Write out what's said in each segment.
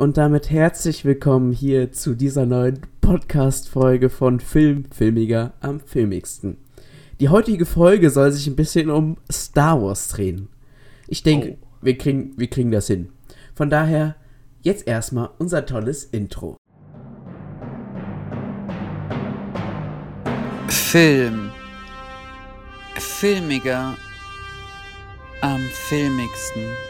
und damit herzlich willkommen hier zu dieser neuen Podcast-Folge von Film Filmiger am filmigsten. Die heutige Folge soll sich ein bisschen um Star Wars drehen. Ich denke, oh. wir, kriegen, wir kriegen das hin. Von daher jetzt erstmal unser tolles Intro. Film. Filmiger am filmigsten.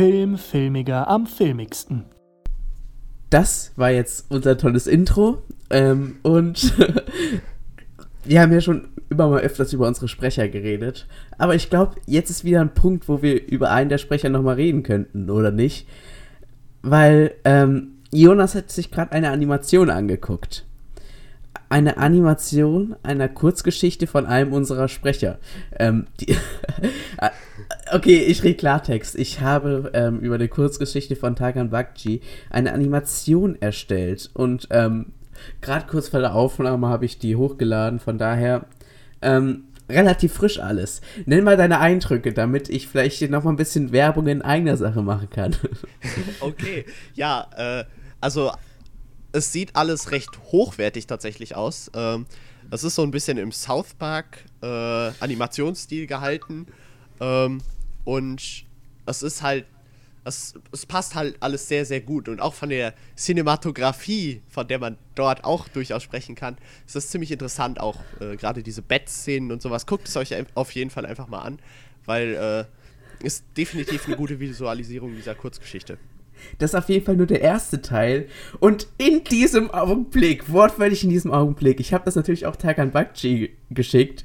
Film filmiger am filmigsten. Das war jetzt unser tolles Intro. Ähm, und wir haben ja schon immer mal öfters über unsere Sprecher geredet. Aber ich glaube, jetzt ist wieder ein Punkt, wo wir über einen der Sprecher nochmal reden könnten, oder nicht? Weil ähm, Jonas hat sich gerade eine Animation angeguckt eine Animation einer Kurzgeschichte von einem unserer Sprecher. Ähm, die, okay, ich rede Klartext. Ich habe ähm, über eine Kurzgeschichte von Tagan Bakji eine Animation erstellt und ähm, gerade kurz vor der Aufnahme habe ich die hochgeladen. Von daher ähm, relativ frisch alles. Nenn mal deine Eindrücke, damit ich vielleicht noch mal ein bisschen Werbung in eigener Sache machen kann. okay, ja, äh, also es sieht alles recht hochwertig tatsächlich aus. Ähm, das ist so ein bisschen im South Park äh, Animationsstil gehalten. Ähm, und es ist halt, es, es passt halt alles sehr, sehr gut. Und auch von der Cinematografie, von der man dort auch durchaus sprechen kann, ist das ziemlich interessant. Auch äh, gerade diese Bett-Szenen und sowas. Guckt es euch auf jeden Fall einfach mal an, weil äh, ist definitiv eine gute Visualisierung dieser Kurzgeschichte. Das ist auf jeden Fall nur der erste Teil. Und in diesem Augenblick, wortwörtlich in diesem Augenblick, ich habe das natürlich auch Takan Bakchi geschickt.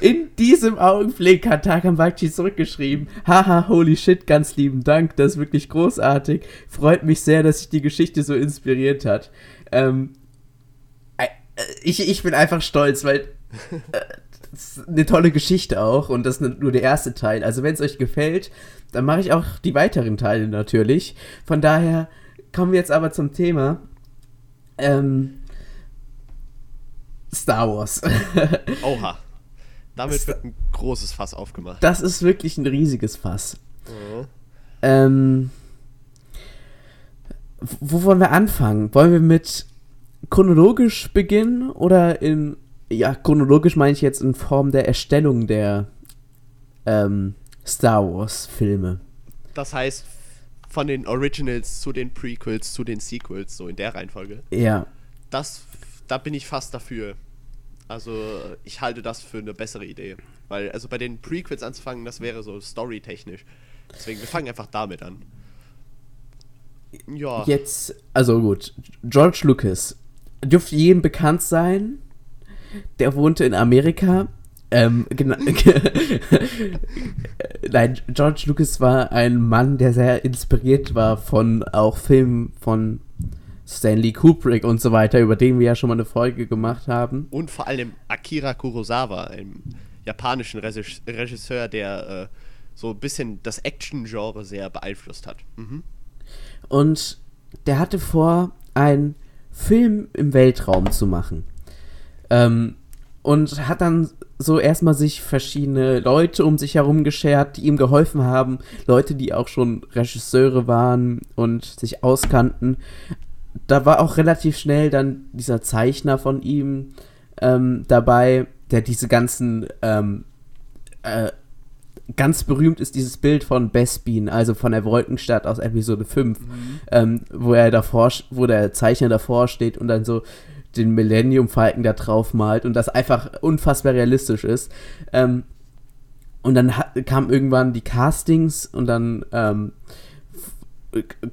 In diesem Augenblick hat Takan Bakchi zurückgeschrieben: Haha, holy shit, ganz lieben Dank, das ist wirklich großartig. Freut mich sehr, dass sich die Geschichte so inspiriert hat. Ähm, äh, ich, ich bin einfach stolz, weil. Äh, das ist eine tolle Geschichte auch und das ist nur der erste Teil. Also wenn es euch gefällt, dann mache ich auch die weiteren Teile natürlich. Von daher kommen wir jetzt aber zum Thema ähm, Star Wars. Oha. Damit wird ein großes Fass aufgemacht. Das ist wirklich ein riesiges Fass. Mhm. Ähm, wo wollen wir anfangen? Wollen wir mit chronologisch beginnen oder in ja, chronologisch meine ich jetzt in Form der Erstellung der ähm, Star Wars-Filme. Das heißt, von den Originals zu den Prequels zu den Sequels, so in der Reihenfolge. Ja. Das, da bin ich fast dafür. Also, ich halte das für eine bessere Idee. Weil, also bei den Prequels anzufangen, das wäre so storytechnisch. Deswegen, wir fangen einfach damit an. Ja. Jetzt, also gut, George Lucas dürfte jedem bekannt sein der wohnte in Amerika. Ähm. Nein, George Lucas war ein Mann, der sehr inspiriert war von auch Filmen von Stanley Kubrick und so weiter, über den wir ja schon mal eine Folge gemacht haben. Und vor allem Akira Kurosawa, einem japanischen Regisseur, der äh, so ein bisschen das Action-Genre sehr beeinflusst hat. Mhm. Und der hatte vor, einen Film im Weltraum zu machen. Ähm, und hat dann so erstmal sich verschiedene Leute um sich herum geschert, die ihm geholfen haben. Leute, die auch schon Regisseure waren und sich auskannten. Da war auch relativ schnell dann dieser Zeichner von ihm ähm, dabei, der diese ganzen ähm, äh, ganz berühmt ist dieses Bild von Bespin, also von der Wolkenstadt aus Episode 5, mhm. ähm, wo er davor, wo der Zeichner davor steht und dann so den Millennium Falken da drauf malt und das einfach unfassbar realistisch ist. Ähm, und dann kam irgendwann die Castings und dann ähm,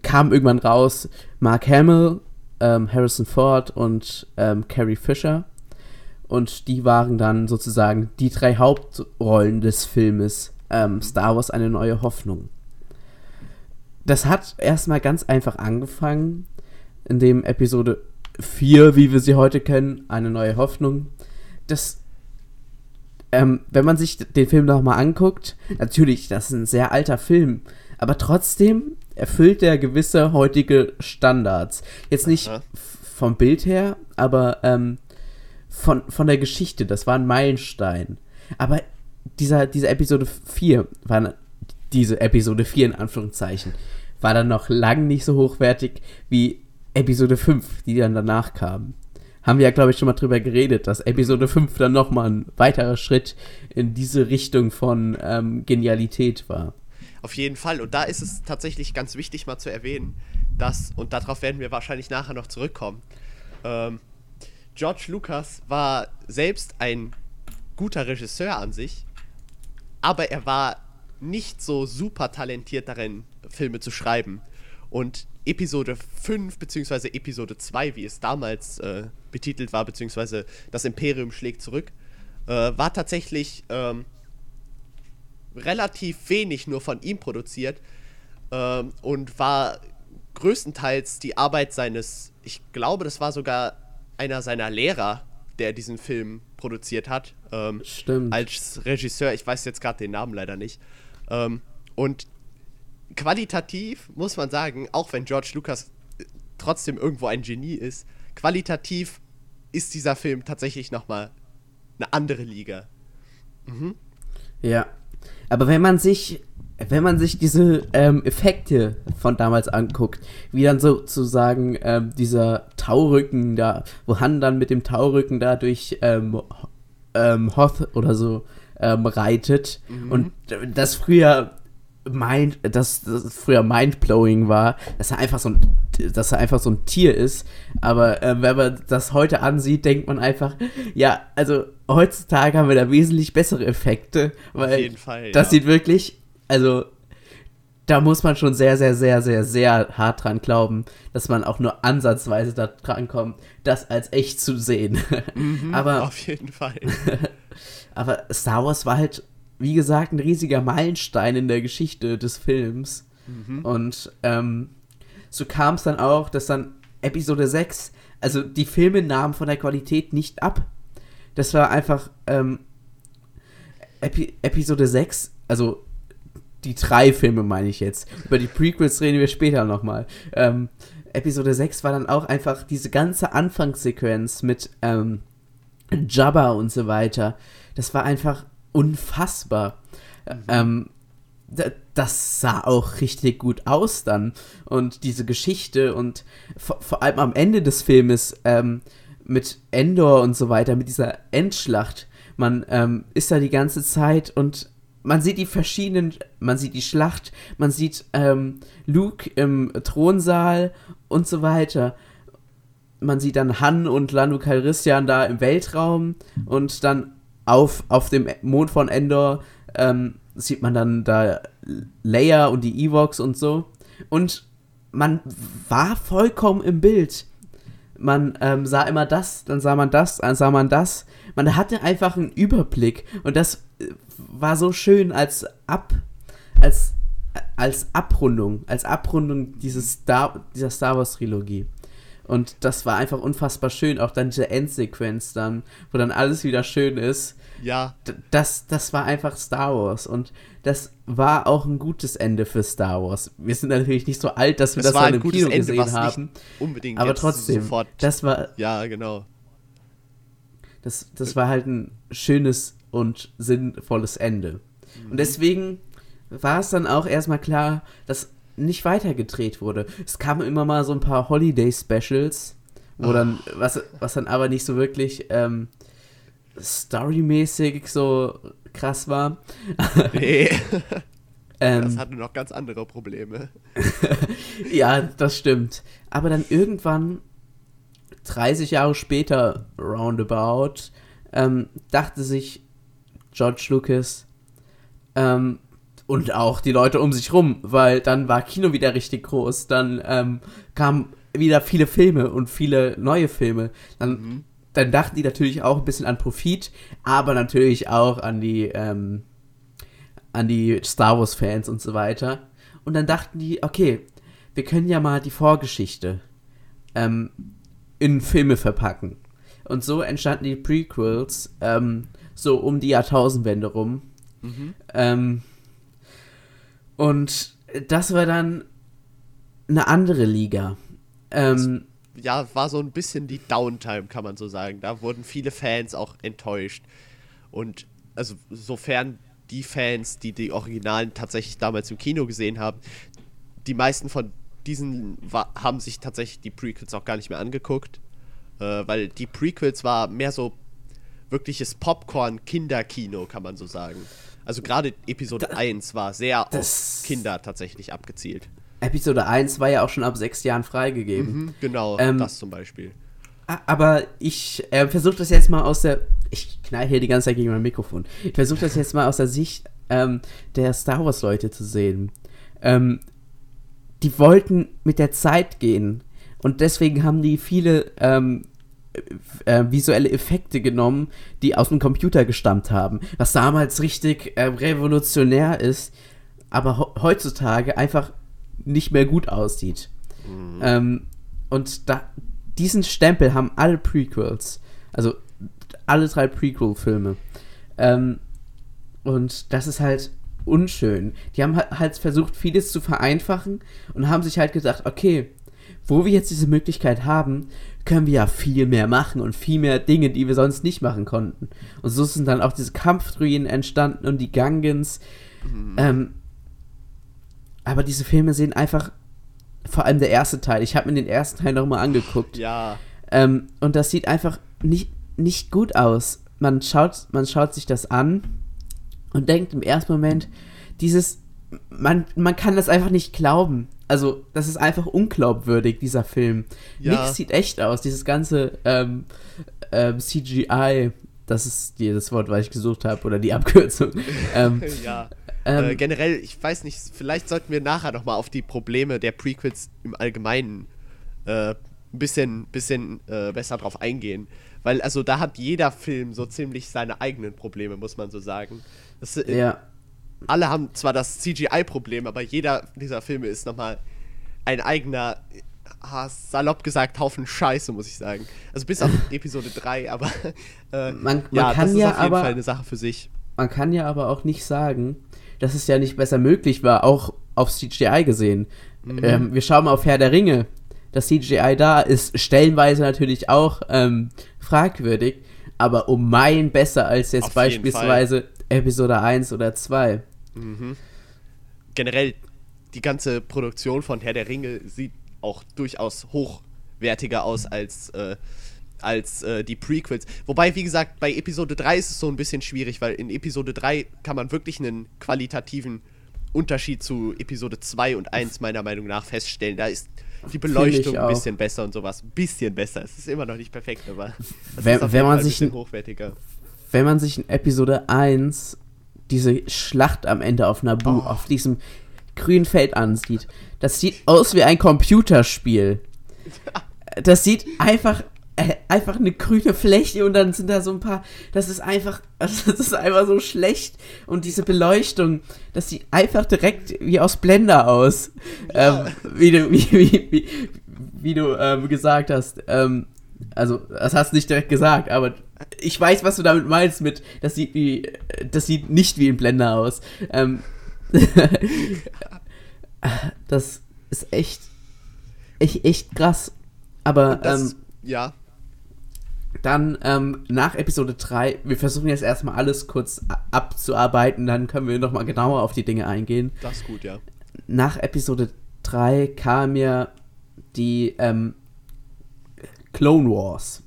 kam irgendwann raus Mark Hamill, ähm, Harrison Ford und ähm, Carrie Fisher. Und die waren dann sozusagen die drei Hauptrollen des Filmes ähm, Star Wars eine neue Hoffnung. Das hat erstmal ganz einfach angefangen, indem Episode 4, wie wir sie heute kennen, eine neue Hoffnung, das ähm, wenn man sich den Film nochmal anguckt, natürlich, das ist ein sehr alter Film, aber trotzdem erfüllt er gewisse heutige Standards. Jetzt nicht Aha. vom Bild her, aber ähm, von, von der Geschichte. Das war ein Meilenstein. Aber dieser, diese Episode 4 war diese Episode 4 in Anführungszeichen, war dann noch lang nicht so hochwertig wie Episode 5, die dann danach kam. Haben wir ja, glaube ich, schon mal drüber geredet, dass Episode 5 dann nochmal ein weiterer Schritt in diese Richtung von ähm, Genialität war. Auf jeden Fall. Und da ist es tatsächlich ganz wichtig mal zu erwähnen, dass, und darauf werden wir wahrscheinlich nachher noch zurückkommen, ähm, George Lucas war selbst ein guter Regisseur an sich, aber er war nicht so super talentiert darin, Filme zu schreiben. Und Episode 5 beziehungsweise Episode 2, wie es damals äh, betitelt war, beziehungsweise das Imperium schlägt zurück, äh, war tatsächlich ähm, relativ wenig nur von ihm produziert ähm, und war größtenteils die Arbeit seines, ich glaube, das war sogar einer seiner Lehrer, der diesen Film produziert hat. Ähm, Stimmt. als Regisseur, ich weiß jetzt gerade den Namen leider nicht. Ähm, und qualitativ muss man sagen, auch wenn George Lucas äh, trotzdem irgendwo ein Genie ist, qualitativ ist dieser Film tatsächlich nochmal eine andere Liga. Ja. Aber wenn man sich, wenn man sich diese ähm, Effekte von damals anguckt, wie dann sozusagen ähm, dieser Taurücken da, wo Han dann mit dem Taurücken da durch ähm, ähm, Hoth oder so ähm, reitet und das früher mind, dass das früher mindblowing war, dass er einfach so ein, dass er einfach so ein Tier ist. Aber äh, wenn man das heute ansieht, denkt man einfach, ja, also heutzutage haben wir da wesentlich bessere Effekte, weil jeden Fall, das ja. sieht wirklich, also da muss man schon sehr, sehr, sehr, sehr, sehr hart dran glauben, dass man auch nur ansatzweise da dran kommt, das als echt zu sehen. Aber Auf jeden Fall. aber Star Wars war halt, wie gesagt, ein riesiger Meilenstein in der Geschichte des Films. Und ähm, so kam es dann auch, dass dann Episode 6, also die Filme nahmen von der Qualität nicht ab. Das war einfach ähm, Epi Episode 6, also die drei Filme meine ich jetzt. Über die Prequels reden wir später nochmal. Ähm, Episode 6 war dann auch einfach diese ganze Anfangssequenz mit ähm, Jabba und so weiter. Das war einfach unfassbar. Ähm, da- das sah auch richtig gut aus dann. Und diese Geschichte und vor, vor allem am Ende des Filmes ähm, mit Endor und so weiter, mit dieser Endschlacht. Man ähm, ist da die ganze Zeit und man sieht die verschiedenen, man sieht die Schlacht, man sieht ähm, Luke im Thronsaal und so weiter man sieht dann Han und Lando Calrissian da im Weltraum und dann auf, auf dem Mond von Endor ähm, sieht man dann da Leia und die Evox und so. Und man war vollkommen im Bild. Man ähm, sah immer das, dann sah man das, dann sah man das. Man hatte einfach einen Überblick und das äh, war so schön als Ab, als, als Abrundung, als Abrundung dieses Star, dieser Star Wars Trilogie. Und das war einfach unfassbar schön, auch dann diese Endsequenz dann, wo dann alles wieder schön ist. Ja, das, das war einfach Star Wars und das war auch ein gutes Ende für Star Wars. Wir sind natürlich nicht so alt, dass wir es das ein im gutes Kino Ende, gesehen haben. unbedingt Aber trotzdem, sofort. das war, ja, genau. das, das war halt ein schönes und sinnvolles Ende. Und deswegen war es dann auch erstmal klar, dass nicht weitergedreht wurde. Es kamen immer mal so ein paar Holiday-Specials, wo dann, was, was dann aber nicht so wirklich ähm, storymäßig so krass war. Nee, Ähm, das hatte noch ganz andere Probleme. Ja, das stimmt. Aber dann irgendwann, 30 Jahre später, roundabout, ähm, dachte sich George Lucas ähm, und auch die Leute um sich rum, weil dann war Kino wieder richtig groß, dann ähm, kamen wieder viele Filme und viele neue Filme. Dann, dann dachten die natürlich auch ein bisschen an Profit, aber natürlich auch an die, ähm, an die Star Wars-Fans und so weiter. Und dann dachten die, okay, wir können ja mal die Vorgeschichte ähm, in Filme verpacken. Und so entstanden die Prequels ähm, so um die Jahrtausendwende rum. Ähm, und das war dann eine andere Liga. Ähm, ja, war so ein bisschen die Downtime, kann man so sagen. Da wurden viele Fans auch enttäuscht. Und also sofern die Fans, die die Originalen tatsächlich damals im Kino gesehen haben, die meisten von diesen haben sich tatsächlich die Prequels auch gar nicht mehr angeguckt. Äh, weil die Prequels war mehr so wirkliches Popcorn-Kinderkino, kann man so sagen. Also gerade Episode 1 war sehr auf Kinder tatsächlich abgezielt. Episode 1 war ja auch schon ab sechs Jahren freigegeben. Mhm, genau, Ähm, das zum Beispiel. Aber ich äh, versuche das jetzt mal aus der. Ich knall hier die ganze Zeit gegen mein Mikrofon. Ich versuche das jetzt mal aus der Sicht ähm, der Star Wars-Leute zu sehen. Ähm, die wollten mit der Zeit gehen. Und deswegen haben die viele ähm, äh, visuelle Effekte genommen, die aus dem Computer gestammt haben. Was damals richtig äh, revolutionär ist, aber heutzutage einfach nicht mehr gut aussieht. Ähm, und da, diesen Stempel haben alle Prequels. Also alle drei Prequel-Filme. Ähm, und das ist halt unschön. Die haben halt- halt versucht, vieles zu vereinfachen und haben sich halt gedacht, okay, wo wir jetzt diese Möglichkeit haben, können wir ja viel mehr machen und viel mehr Dinge, die wir sonst nicht machen konnten. Und so sind dann auch diese Kampfdruiden entstanden und die Gungans. Ähm, aber diese Filme sehen einfach, vor allem der erste Teil, ich habe mir den ersten Teil nochmal angeguckt. Ja, Ähm, und das sieht einfach nicht, nicht gut aus. Man schaut, man schaut sich das an und denkt im ersten Moment, dieses, man, man kann das einfach nicht glauben. Also, das ist einfach unglaubwürdig, dieser Film. Ja. Nichts sieht echt aus. Dieses ganze ähm, ähm, CGI, das ist die, das Wort, was ich gesucht habe, oder die Abkürzung. ähm, ja. ähm, äh, generell, ich weiß nicht, vielleicht sollten wir nachher nochmal auf die Probleme der Prequels im Allgemeinen äh, ein bisschen, bisschen äh, besser drauf eingehen. Weil, also da hat jeder Film so ziemlich seine eigenen Probleme, muss man so sagen. Das, äh, ja. Alle haben zwar das CGI-Problem, aber jeder dieser Filme ist nochmal ein eigener, salopp gesagt, Haufen Scheiße, muss ich sagen. Also bis auf Episode 3, aber äh, Man- man ja, kann das ist ja auf jeden aber- Fall eine Sache für sich. Man kann ja aber auch nicht sagen, dass es ja nicht besser möglich war, auch auf CGI gesehen. Ähm, wir schauen mal auf Herr der Ringe. Das CGI da ist stellenweise natürlich auch ähm, fragwürdig, aber um Meilen besser als jetzt Auf beispielsweise Episode 1 oder 2. generell die ganze Produktion von Herr der Ringe sieht auch durchaus hochwertiger aus als, äh, als äh, die Prequels. Wobei, wie gesagt, bei Episode 3 ist es so ein bisschen schwierig, weil in Episode 3 kann man wirklich einen qualitativen Unterschied zu Episode 2 und 1 meiner Meinung nach feststellen. Da ist die Beleuchtung ein bisschen besser und sowas. Ein bisschen besser. Es ist immer noch nicht perfekt, aber es Wenn- ist auf wenn jeden man Fall ein sich hochwertiger. Wenn man sich in Episode 1 diese Schlacht am Ende auf Naboo, auf diesem grünen Feld ansieht, das sieht aus wie ein Computerspiel. Das sieht einfach äh, einfach eine grüne Fläche und dann sind da so ein paar. Das ist einfach, das ist einfach so schlecht und diese Beleuchtung, das sieht einfach direkt wie aus Blender aus, ähm, wie du wie, wie, wie, wie du ähm, gesagt hast. Ähm, also das hast du nicht direkt gesagt, aber ich weiß, was du damit meinst mit, das sieht wie, das sieht nicht wie ein Blender aus. Ähm, das ist echt, echt, echt krass. Aber Das, ähm, ja, dann ähm, nach Episode 3, wir versuchen jetzt erstmal alles kurz abzuarbeiten, dann können wir nochmal genauer auf die Dinge eingehen. das ist gut, ja. Nach Episode 3 kam ja die ähm, Clone Wars.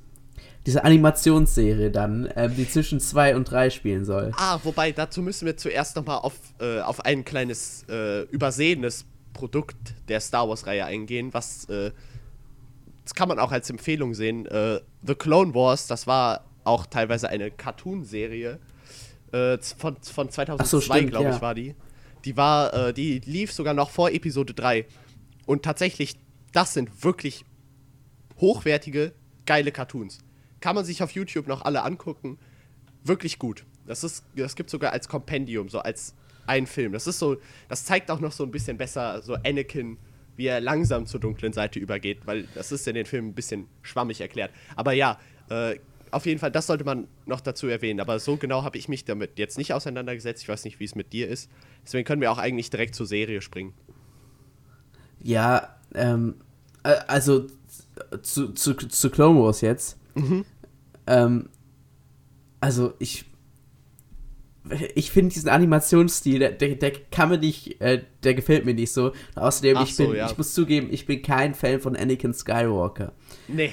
Diese Animationsserie dann, ähm, die zwischen 2 und 3 spielen soll. Ah, wobei, dazu müssen wir zuerst nochmal auf, äh, auf ein kleines äh, übersehenes Produkt der Star Wars-Reihe eingehen, was, äh, das kann man auch als Empfehlung sehen. Äh, The Clone Wars, das war auch teilweise eine Cartoon-Serie äh, von, von 2002, Ach so, glaube ich, ja. war die. Die war, äh, die lief sogar noch vor Episode 3. Und tatsächlich, das sind wirklich hochwertige, geile Cartoons. Kann man sich auf YouTube noch alle angucken. Wirklich gut. Das, ist, das gibt sogar als Kompendium, so als ein Film. Das ist so, das zeigt auch noch so ein bisschen besser so Anakin, wie er langsam zur dunklen Seite übergeht, weil das ist in den Filmen ein bisschen schwammig erklärt. Aber ja, äh, auf jeden Fall, das sollte man noch dazu erwähnen. Aber so genau habe ich mich damit jetzt nicht auseinandergesetzt. Ich weiß nicht, wie es mit dir ist. Deswegen können wir auch eigentlich direkt zur Serie springen. Ja, ähm, äh, also zu, zu, zu Clone Wars jetzt. Mhm. Ähm, also ich ich finde diesen Animationsstil, der, der, der, kann mir nicht, äh, der gefällt mir nicht so. Außerdem, Ach ich so, bin, ja. ich muss zugeben, ich bin kein Fan von Anakin Skywalker. Nee.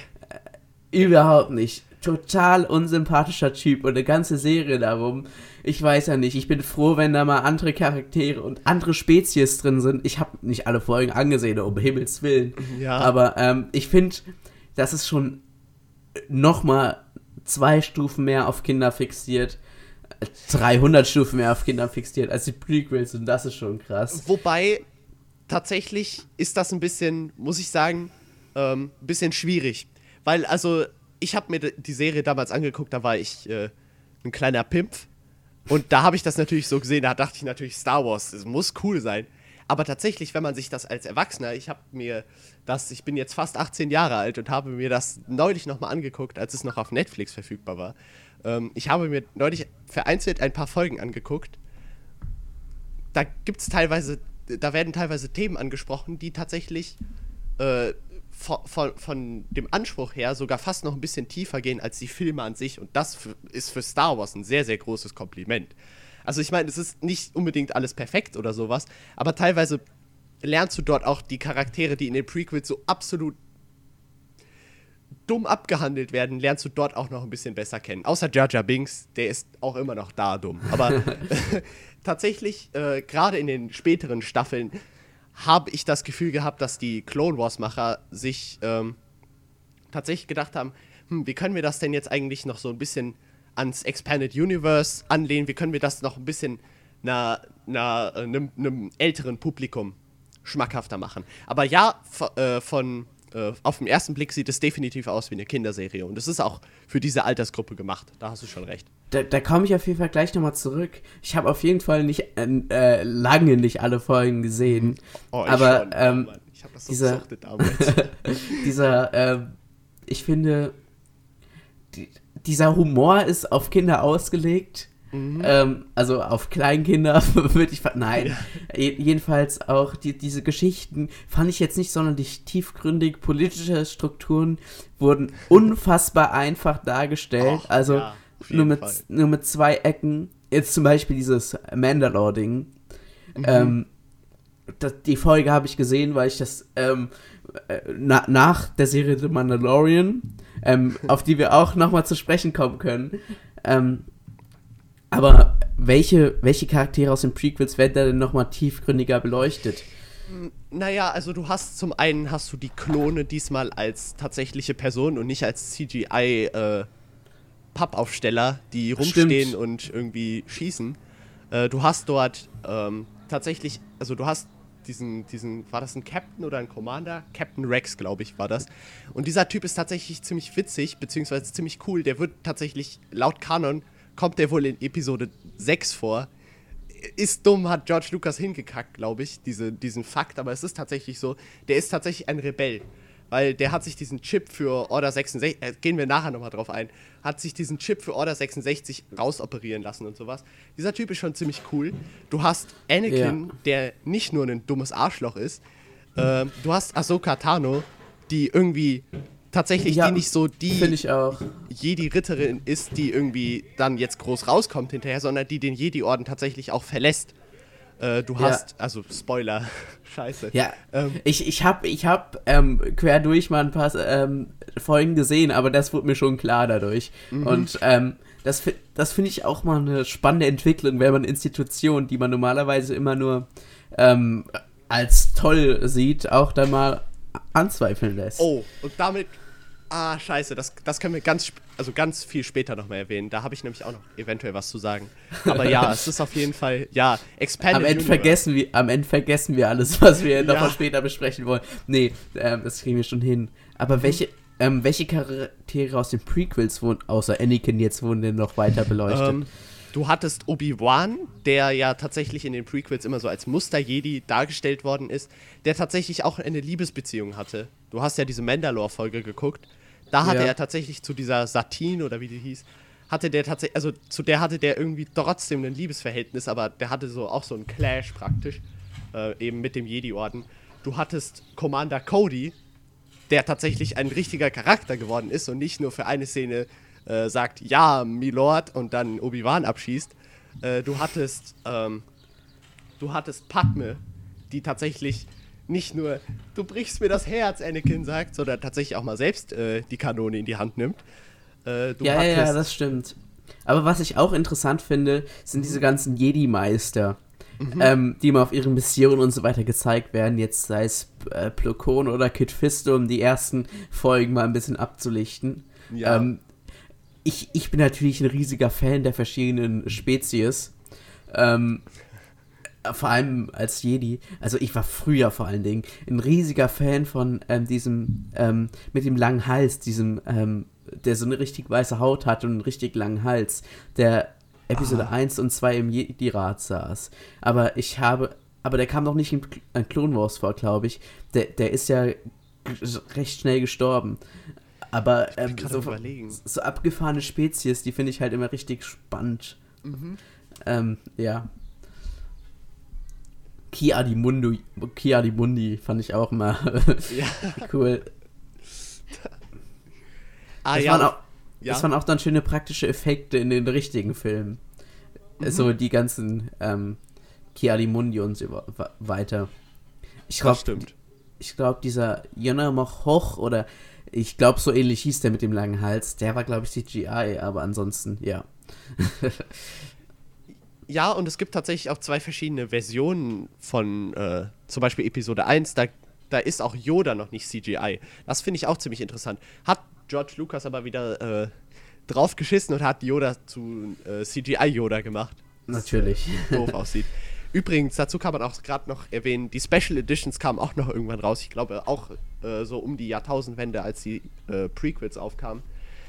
Überhaupt nicht. Total unsympathischer Typ und eine ganze Serie darum. Ich weiß ja nicht. Ich bin froh, wenn da mal andere Charaktere und andere Spezies drin sind. Ich habe nicht alle Folgen angesehen, um Himmels Willen. Ja. Aber ähm, ich finde, das ist schon noch mal zwei Stufen mehr auf Kinder fixiert. 300 Stufen mehr auf Kinder fixiert als die Prequels und das ist schon krass. Wobei, tatsächlich ist das ein bisschen, muss ich sagen, ähm, ein bisschen schwierig. Weil, also, ich habe mir die Serie damals angeguckt, da war ich äh, ein kleiner Pimpf. Und da habe ich das natürlich so gesehen, da dachte ich natürlich, Star Wars, das muss cool sein. Aber tatsächlich, wenn man sich das als Erwachsener, ich habe mir das, ich bin jetzt fast 18 Jahre alt und habe mir das neulich nochmal angeguckt, als es noch auf Netflix verfügbar war. Ähm, ich habe mir neulich vereinzelt ein paar Folgen angeguckt. Da gibt es teilweise, da werden teilweise Themen angesprochen, die tatsächlich äh, von, von, von dem Anspruch her sogar fast noch ein bisschen tiefer gehen als die Filme an sich. Und das ist für Star Wars ein sehr, sehr großes Kompliment. Also ich meine, es ist nicht unbedingt alles perfekt oder sowas, aber teilweise lernst du dort auch die Charaktere, die in den Prequels so absolut dumm abgehandelt werden, lernst du dort auch noch ein bisschen besser kennen. Außer Jar Jar Binks, der ist auch immer noch da dumm. Aber tatsächlich, äh, gerade in den späteren Staffeln, habe ich das Gefühl gehabt, dass die Clone Wars-Macher sich ähm, tatsächlich gedacht haben, hm, wie können wir das denn jetzt eigentlich noch so ein bisschen ans Expanded Universe anlehnen? Wie können wir das noch ein bisschen einer, einer, äh, einem, einem älteren Publikum schmackhafter machen? Aber ja, äh, von äh, auf den ersten Blick sieht es definitiv aus wie eine Kinderserie und es ist auch für diese Altersgruppe gemacht. Da hast du schon recht. Da, da komme ich auf jeden Fall gleich nochmal zurück. Ich habe auf jeden Fall nicht äh, äh, lange nicht alle Folgen gesehen. Oh, ich aber schon. ähm, Mann, ich habe das so dieser- damals. dieser, ähm, ich finde, die, dieser Humor ist auf Kinder ausgelegt. Mhm. Ähm, also auf Kleinkinder würde ich. Nein. Je, jedenfalls auch die, diese Geschichten fand ich jetzt nicht sonderlich tiefgründig. Politische Strukturen wurden unfassbar einfach dargestellt. Och, also ja, nur, mit, Fall. nur mit zwei Ecken. Jetzt zum Beispiel dieses Mandalore-Ding. Mhm. Ähm, das, die Folge habe ich gesehen, weil ich das ähm, äh, na, nach der Serie The Mandalorian, ähm, auf die wir auch nochmal zu sprechen kommen können. Ähm, aber welche, welche Charaktere aus den Prequels werden da denn nochmal tiefgründiger beleuchtet? Naja, also du hast zum einen hast du die Klone diesmal als tatsächliche Person und nicht als CGI äh, Pappaufsteller, die rumstehen Stimmt. und irgendwie schießen. Äh, du hast dort ähm, tatsächlich, also du hast diesen, diesen, war das ein Captain oder ein Commander? Captain Rex, glaube ich, war das. Und dieser Typ ist tatsächlich ziemlich witzig, beziehungsweise ziemlich cool. Der wird tatsächlich, laut Kanon, kommt der wohl in Episode 6 vor ist dumm, hat George Lucas hingekackt, glaube ich, diese, diesen Fakt, aber es ist tatsächlich so, der ist tatsächlich ein Rebell. Weil der hat sich diesen Chip für Order 66, äh, gehen wir nachher nochmal drauf ein, hat sich diesen Chip für Order 66 rausoperieren lassen und sowas. Dieser Typ ist schon ziemlich cool. Du hast Anakin, Ja. der nicht nur ein dummes Arschloch ist, ähm, du hast Ahsoka Tano, die irgendwie tatsächlich Ja, die nicht so die. Jedi-Ritterin ist, die irgendwie dann jetzt groß rauskommt hinterher, sondern die den Jedi-Orden tatsächlich auch verlässt. Äh, du Ja. hast, also Spoiler, scheiße. Ja, Ähm, ich, ich habe ich hab, ähm, quer durch mal ein paar ähm, Folgen gesehen, aber das wurde mir schon klar dadurch. Mhm. Und ähm, das, das finde ich auch mal eine spannende Entwicklung, wenn man Institutionen, die man normalerweise immer nur ähm, als toll sieht, auch dann mal anzweifeln lässt. oh, und damit, ah, scheiße, das, das können wir ganz, also ganz viel später nochmal erwähnen. Da habe ich nämlich auch noch eventuell was zu sagen. Aber ja, es ist auf jeden Fall, ja, Expanded Am Ende, Universe. vergessen wir, am Ende vergessen wir alles, was wir Ja. nochmal später besprechen wollen. Nee, ähm, das kriegen wir schon hin. Aber welche, ähm, welche Charaktere aus den Prequels wurden, außer Anakin jetzt, wurden denn noch weiter beleuchtet? Ähm, du hattest Obi-Wan, der ja tatsächlich in den Prequels immer so als Muster-Jedi dargestellt worden ist, der tatsächlich auch eine Liebesbeziehung hatte. Du hast ja diese Mandalore-Folge geguckt. Da hatte Ja. er tatsächlich zu dieser Satine oder wie die hieß, hatte der tatsächlich, also zu der hatte der irgendwie trotzdem ein Liebesverhältnis, aber der hatte so auch so einen Clash praktisch, äh, eben mit dem Jedi-Orden. Du hattest Commander Cody, der tatsächlich ein richtiger Charakter geworden ist und nicht nur für eine Szene äh, sagt, ja, Milord, und dann Obi-Wan abschießt. Äh, du hattest, ähm, du hattest Padme, die tatsächlich nicht nur, du brichst mir das Herz, Anakin sagt, sondern tatsächlich auch mal selbst äh, die Kanone in die Hand nimmt. Äh, du Ja, ja, ja, das stimmt. Aber was ich auch interessant finde, sind diese ganzen Jedi-Meister, ähm, die mal auf ihren Missionen und so weiter gezeigt werden. Jetzt sei es äh, Plo Koon oder Kid Fisto, um die ersten Folgen mal ein bisschen abzulichten. Ja. Ähm, ich, ich bin natürlich ein riesiger Fan der verschiedenen Spezies. Ähm, vor allem als Jedi, also ich war früher vor allen Dingen ein riesiger Fan von ähm, diesem ähm, mit dem langen Hals, diesem, ähm, der so eine richtig weiße Haut hat und einen richtig langen Hals, der Episode 1 und 2 im Jedi-Rat saß. Aber ich habe, aber der kam noch nicht in Cl- Clone Wars vor, glaube ich. Der, der ist ja recht schnell gestorben. Aber ähm, so, so abgefahrene Spezies, die finde ich halt immer richtig spannend. Mhm. Ähm, ja. Kia di Mundi, Kia di Mundi fand ich auch immer Ja. cool. Ah, Das, ja. waren auch, ja. das waren auch dann schöne praktische Effekte in den richtigen Filmen. So die ganzen ähm, Kia di Mundi und so weiter. Ich glaube, ich glaube, dieser Yonah Hoch oder ich glaube, so ähnlich hieß der mit dem langen Hals, der war, glaube ich, CGI, aber ansonsten, ja. Ja, und es gibt tatsächlich auch zwei verschiedene Versionen von äh, zum Beispiel Episode 1. Da, da ist auch Yoda noch nicht CGI. Das finde ich auch ziemlich interessant. Hat George Lucas aber wieder äh, drauf geschissen und hat Yoda zu äh, CGI-Yoda gemacht. Natürlich. Doof aussieht. Übrigens, dazu kann man auch gerade noch erwähnen, die Special Editions kamen auch noch irgendwann raus. Ich glaube auch äh, so um die Jahrtausendwende, als die äh, Prequels aufkamen.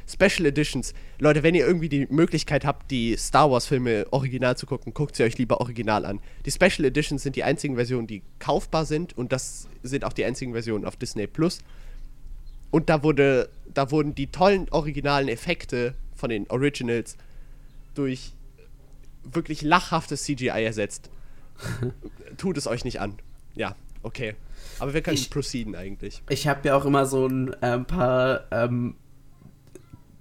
Special Editions. Leute, wenn ihr irgendwie die Möglichkeit habt, die Star Wars-Filme original zu gucken, guckt sie euch lieber original an. Die Special Editions sind die einzigen Versionen, die kaufbar sind und das sind auch die einzigen Versionen auf Disney Plus. Und da wurde, da wurden die tollen originalen Effekte von den Originals durch wirklich lachhaftes CGI ersetzt. Tut es euch nicht an. Ja, okay. Aber wir können Ich- proceeden eigentlich. Ich habe ja auch immer so ein äh, paar ähm,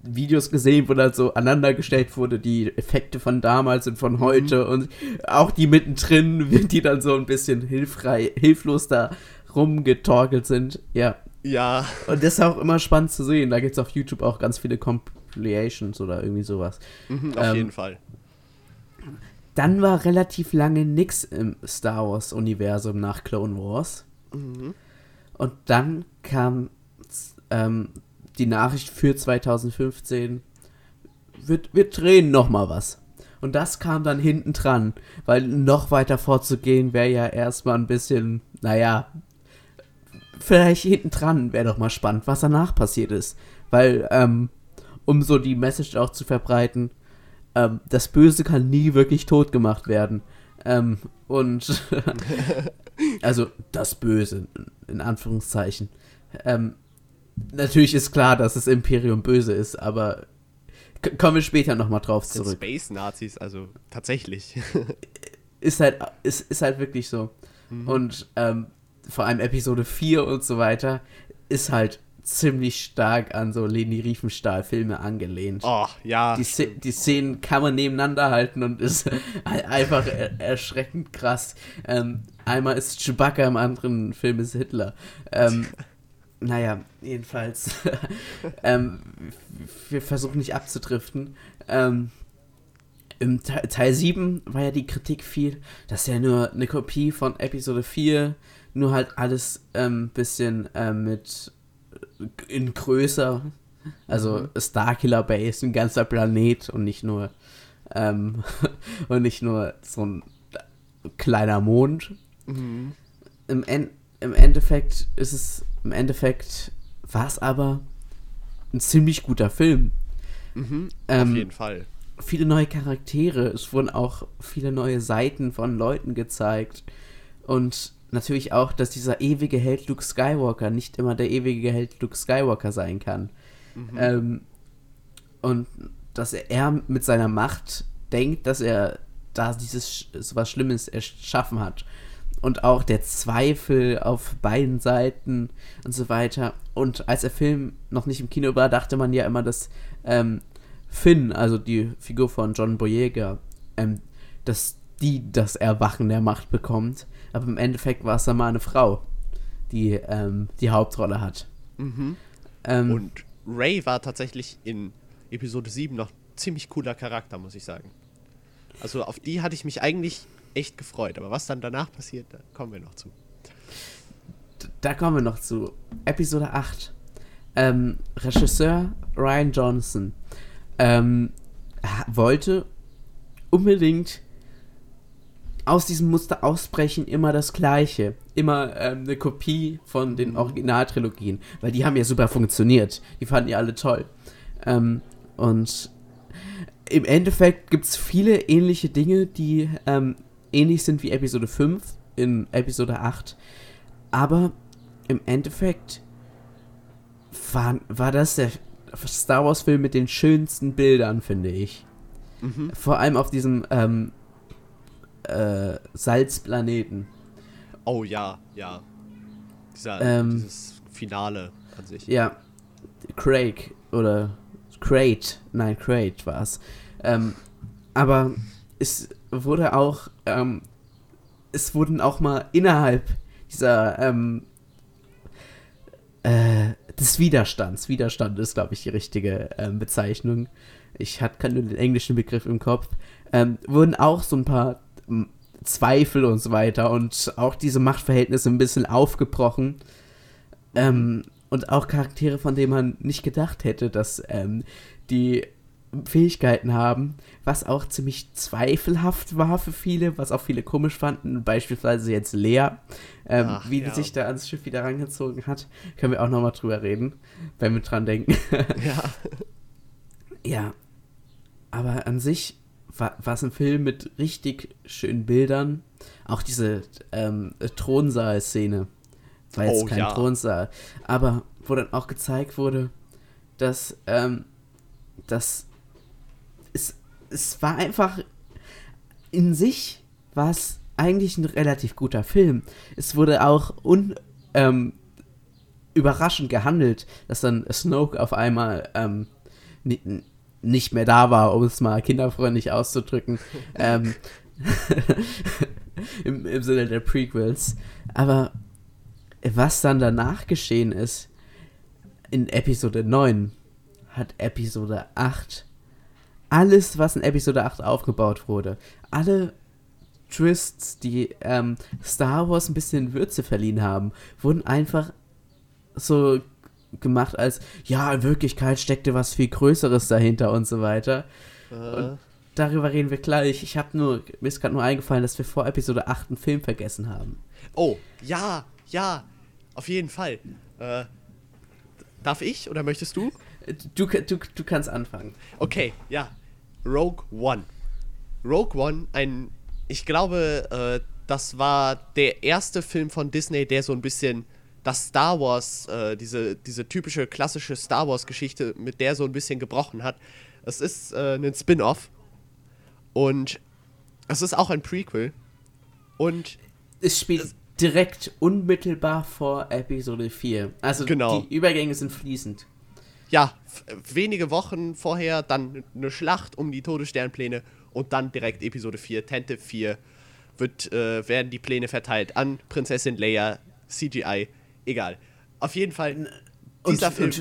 Videos gesehen, wo dann so aneinandergestellt wurde, die Effekte von damals und von heute und auch die mittendrin, die dann so ein bisschen hilfrei, hilflos da rumgetorkelt sind. Ja. Ja, Und das ist auch immer spannend zu sehen. Da gibt es auf YouTube auch ganz viele Compilations oder irgendwie sowas. mhm, auf Ähm, jeden Fall. Dann war relativ lange nix im Star Wars-Universum nach Clone Wars. Und dann kam ähm, die Nachricht für 2015, wir, wir drehen noch mal was. Und das kam dann hinten dran, weil noch weiter vorzugehen wäre ja erstmal ein bisschen, naja, vielleicht hinten dran wäre doch mal spannend, was danach passiert ist. Weil, ähm, um so die Message auch zu verbreiten, ähm, das Böse kann nie wirklich tot gemacht werden. Ähm, und also das Böse, in Anführungszeichen. Ähm, natürlich ist klar, dass das Imperium böse ist, aber kommen wir später nochmal drauf Das zurück. Space-Nazis, also tatsächlich. Ist halt, ist, ist halt wirklich so. Und ähm, vor allem Episode 4 und so weiter ist halt ziemlich stark an so Leni Riefenstahl-Filme angelehnt. oh, ja. Die, die Szenen kann man nebeneinander halten und ist einfach er erschreckend krass. Ähm, einmal ist Chewbacca, im anderen Film ist Hitler. Ähm, naja, jedenfalls. ähm, wir versuchen nicht abzudriften. Ähm, Im Te- Teil 7 war ja die Kritik viel, dass ja nur eine Kopie von Episode 4, nur halt alles ein ähm, bisschen ähm, mit in größer, also Starkiller Base, ein ganzer Planet und nicht nur ähm, und nicht nur so ein kleiner Mond. Mhm. Im, en Im Endeffekt ist es, im Endeffekt war es aber ein ziemlich guter Film. Mhm. Ähm, Auf jeden Fall. viele neue Charaktere. Es wurden auch viele neue Seiten von Leuten gezeigt. Und natürlich auch, dass dieser ewige Held Luke Skywalker nicht immer der ewige Held Luke Skywalker sein kann. Ähm, und dass er, mit seiner Macht denkt, dass er da dieses was Schlimmes erschaffen hat. Und auch der Zweifel auf beiden Seiten und so weiter. Und als der Film noch nicht im Kino war, dachte man ja immer, dass ähm, Finn, also die Figur von John Boyega, ähm, dass die das Erwachen der Macht bekommt. Aber im Endeffekt war es dann mal eine Frau, die ähm, die Hauptrolle hat. Mhm. Ähm, Und Ray war tatsächlich in Episode 7 noch ziemlich cooler Charakter, muss ich sagen. Also auf die hatte ich mich eigentlich echt gefreut. Aber was dann danach passiert, da kommen wir noch zu. da kommen wir noch zu. Episode 8. Ähm, Regisseur Ryan Johnson ähm, wollte unbedingt aus diesem Muster ausbrechen, immer das Gleiche. Immer ähm, eine Kopie von den Originaltrilogien, weil die haben ja super funktioniert. Die fanden ja alle toll. Ähm, und im Endeffekt gibt es viele ähnliche Dinge, die ähm, ähnlich sind wie Episode 5 in Episode 8. Aber im Endeffekt war, war das der Star Wars-Film mit den schönsten Bildern, finde ich. Mhm. Vor allem auf diesem ähm, äh, Salzplaneten. Oh ja, ja. Dieser, Ähm, dieses Finale an sich. Ja, Craig oder Crate, nein, Crate war es. Ähm, aber es wurde auch, ähm, es wurden auch mal innerhalb dieser, ähm, äh, des Widerstands, Widerstand ist, glaube ich, die richtige ähm, Bezeichnung. Ich hatte nur den englischen Begriff im Kopf. Ähm, wurden auch so ein paar Zweifel und so weiter und auch diese Machtverhältnisse ein bisschen aufgebrochen. Ähm, und auch Charaktere, von denen man nicht gedacht hätte, dass ähm, die Fähigkeiten haben, was auch ziemlich zweifelhaft war für viele, was auch viele komisch fanden, beispielsweise jetzt Lea, ähm, Ach, wie ja. die sich da ans Schiff wieder rangezogen hat, können wir auch nochmal drüber reden, wenn wir dran denken. Ja. ja, aber an sich war es ein Film mit richtig schönen Bildern, auch diese ähm, Thronsaal-Szene, war jetzt Oh, kein ja. Thronsaal, aber wo dann auch gezeigt wurde, dass, ähm, dass es, es war einfach in sich war es eigentlich ein relativ guter Film. Es wurde auch un, ähm, überraschend gehandelt, dass dann Snoke auf einmal ähm, nicht mehr da war, um es mal kinderfreundlich auszudrücken. ähm, im, Im Sinne der Prequels. Aber was dann danach geschehen ist, in Episode 9 hat Episode 8 alles, was in Episode 8 aufgebaut wurde, alle Twists, die ähm, Star Wars ein bisschen Würze verliehen haben, wurden einfach so gemacht als, ja, in Wirklichkeit steckte was viel Größeres dahinter und so weiter. Äh, Darüber reden wir gleich. Ich habe nur, mir ist gerade nur eingefallen, dass wir vor Episode 8 einen Film vergessen haben. oh, ja, ja. Auf jeden Fall. Äh, darf ich oder möchtest du? Du, du, du kannst anfangen. Okay, ja. Rogue One. Rogue One, ein, ich glaube, äh, das war der erste Film von Disney, der so ein bisschen das Star Wars, äh, diese, diese typische klassische Star Wars-Geschichte, mit der so ein bisschen gebrochen hat. Es ist äh, ein Spin-off und es ist auch ein Prequel. Und Es spielt direkt unmittelbar vor Episode 4. Also Genau. die Übergänge sind fließend. ja, wenige Wochen vorher dann eine Schlacht um die Todessternpläne und dann direkt Episode 4, Tente 4, wird, äh, werden die Pläne verteilt an Prinzessin Leia, CGI, egal. Auf jeden Fall, dieser Film,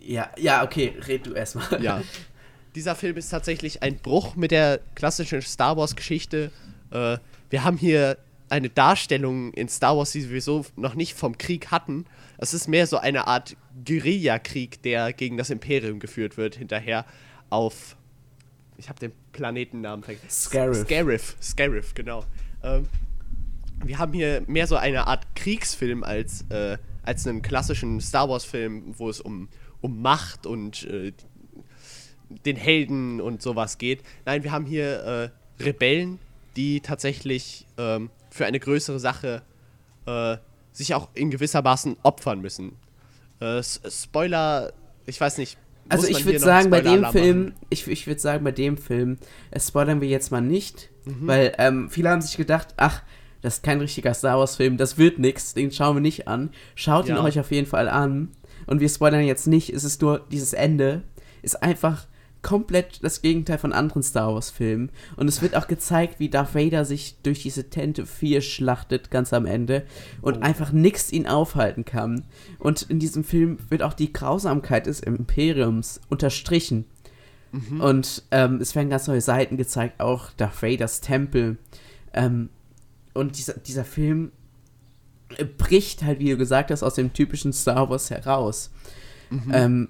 ja, ja, okay, red du erstmal. ja, dieser Film ist tatsächlich ein Bruch mit der klassischen Star Wars-Geschichte. Äh, wir haben hier eine Darstellung in Star Wars, die wir so noch nicht vom Krieg hatten. Es ist mehr so eine Art Guerillakrieg, der gegen das Imperium geführt wird, hinterher auf. Ich habe den Planetennamen vergessen. Scarif. Scarif, Scarif, genau. Ähm, wir haben hier mehr so eine Art Kriegsfilm als, äh, als einen klassischen Star Wars-Film, wo es um, um Macht und äh, den Helden und sowas geht. Nein, wir haben hier äh, Rebellen, die tatsächlich ähm, für eine größere Sache äh, sich auch in gewisser Maßen opfern müssen. Äh, Spoiler, ich weiß nicht. Also muss ich würde sagen, bei dem Film, ich, ich würde sagen, bei dem Film, äh, spoilern wir jetzt mal nicht, Mhm. weil ähm, viele haben sich gedacht, ach, das ist kein richtiger Star Wars Film, das wird nix, den schauen wir nicht an. Schaut ihn Ja. euch auf jeden Fall an. Und wir spoilern jetzt nicht, es ist nur dieses Ende, ist einfach komplett das Gegenteil von anderen Star Wars Filmen. Und es wird auch gezeigt, wie Darth Vader sich durch diese Tente 4 schlachtet, ganz am Ende. Und Oh. einfach nichts ihn aufhalten kann. Und in diesem Film wird auch die Grausamkeit des Imperiums unterstrichen. Und ähm, es werden ganz neue Seiten gezeigt, auch Darth Vaders Tempel. Ähm, und dieser, dieser Film äh, bricht halt, wie du gesagt hast, aus dem typischen Star Wars heraus. Ähm,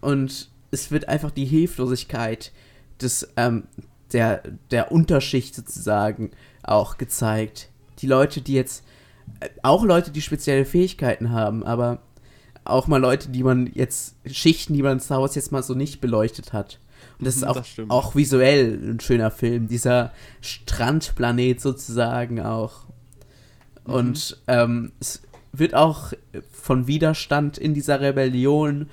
und es wird einfach die Hilflosigkeit des, ähm, der, der Unterschicht sozusagen auch gezeigt. Die Leute, die jetzt, äh, auch Leute, die spezielle Fähigkeiten haben, aber auch mal Leute, die man jetzt, Schichten, die man in Star Wars jetzt mal so nicht beleuchtet hat. Und das ist auch, das auch visuell ein schöner Film, dieser Strandplanet sozusagen auch. Mhm. Und ähm, es wird auch von Widerstand in dieser Rebellion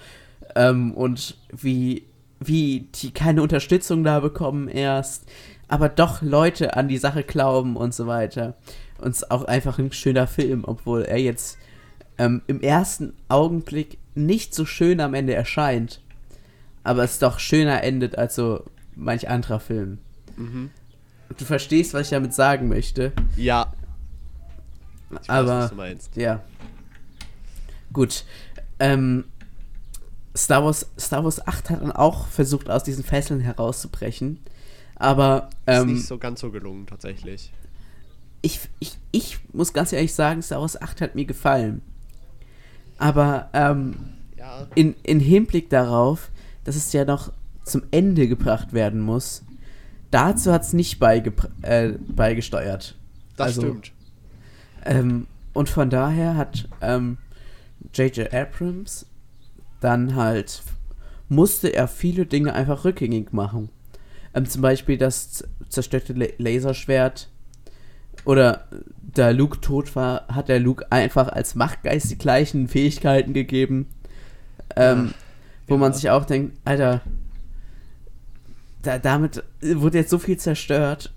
ähm, und wie, wie die keine Unterstützung da bekommen erst, aber doch Leute an die Sache glauben und so weiter. Und es ist auch einfach ein schöner Film, obwohl er jetzt ähm, im ersten Augenblick nicht so schön am Ende erscheint, aber es doch schöner endet als so manch anderer Film. Mhm. Du verstehst, was ich damit sagen möchte, Ja. Ich weiß, aber was du meinst. ja. Gut. Ähm, Star Wars, Star Wars 8 hat dann auch versucht, aus diesen Fesseln herauszubrechen. Aber Ist ähm, nicht so ganz so gelungen, tatsächlich. ich, ich, ich muss ganz ehrlich sagen, Star Wars 8 hat mir gefallen. Aber ähm, Ja. in, in Hinblick darauf, dass es ja noch zum Ende gebracht werden muss, dazu hat es nicht äh, beigesteuert. Das Also, stimmt. Ähm, und von daher hat ähm, J.J. Abrams dann halt, musste er viele Dinge einfach rückgängig machen. Ähm, zum Beispiel das zerstörte La Laserschwert. Oder da Luke tot war, hat der Luke einfach als Machtgeist die gleichen Fähigkeiten gegeben. Ähm, wo man sich auch denkt, Alter, da, damit wurde jetzt so viel zerstört.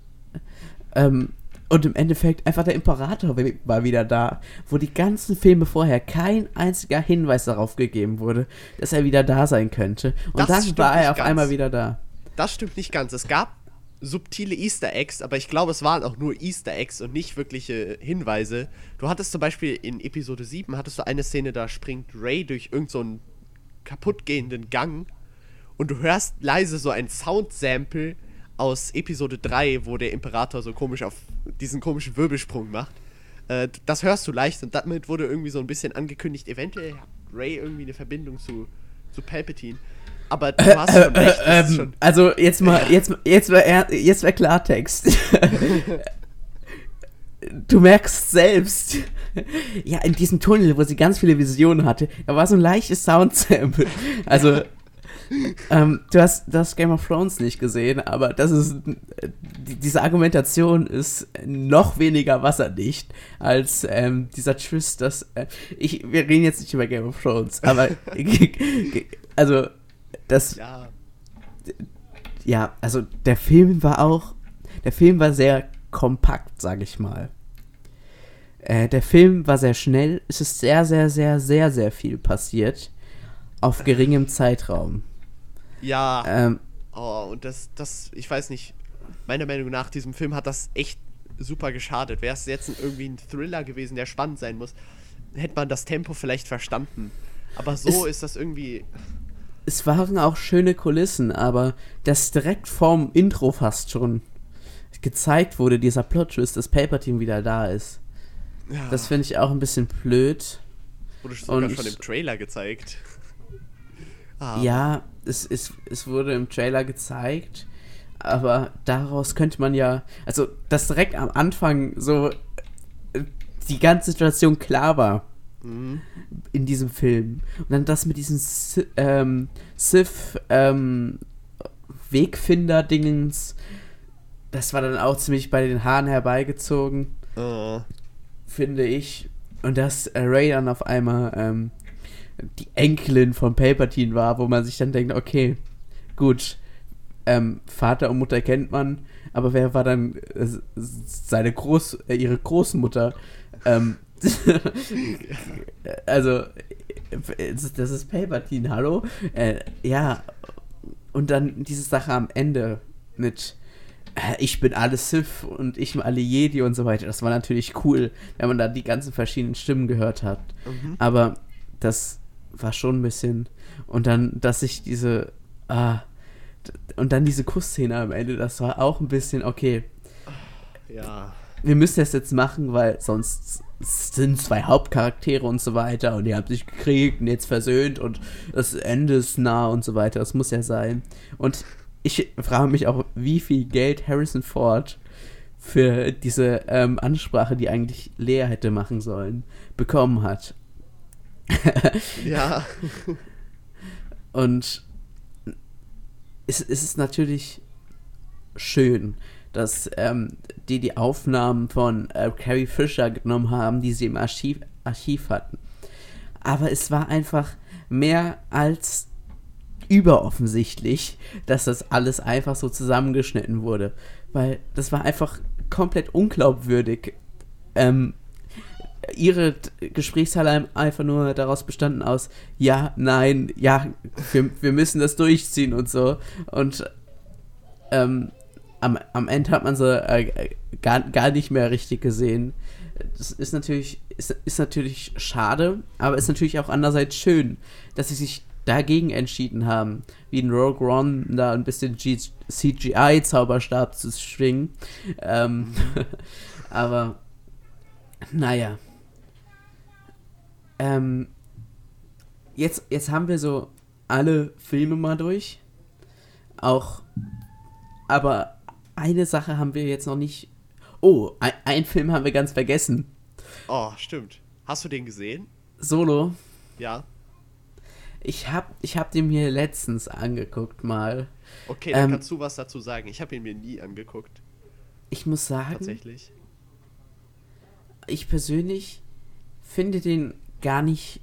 Ähm, und im Endeffekt einfach der Imperator war wieder da, wo die ganzen Filme vorher kein einziger Hinweis darauf gegeben wurde, dass er wieder da sein könnte. Und Das dann war er auf ganz. einmal wieder da. Das stimmt nicht ganz. Es gab subtile Easter Eggs, aber ich glaube, es waren auch nur Easter Eggs und nicht wirkliche Hinweise. Du hattest zum Beispiel in Episode 7 hattest du eine Szene, da springt Ray durch irgendeinen so kaputtgehenden Gang und du hörst leise so ein Soundsample aus Episode 3, wo der Imperator so komisch auf diesen komischen Wirbelsprung macht. Äh, das hörst du leicht und damit wurde irgendwie so ein bisschen angekündigt, eventuell hat Ray irgendwie eine Verbindung zu, zu Palpatine. Aber du hast schon recht, das ist Ähm, schon also jetzt mal, jetzt, jetzt mal, er- jetzt mal Klartext. du merkst selbst, ja, in diesem Tunnel, wo sie ganz viele Visionen hatte, da war so ein leichtes Soundsample. Also, ähm, du, hast, du hast Game of Thrones nicht gesehen, aber das ist, die, diese Argumentation ist noch weniger wasserdicht als ähm, dieser Twist, dass, äh, ich, wir reden jetzt nicht über Game of Thrones, aber, also, das, Ja, ja, also der Film war auch, der Film war sehr kompakt, sag ich mal. Äh, der Film war sehr schnell, es ist sehr, sehr, sehr, sehr, sehr viel passiert auf geringem Zeitraum. ja. Ähm, Oh, und das, das, ich weiß nicht, meiner Meinung nach, diesem Film hat das echt super geschadet. Wäre es jetzt irgendwie ein Thriller gewesen, der spannend sein muss, hätte man das Tempo vielleicht verstanden. Aber so Es- ist das irgendwie. es waren auch schöne Kulissen, aber das direkt vorm Intro fast schon gezeigt wurde, dieser Plot-Twist, dass Palpatine wieder da ist. Ja, Das finde ich auch ein bisschen blöd. wurde sogar und- schon im Trailer gezeigt. Ah, Ja, es, es, es wurde im Trailer gezeigt, aber daraus könnte man ja, also dass direkt am Anfang so äh, die ganze Situation klar war Mhm. in diesem Film. Und dann das mit diesen ähm, Sith, ähm, Wegfinder-Dingens. Das war dann auch ziemlich bei den Haaren herbeigezogen, Oh. Finde ich. Und dass Ray dann auf einmal ähm, die Enkelin von Palpatine war, wo man sich dann denkt, okay, gut, ähm, Vater und Mutter kennt man, aber wer war dann äh, seine Groß, äh, ihre Großmutter? Ähm, also, äh, das ist Palpatine, hallo? Äh, ja, und dann diese Sache am Ende mit ich bin alle Sith und ich bin alle Jedi und so weiter. Das war natürlich cool, wenn man da die ganzen verschiedenen Stimmen gehört hat. Mhm. Aber das war schon ein bisschen. Und dann, dass ich diese. Ah, und dann diese Kussszene am Ende, das war auch ein bisschen, okay, Ja. wir müssen das jetzt machen, weil sonst sind zwei Hauptcharaktere und so weiter und die haben sich gekriegt und jetzt versöhnt und das Ende ist nah und so weiter. Das muss ja sein. Und ich frage mich auch, wie viel Geld Harrison Ford für diese ähm, Ansprache, die eigentlich Lea hätte machen sollen, bekommen hat. Ja. Und es, es ist natürlich schön, dass ähm, die die Aufnahmen von äh, Carrie Fisher genommen haben, die sie im Archiv, Archiv hatten. Aber es war einfach mehr als überoffensichtlich, dass das alles einfach so zusammengeschnitten wurde. Weil das war einfach komplett unglaubwürdig. Ähm, ihre haben einfach nur daraus bestanden aus ja, nein, ja, wir, wir müssen das durchziehen und so. Und ähm, am, am Ende hat man äh, äh, gar, gar nicht mehr richtig gesehen. Das ist natürlich, ist, ist natürlich schade, aber ist natürlich auch andererseits schön, dass sie sich dagegen entschieden haben, wie in Rogue One da ein bisschen CGI-Zauberstab zu schwingen. Ähm, aber naja. Ähm, jetzt, jetzt haben wir so alle Filme mal durch. Auch, aber eine Sache haben wir jetzt noch nicht. Oh, ein, ein Film haben wir ganz vergessen. Oh, stimmt. Hast du den gesehen? Solo. Ja. Ich hab, ich hab den mir letztens angeguckt mal. Okay, dann Ähm, kannst du was dazu sagen. Ich habe ihn mir nie angeguckt. Ich muss sagen, Tatsächlich. ich persönlich finde den gar nicht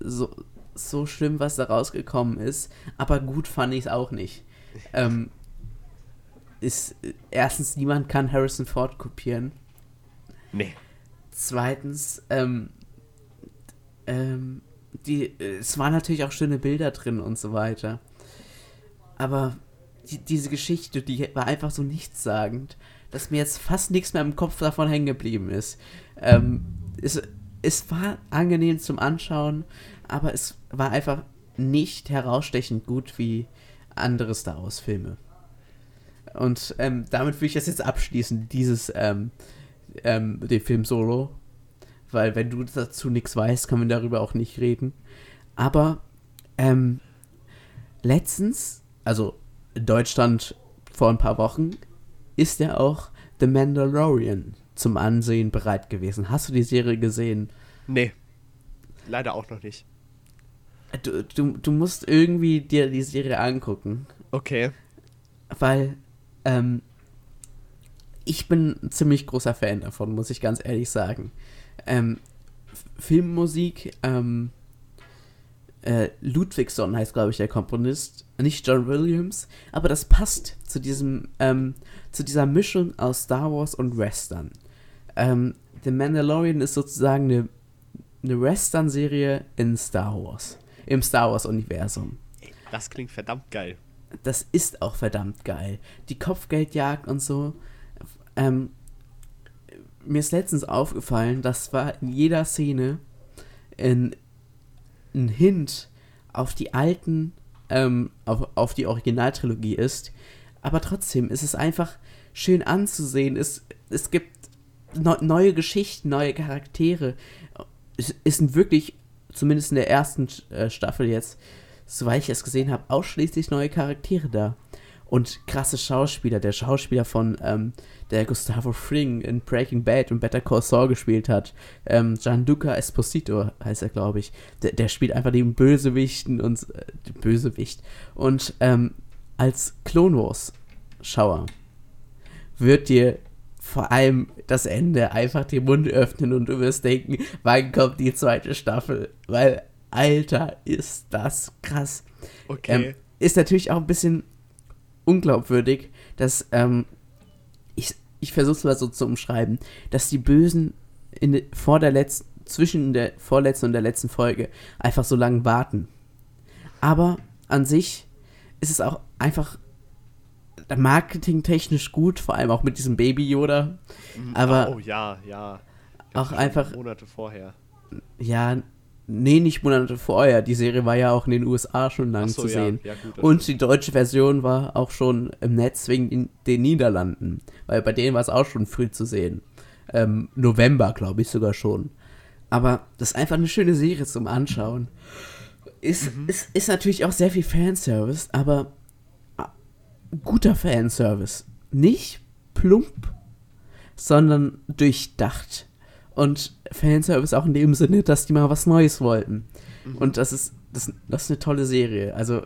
so, so schlimm, was da rausgekommen ist. Aber gut fand ich es auch nicht. Ähm, ist, erstens, niemand kann Harrison Ford kopieren. Nee. Zweitens, ähm, ähm, die, äh, es waren natürlich auch schöne Bilder drin und so weiter. Aber die, diese Geschichte, die war einfach so nichtssagend, dass mir jetzt fast nichts mehr im Kopf davon hängen geblieben ist. Ähm, es, es war angenehm zum Anschauen, aber es war einfach nicht herausstechend gut wie andere Star Wars-Filme. Und ähm, damit will ich das jetzt abschließen, dieses, ähm, ähm, den Film Solo. Weil wenn du dazu nichts weißt, können wir darüber auch nicht reden. Aber ähm, letztens, also in Deutschland vor ein paar Wochen, ist ja auch The Mandalorian zum Ansehen bereit gewesen. Hast du die Serie gesehen? Nee. Leider auch noch nicht. Du, du, du musst irgendwie dir die Serie angucken. Okay. weil ähm, ich bin ein ziemlich großer Fan davon, muss ich ganz ehrlich sagen. Ähm, Filmmusik, ähm, äh, Ludwigson heißt, glaube ich, der Komponist, nicht John Williams, aber das passt zu diesem, ähm, zu dieser Mischung aus Star Wars und Western. Ähm, The Mandalorian ist sozusagen eine, eine Western-Serie in Star Wars, im Star Wars-Universum Das klingt verdammt geil. das ist auch verdammt geil. Die Kopfgeldjagd und so. Ähm, mir ist letztens aufgefallen, das war in jeder Szene ein, ein Hint auf die alten, ähm, auf, auf die Originaltrilogie ist. Aber trotzdem ist es einfach schön anzusehen. Es, es gibt neu- neue Geschichten, neue Charaktere. Es, es sind wirklich, zumindest in der ersten äh, Staffel jetzt, soweit ich es gesehen habe, ausschließlich neue Charaktere da. Und krasse Schauspieler. Der Schauspieler von, ähm, der Gustavo Fring in Breaking Bad und Better Call Saul gespielt hat. Ähm, Gianluca Esposito heißt er, glaube ich. Der, der spielt einfach den Bösewichten und äh, Bösewicht. Und ähm, als Clone Wars-Schauer wird dir vor allem das Ende einfach den Mund öffnen und du wirst denken, wann kommt die zweite Staffel? Weil, Alter, ist das krass. Okay. Ähm, ist natürlich auch ein bisschen unglaubwürdig, dass, ähm, ich, ich versuche es mal so zu umschreiben, dass die Bösen in, vor der letzten, zwischen der vorletzten und der letzten Folge einfach so lange warten. Aber an sich ist es auch einfach marketingtechnisch gut, vor allem auch mit diesem Baby Yoda. Aber oh ja, ja. auch einfach, Monate vorher. ja, nee, nicht Monate vorher. Die Serie war ja auch in den USA schon lang so, zu ja. sehen. Ja, gut, Und stimmt. die deutsche Version war auch schon im Netz wegen den, den Niederlanden. Weil bei denen war es auch schon früh zu sehen. Ähm, November, glaube ich sogar schon. Aber das ist einfach eine schöne Serie zum Anschauen. Ist, Mhm. ist, ist natürlich auch sehr viel Fanservice, aber ah, guter Fanservice. Nicht plump, sondern durchdacht. Und Fanservice auch in dem Sinne, dass die mal was Neues wollten. Mhm. Und das ist, das, das ist eine tolle Serie. Also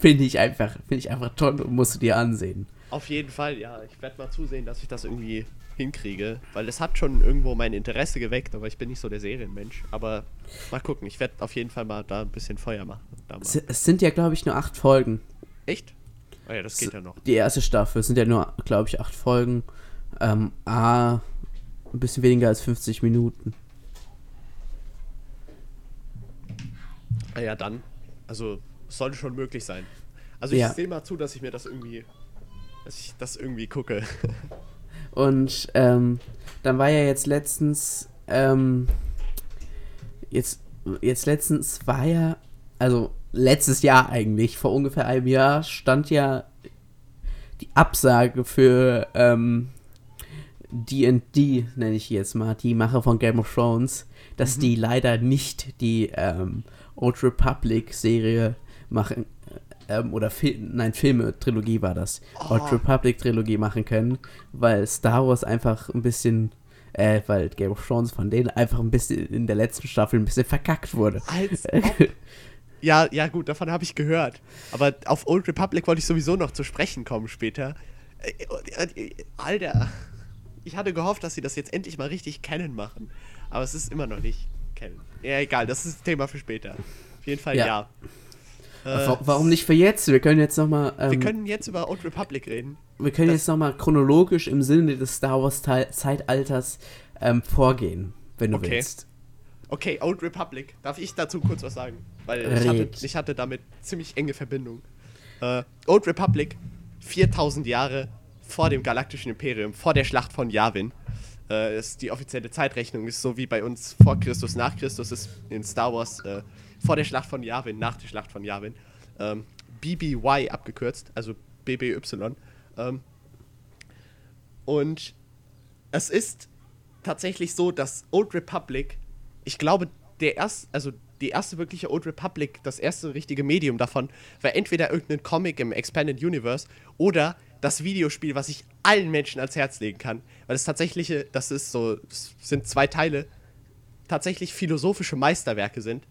finde ich einfach, finde ich einfach toll und musst du dir ansehen. Auf jeden Fall, ja. Ich werde mal zusehen, dass ich das irgendwie hinkriege. Weil es hat schon irgendwo mein Interesse geweckt, aber ich bin nicht so der Serienmensch. Aber mal gucken, ich werde auf jeden Fall mal da ein bisschen Feuer machen. Es, sind ja, glaube ich, nur acht Folgen. Echt? Oh ja, das geht ja noch. Die erste Staffel sind ja nur, glaube ich, acht Folgen. Ähm, ah, ein bisschen weniger als 50 Minuten. Ah ja, dann. Also, sollte schon möglich sein. Also, ich Ja. sehe mal zu, dass ich mir das irgendwie. Dass ich das irgendwie gucke. Und ähm, dann war ja jetzt letztens, ähm, jetzt, jetzt letztens war ja, also letztes Jahr eigentlich, vor ungefähr einem Jahr, stand ja die Absage für ähm, D&D, nenne ich jetzt mal, die Macher von Game of Thrones, dass die leider nicht die ähm, Old Republic Serie machen, ähm, oder Fil nein, Filme, Trilogie war das, Old Republic Trilogie machen können, weil Star Wars einfach ein bisschen, äh, weil Game of Thrones von denen einfach ein bisschen in der letzten Staffel ein bisschen verkackt wurde. Als ob. Ja, ja, gut, davon habe ich gehört. Aber auf Old Republic wollte ich sowieso noch zu sprechen kommen später. Äh, äh, Alter, ich hatte gehofft, dass sie das jetzt endlich mal richtig kennen machen. Aber es ist immer noch nicht kennen. Ja, egal, das ist Thema für später. Auf jeden Fall Ja. ja. Äh, Wa- Warum nicht für jetzt? Wir können jetzt nochmal. Ähm, Wir können jetzt über Old Republic reden. wir können jetzt nochmal chronologisch im Sinne des Star Wars Teil- Zeitalters ähm, vorgehen, wenn du Okay. willst. Okay, Old Republic. Darf ich dazu kurz was sagen? Weil ich hatte, ich hatte damit ziemlich enge Verbindung. Äh, Old Republic, 4000 Jahre vor dem Galaktischen Imperium, vor der Schlacht von Yavin. Äh, ist die offizielle Zeitrechnung ist so wie bei uns vor Christus, nach Christus ist in Star Wars äh, vor der Schlacht von Yavin, nach der Schlacht von Yavin. Ähm, BBY abgekürzt, also BBY. Ähm, und es ist tatsächlich so, dass Old Republic, ich glaube, der erste, also die erste wirkliche Old Republic, das erste richtige Medium davon, war entweder irgendein Comic im Expanded Universe oder das Videospiel, was ich allen Menschen ans Herz legen kann. Weil das tatsächliche, das ist so, es sind zwei Teile, tatsächlich philosophische Meisterwerke sind.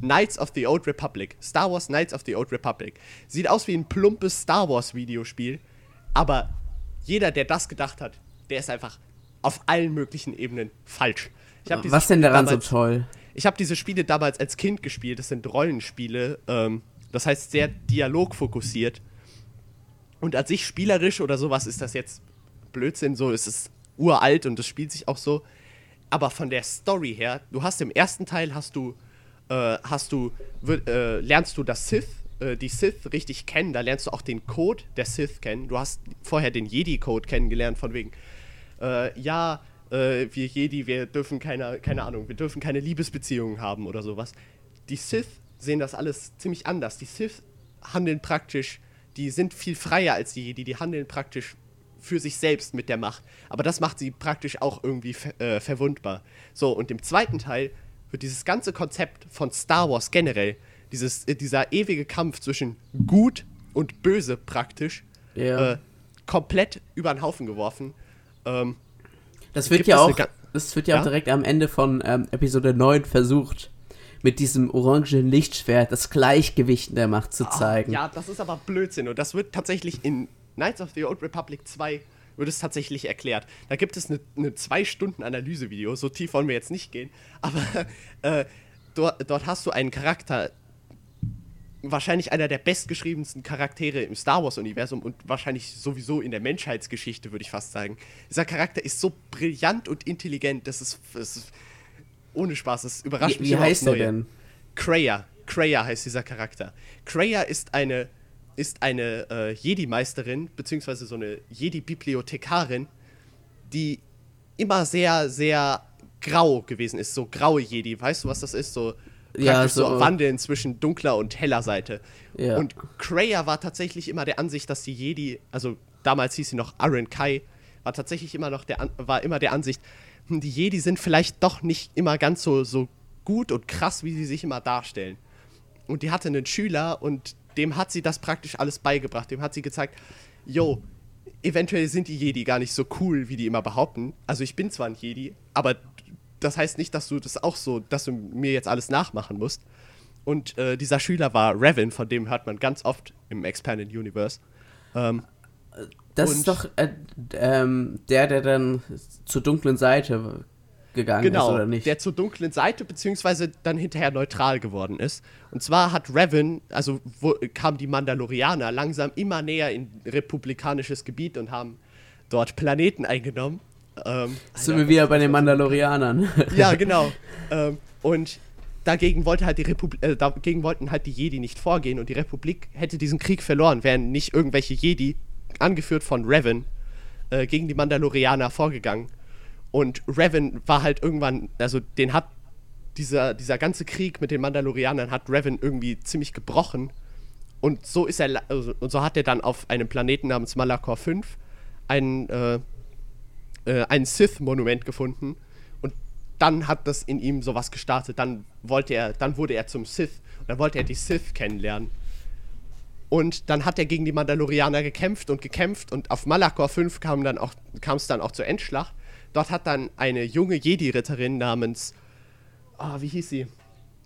Knights of the Old Republic. Star Wars Knights of the Old Republic. Sieht aus wie ein plumpes Star Wars Videospiel, aber jeder, der das gedacht hat, der ist einfach auf allen möglichen Ebenen falsch. Was denn daran damals- so toll? ich habe diese Spiele damals als Kind gespielt. Das sind Rollenspiele. Ähm, das heißt sehr dialogfokussiert. Und an sich spielerisch oder sowas ist das jetzt Blödsinn. So ist es uralt und es spielt sich auch so. Aber von der Story her, du hast im ersten Teil hast du äh, hast du äh, lernst du das Sith äh, die Sith richtig kennen. Da lernst du auch den Code der Sith kennen. Du hast vorher den Jedi-Code kennengelernt von wegen äh, ja, äh, wir Jedi, wir dürfen keine, keine Ahnung, wir dürfen keine Liebesbeziehungen haben oder sowas. Die Sith sehen das alles ziemlich anders. Die Sith handeln praktisch, die sind viel freier als die Jedi, die handeln praktisch für sich selbst mit der Macht. Aber das macht sie praktisch auch irgendwie äh, verwundbar. So, und im zweiten Teil wird dieses ganze Konzept von Star Wars generell, dieses, äh, dieser ewige Kampf zwischen gut und böse praktisch, Ja. äh, komplett über den Haufen geworfen. Ähm, Das wird ja auch, das wird ja, auch Ja? direkt am Ende von ähm, Episode 9 versucht. Mit diesem orangen Lichtschwert das Gleichgewicht in der Macht zu zeigen. Ah, Ja, das ist aber Blödsinn. Und das wird tatsächlich in Knights of the Old Republic 2 wird es tatsächlich erklärt. Da gibt es eine, eine zwei Stunden Analysevideo. So tief wollen wir jetzt nicht gehen. Aber äh, dort, dort hast du einen Charakter, wahrscheinlich einer der bestgeschriebensten Charaktere im Star Wars-Universum und wahrscheinlich sowieso in der Menschheitsgeschichte, würde ich fast sagen. Dieser Charakter ist so brillant und intelligent, das ist, das ist ohne Spaß, das überrascht Wie, mich wie heißt er Neue. denn? Kreia. Kreia heißt dieser Charakter. Kreia ist eine, ist eine äh, Jedi-Meisterin, beziehungsweise so eine Jedi-Bibliothekarin, die immer sehr, sehr grau gewesen ist. So graue Jedi. Weißt du, was das ist? So, Ja, praktisch so, so- wandeln zwischen dunkler und heller Seite. Ja. Und Kreia war tatsächlich immer der Ansicht, dass die Jedi, also damals hieß sie noch Aaron Kai, war tatsächlich immer noch der, war immer der Ansicht, die Jedi sind vielleicht doch nicht immer ganz so, so gut und krass, wie sie sich immer darstellen. Und die hatte einen Schüler und dem hat sie das praktisch alles beigebracht. Dem hat sie gezeigt, yo, eventuell sind die Jedi gar nicht so cool, wie die immer behaupten. Also ich bin zwar ein Jedi, aber das heißt nicht, dass du das auch so, dass du mir jetzt alles nachmachen musst. Und äh, dieser Schüler war Revan, von dem hört man ganz oft im Expanded Universe. Ähm, Das Und- ist doch äh, ähm, der, der dann zur dunklen Seite gegangen ist, genau, oder nicht? der zur dunklen Seite beziehungsweise dann hinterher neutral geworden ist. Und zwar hat Revan, also wo, kamen die Mandalorianer langsam immer näher in republikanisches Gebiet und haben dort Planeten eingenommen. Ähm, Sind wir wieder bei den Mandalorianern. Ja, genau. ähm, und dagegen wollte halt die Republik, äh, dagegen wollten halt die Jedi nicht vorgehen und die Republik hätte diesen Krieg verloren, wären nicht irgendwelche Jedi, angeführt von Revan, äh, gegen die Mandalorianer vorgegangen. Und Revan war halt irgendwann, also den hat dieser, dieser ganze Krieg mit den Mandalorianern hat Revan irgendwie ziemlich gebrochen. Und so ist er, also, und so hat er dann auf einem Planeten namens Malakor 5 einen, äh, äh, ein Sith-Monument gefunden und dann hat das in ihm sowas gestartet. Dann wollte er, dann wurde er zum Sith und dann wollte er die Sith kennenlernen. Und dann hat er gegen die Mandalorianer gekämpft und gekämpft und auf Malakor 5 kam es dann auch zur Endschlacht. Dort hat dann eine junge Jedi-Ritterin namens ah, wie hieß sie?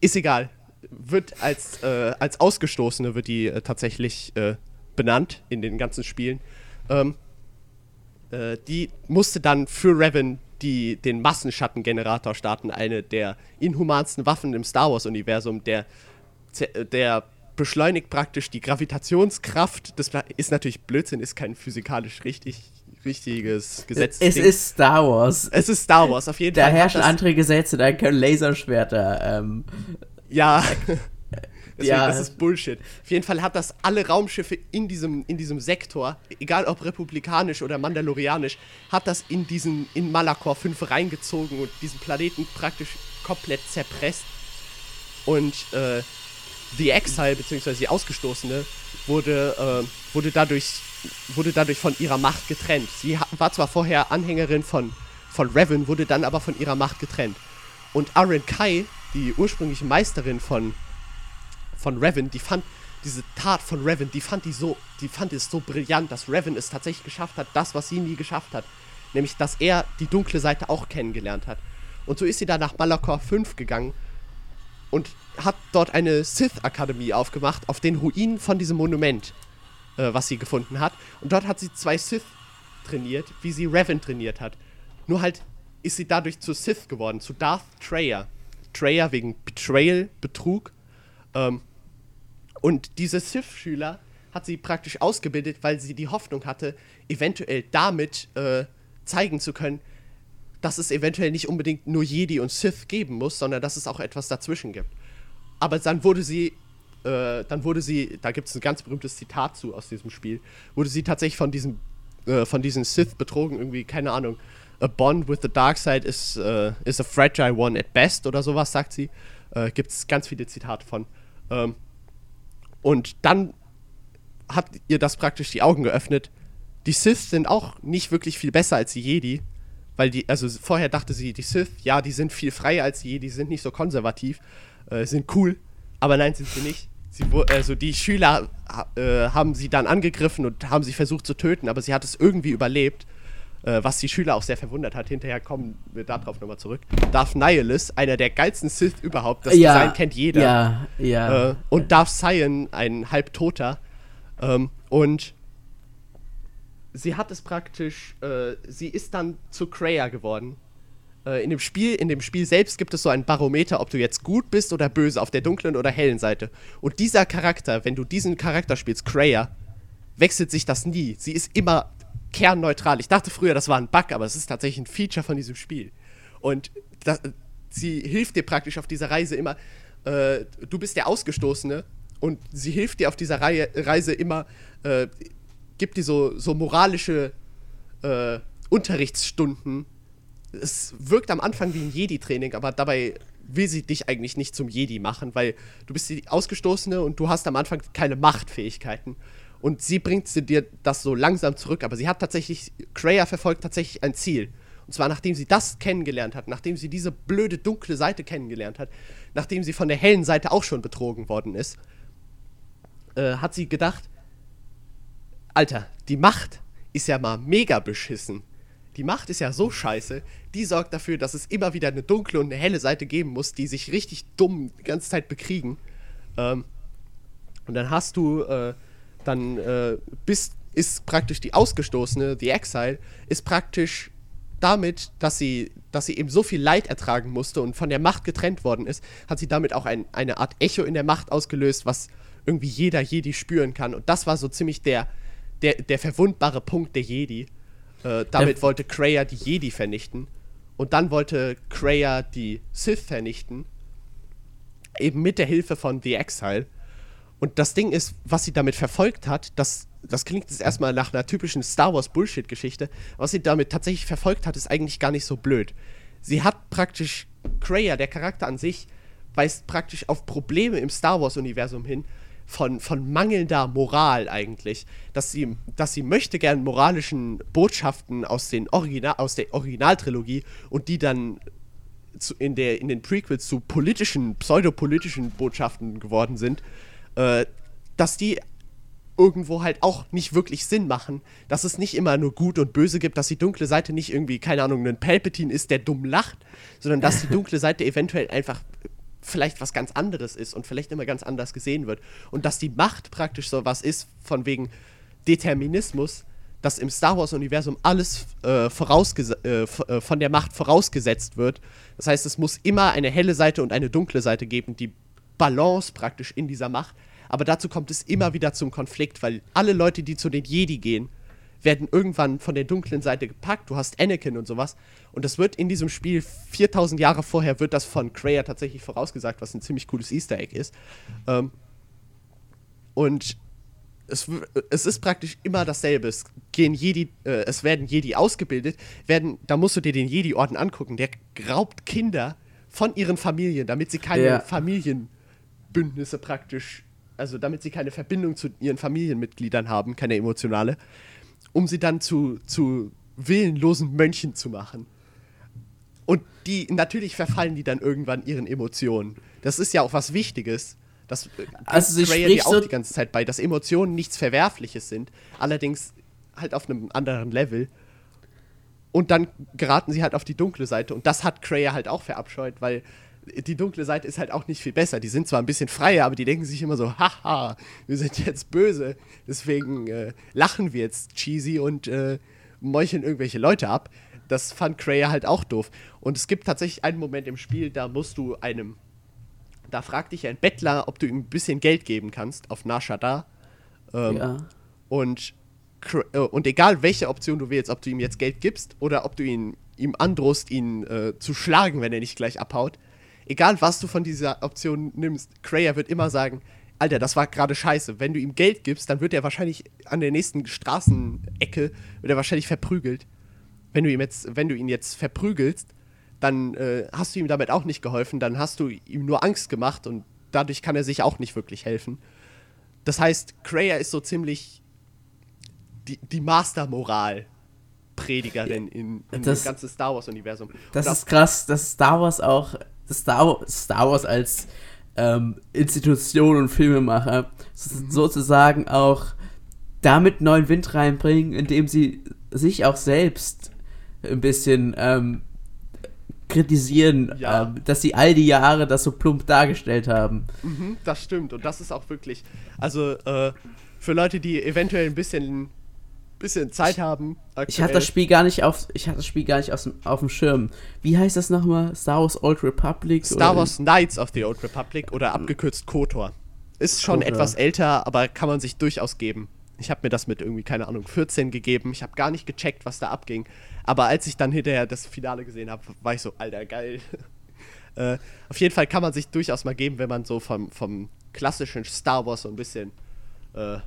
Ist egal. Wird als, äh, als Ausgestoßene wird die äh, tatsächlich äh, benannt in den ganzen Spielen. Ähm, äh, die musste dann für Revan die, den Massenschatten-Generator starten, eine der inhumansten Waffen im Star Wars-Universum, der, der beschleunigt praktisch die Gravitationskraft. Das ist natürlich Blödsinn, ist kein physikalisch richtig, richtiges Gesetz. es ist Star Wars. es ist Star Wars, auf jeden Da Fall. hat herrschen andere Gesetze, da können Laserschwerter. Ähm, Ja. Deswegen, Ja. das ist Bullshit. Auf jeden Fall hat das alle Raumschiffe in diesem, in diesem Sektor, egal ob republikanisch oder mandalorianisch, hat das in diesen, in Malakor 5 reingezogen und diesen Planeten praktisch komplett zerpresst. Und äh, The Exile, beziehungsweise die Ausgestoßene, wurde, äh, wurde, dadurch, wurde dadurch von ihrer Macht getrennt. Sie war zwar vorher Anhängerin von, von Revan, wurde dann aber von ihrer Macht getrennt. Und Aaron Kai, die ursprüngliche Meisterin von, von Revan, die fand diese Tat von Revan, die fand die so, die fand es so brillant, dass Revan es tatsächlich geschafft hat, das, was sie nie geschafft hat. Nämlich, dass er die dunkle Seite auch kennengelernt hat. Und so ist sie dann nach Malakor 5 gegangen und hat dort eine Sith-Akademie aufgemacht, auf den Ruinen von diesem Monument, äh, was sie gefunden hat. Und dort hat sie zwei Sith trainiert, wie sie Revan trainiert hat. Nur halt ist sie dadurch zu Sith geworden, zu Darth Treya. Treya wegen Betrayal, Betrug. Ähm, und diese Sith-Schüler hat sie praktisch ausgebildet, weil sie die Hoffnung hatte, eventuell damit äh, zeigen zu können, dass es eventuell nicht unbedingt nur Jedi und Sith geben muss, sondern dass es auch etwas dazwischen gibt. Aber dann wurde sie, äh, dann wurde sie, da gibt es ein ganz berühmtes Zitat zu aus diesem Spiel, wurde sie tatsächlich von diesem, äh, von diesen Sith betrogen, irgendwie, keine Ahnung, a bond with the dark side is, äh, is a fragile one at best oder sowas, sagt sie. Äh, gibt es ganz viele Zitate von. Ähm, und dann hat ihr das praktisch die Augen geöffnet. Die Sith sind auch nicht wirklich viel besser als die Jedi, weil die, also vorher dachte sie, die Sith, ja, die sind viel freier als Jedi, die sind nicht so konservativ, äh, sind cool, aber nein, sind sie nicht. Sie, also die Schüler äh, haben sie dann angegriffen und haben sie versucht zu töten, aber sie hat es irgendwie überlebt. äh, was die Schüler auch sehr verwundert hat. Hinterher kommen wir darauf nochmal zurück. Darth Nihilus, einer der geilsten Sith überhaupt. Das ja, Design kennt jeder. Ja, ja. Äh, und Darth Sion, ein Halbtoter. Ähm, und sie hat es praktisch, äh, sie ist dann zu Kreia geworden. Äh, in, dem Spiel, in dem Spiel selbst gibt es so ein Barometer, ob du jetzt gut bist oder böse, auf der dunklen oder hellen Seite. Und dieser Charakter, wenn du diesen Charakter spielst, Kreia, wechselt sich das nie. Sie ist immer kernneutral. Ich dachte früher, das war ein Bug, aber es ist tatsächlich ein Feature von diesem Spiel. Und das, sie hilft dir praktisch auf dieser Reise immer. Äh, du bist der Ausgestoßene und sie hilft dir auf dieser Reihe, Reise immer, äh, gibt dir so, so moralische äh, Unterrichtsstunden. Es wirkt am Anfang wie ein Jedi-Training, aber dabei will sie dich eigentlich nicht zum Jedi machen, weil du bist die Ausgestoßene und du hast am Anfang keine Machtfähigkeiten. Und sie bringt sie dir das so langsam zurück. Aber sie hat tatsächlich, Kreia verfolgt tatsächlich ein Ziel. Und zwar nachdem sie das kennengelernt hat, nachdem sie diese blöde dunkle Seite kennengelernt hat, nachdem sie von der hellen Seite auch schon betrogen worden ist, äh, hat sie gedacht, Alter, die Macht ist ja mal mega beschissen. Die Macht ist ja so scheiße, die sorgt dafür, dass es immer wieder eine dunkle und eine helle Seite geben muss, die sich richtig dumm die ganze Zeit bekriegen. Ähm, und dann hast du äh, dann äh, bist, ist praktisch die Ausgestoßene, die Exile, ist praktisch damit, dass sie, dass sie eben so viel Leid ertragen musste und von der Macht getrennt worden ist, hat sie damit auch ein, eine Art Echo in der Macht ausgelöst, was irgendwie jeder Jedi spüren kann. Und das war so ziemlich der, der, der verwundbare Punkt der Jedi. Äh, damit ja. wollte Kreia die Jedi vernichten. Und dann wollte Kreia die Sith vernichten. Eben mit der Hilfe von The Exile. Und das Ding ist, was sie damit verfolgt hat, das, das klingt jetzt erstmal nach einer typischen Star Wars Bullshit-Geschichte. Was sie damit tatsächlich verfolgt hat, ist eigentlich gar nicht so blöd. Sie hat praktisch, Kreia, der Charakter an sich, weist praktisch auf Probleme im Star Wars-Universum hin, von, von mangelnder Moral eigentlich. Dass sie, dass sie möchte gern moralischen Botschaften aus, den Original, aus der Originaltrilogie und die dann zu, in, der, in den Prequels zu politischen, pseudopolitischen Botschaften geworden sind äh, dass die irgendwo halt auch nicht wirklich Sinn machen, dass es nicht immer nur gut und böse gibt, dass die dunkle Seite nicht irgendwie, keine Ahnung, ein Palpatine ist, der dumm lacht, sondern dass die dunkle Seite eventuell einfach vielleicht was ganz anderes ist und vielleicht immer ganz anders gesehen wird. Und dass die Macht praktisch so was ist, von wegen Determinismus, dass im Star Wars-Universum alles äh, äh, äh, von der Macht vorausgesetzt wird. Das heißt, es muss immer eine helle Seite und eine dunkle Seite geben, die Balance praktisch in dieser Macht. Aber dazu kommt es immer wieder zum Konflikt, weil alle Leute, die zu den Jedi gehen, werden irgendwann von der dunklen Seite gepackt. Du hast Anakin und sowas. Und das wird in diesem Spiel 4000 Jahre vorher, wird das von Kreia tatsächlich vorausgesagt, was ein ziemlich cooles Easter Egg ist. Ähm, und es, es, ist praktisch immer dasselbe. Es, gehen Jedi, äh, es werden Jedi ausgebildet. Werden, da musst du dir den Jedi-Orden angucken. Der raubt Kinder von ihren Familien, damit sie keine ja. Familien Bündnisse praktisch, also damit sie keine Verbindung zu ihren Familienmitgliedern haben, keine emotionale, um sie dann zu, zu willenlosen Mönchen zu machen. Und die, natürlich verfallen die dann irgendwann ihren Emotionen. Das ist ja auch was Wichtiges. Das also sie dir auch so die ganze Zeit bei, dass Emotionen nichts Verwerfliches sind, allerdings halt auf einem anderen Level. Und dann geraten sie halt auf die dunkle Seite. Und das hat Kreia halt auch verabscheut, weil die dunkle Seite ist halt auch nicht viel besser. Die sind zwar ein bisschen freier, aber die denken sich immer so, haha, wir sind jetzt böse, deswegen äh, lachen wir jetzt cheesy und äh, meucheln irgendwelche Leute ab. Das fand Kreia halt auch doof. Und es gibt tatsächlich einen Moment im Spiel, da musst du einem, da fragt dich ein Bettler, ob du ihm ein bisschen Geld geben kannst auf Nashada. Ähm, ja. Und, äh, und egal welche Option du wählst, ob du ihm jetzt Geld gibst oder ob du ihn, ihm androhst, ihn äh, zu schlagen, wenn er nicht gleich abhaut, egal was du von dieser Option nimmst, Kreia wird immer sagen, Alter, das war gerade scheiße. Wenn du ihm Geld gibst, dann wird er wahrscheinlich an der nächsten Straßenecke, wird er wahrscheinlich verprügelt. Wenn du, ihm jetzt, wenn du ihn jetzt verprügelst, dann äh, hast du ihm damit auch nicht geholfen, dann hast du ihm nur Angst gemacht und dadurch kann er sich auch nicht wirklich helfen. Das heißt, Kreia ist so ziemlich die, die Mastermoral Predigerin in, in das, dem ganzen Star Wars-Universum. Das ist krass, dass Star Wars auch Star, Star Wars als ähm, Institution und Filmemacher mhm. sozusagen auch damit neuen Wind reinbringen, indem sie sich auch selbst ein bisschen ähm, kritisieren, Ja. ähm, dass sie all die Jahre das so plump dargestellt haben. Mhm, das stimmt. Und das ist auch wirklich. Also, äh, für Leute, die eventuell ein bisschen, bisschen Zeit haben. Ich hatte das Spiel gar nicht auf, ich hatte das Spiel gar nicht dem, auf dem Schirm. Wie heißt das nochmal? Star Wars Old Republic? Star Wars Knights of the Old Republic oder abgekürzt KOTOR. Ist schon KOTOR. etwas älter, aber kann man sich durchaus geben. Ich habe mir das mit irgendwie, keine Ahnung, 14 gegeben. Ich habe gar nicht gecheckt, was da abging. Aber als ich dann hinterher das Finale gesehen habe, war ich so, alter, geil. äh, auf jeden Fall kann man sich durchaus mal geben, wenn man so vom, vom klassischen Star Wars so ein bisschen äh,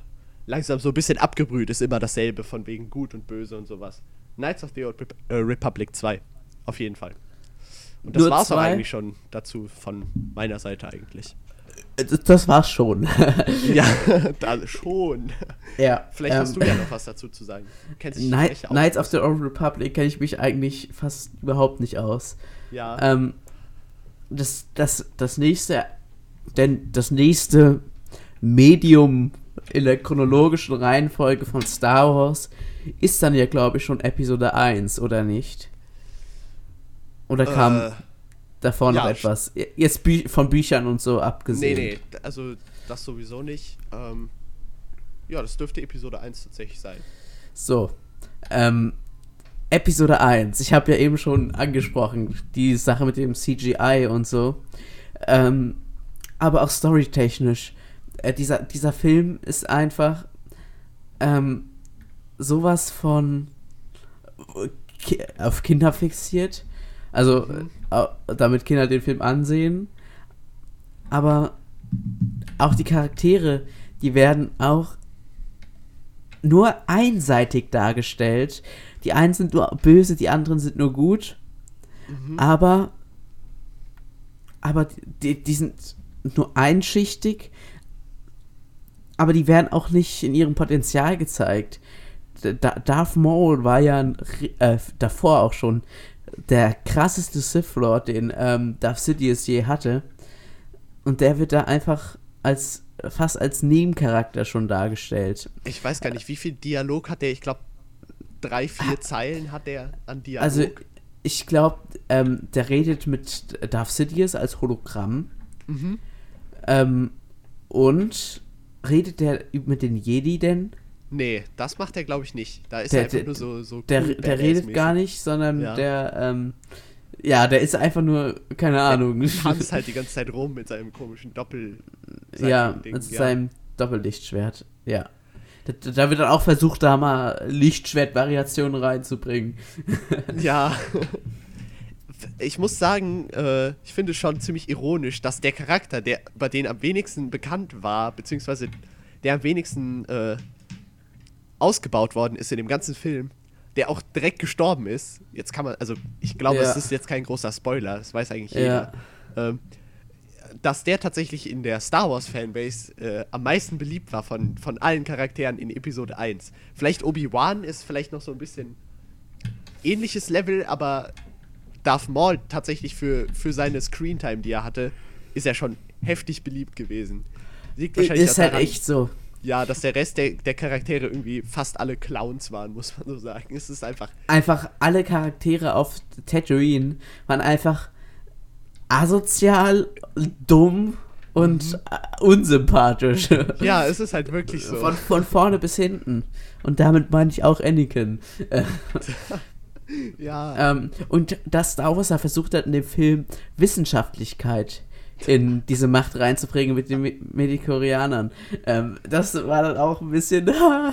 langsam so ein bisschen abgebrüht ist. Immer dasselbe von wegen Gut und Böse und sowas. Knights of the Old Rep äh, Republic 2. Auf jeden Fall. Und das Nur war's auch zwei? eigentlich schon dazu von meiner Seite eigentlich. Das, das war's schon. Ja, da schon. ja. Vielleicht hast ähm, du ja noch was dazu zu sagen. Du kennst dich Knight, echt aus. Knights of the Old Republic kenne ich mich eigentlich fast überhaupt nicht aus. Ja, Ähm, das, das, das nächste, denn das nächste Medium in der chronologischen Reihenfolge von Star Wars ist dann ja, glaube ich, schon Episode 1, oder nicht? Oder kam äh, davor noch ja, etwas? Jetzt Bü von Büchern und so nee, abgesehen. nee, d- also das sowieso nicht. Ähm, ja, das dürfte Episode 1 tatsächlich sein. So, ähm, Episode 1. Ich habe ja eben schon angesprochen, die Sache mit dem CGI und so. Ähm, aber auch storytechnisch. Äh, dieser, dieser Film ist einfach ähm, sowas von ki auf Kinder fixiert. Also, Mhm. äh, damit Kinder den Film ansehen. Aber auch die Charaktere, die werden auch nur einseitig dargestellt. Die einen sind nur böse, die anderen sind nur gut. Aber, aber die, die sind nur einschichtig. Aber die werden auch nicht in ihrem Potenzial gezeigt. Da- Darth Maul war ja äh, davor auch schon der krasseste Sith Lord, den ähm, Darth Sidious je hatte. Und der wird da einfach als fast als Nebencharakter schon dargestellt. Ich weiß gar nicht, wie viel Dialog hat der? Ich glaube, drei, vier Zeilen hat der an Dialog. Also, ich glaube, ähm, der redet mit Darth Sidious als Hologramm. Mhm. Ähm, und redet der mit den Jedi denn? nee, das macht er, glaube ich, nicht. Da ist Der- er einfach der- nur so, so Der, cool, der redet gar nicht, sondern Ja. der, ähm, ja, der ist einfach nur, keine Ahnung. tanzt halt die ganze Zeit rum mit seinem komischen Doppel. ja, Ding, mit ja. seinem Doppellichtschwert. Ja. Da, da wird dann auch versucht, da mal Lichtschwert-Variationen reinzubringen. Ja. Ich muss sagen, äh, ich finde es schon ziemlich ironisch, dass der Charakter, der über den am wenigsten bekannt war, beziehungsweise der am wenigsten äh, ausgebaut worden ist in dem ganzen Film, der auch direkt gestorben ist. Jetzt kann man, also ich glaube, Ja. es ist jetzt kein großer Spoiler, das weiß eigentlich jeder. Ähm, dass der tatsächlich in der Star Wars Fanbase äh, am meisten beliebt war von, von allen Charakteren in Episode 1. Vielleicht Obi-Wan ist vielleicht noch so ein bisschen ähnliches Level, aber Darth Maul tatsächlich für, für seine Screentime, die er hatte, ist er schon heftig beliebt gewesen. Liegt wahrscheinlich Ist halt daran, echt so. ja, dass der Rest der, der Charaktere irgendwie fast alle Clowns waren, muss man so sagen. Es ist einfach, einfach alle Charaktere auf Tatooine waren einfach asozial, dumm und äh, unsympathisch. ja, es ist halt wirklich so. Von, von vorne bis hinten. Und damit meine ich auch Anakin. Ja, ähm, und dass Star Wars da versucht hat, in dem Film Wissenschaftlichkeit in diese Macht reinzubringen mit den Me- Medikorianern. Ähm, das war dann auch ein bisschen,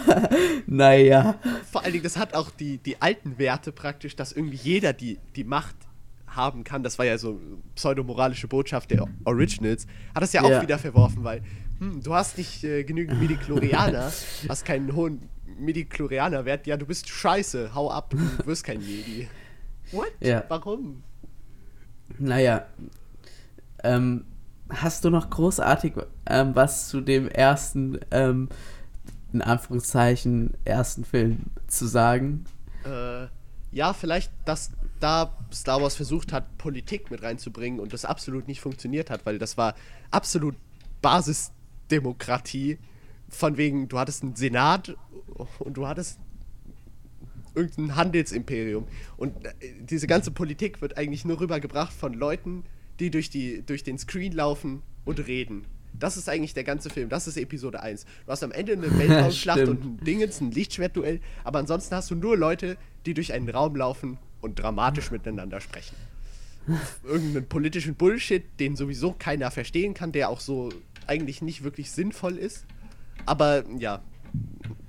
naja. vor allen Dingen, das hat auch die, die alten Werte praktisch, dass irgendwie jeder die, die Macht haben kann. Das war ja so pseudomoralische Botschaft der Originals. Hat das ja auch Ja. wieder verworfen, weil hm, du hast nicht äh, genügend Midichlorianer, hast keinen hohen Midichlorianer-Wert. Ja, du bist scheiße, hau ab, du wirst kein Jedi. What? Ja. Warum? Naja. Ähm, hast du noch großartig ähm, was zu dem ersten, ähm, in Anführungszeichen, ersten Film zu sagen? Äh, ja, vielleicht, dass da Star Wars versucht hat, Politik mit reinzubringen und das absolut nicht funktioniert hat, weil das war absolut Basisdemokratie. Von wegen, du hattest einen Senat und du hattest irgendein Handelsimperium. Und äh, diese ganze Politik wird eigentlich nur rübergebracht von Leuten, die durch, die durch den Screen laufen und reden. Das ist eigentlich der ganze Film. Das ist Episode 1. Du hast am Ende eine Weltraumschlacht und ein Dingens, ein Lichtschwertduell, aber ansonsten hast du nur Leute, die durch einen Raum laufen und dramatisch miteinander sprechen. Irgendeinen politischen Bullshit, den sowieso keiner verstehen kann, der auch so eigentlich nicht wirklich sinnvoll ist. Aber ja,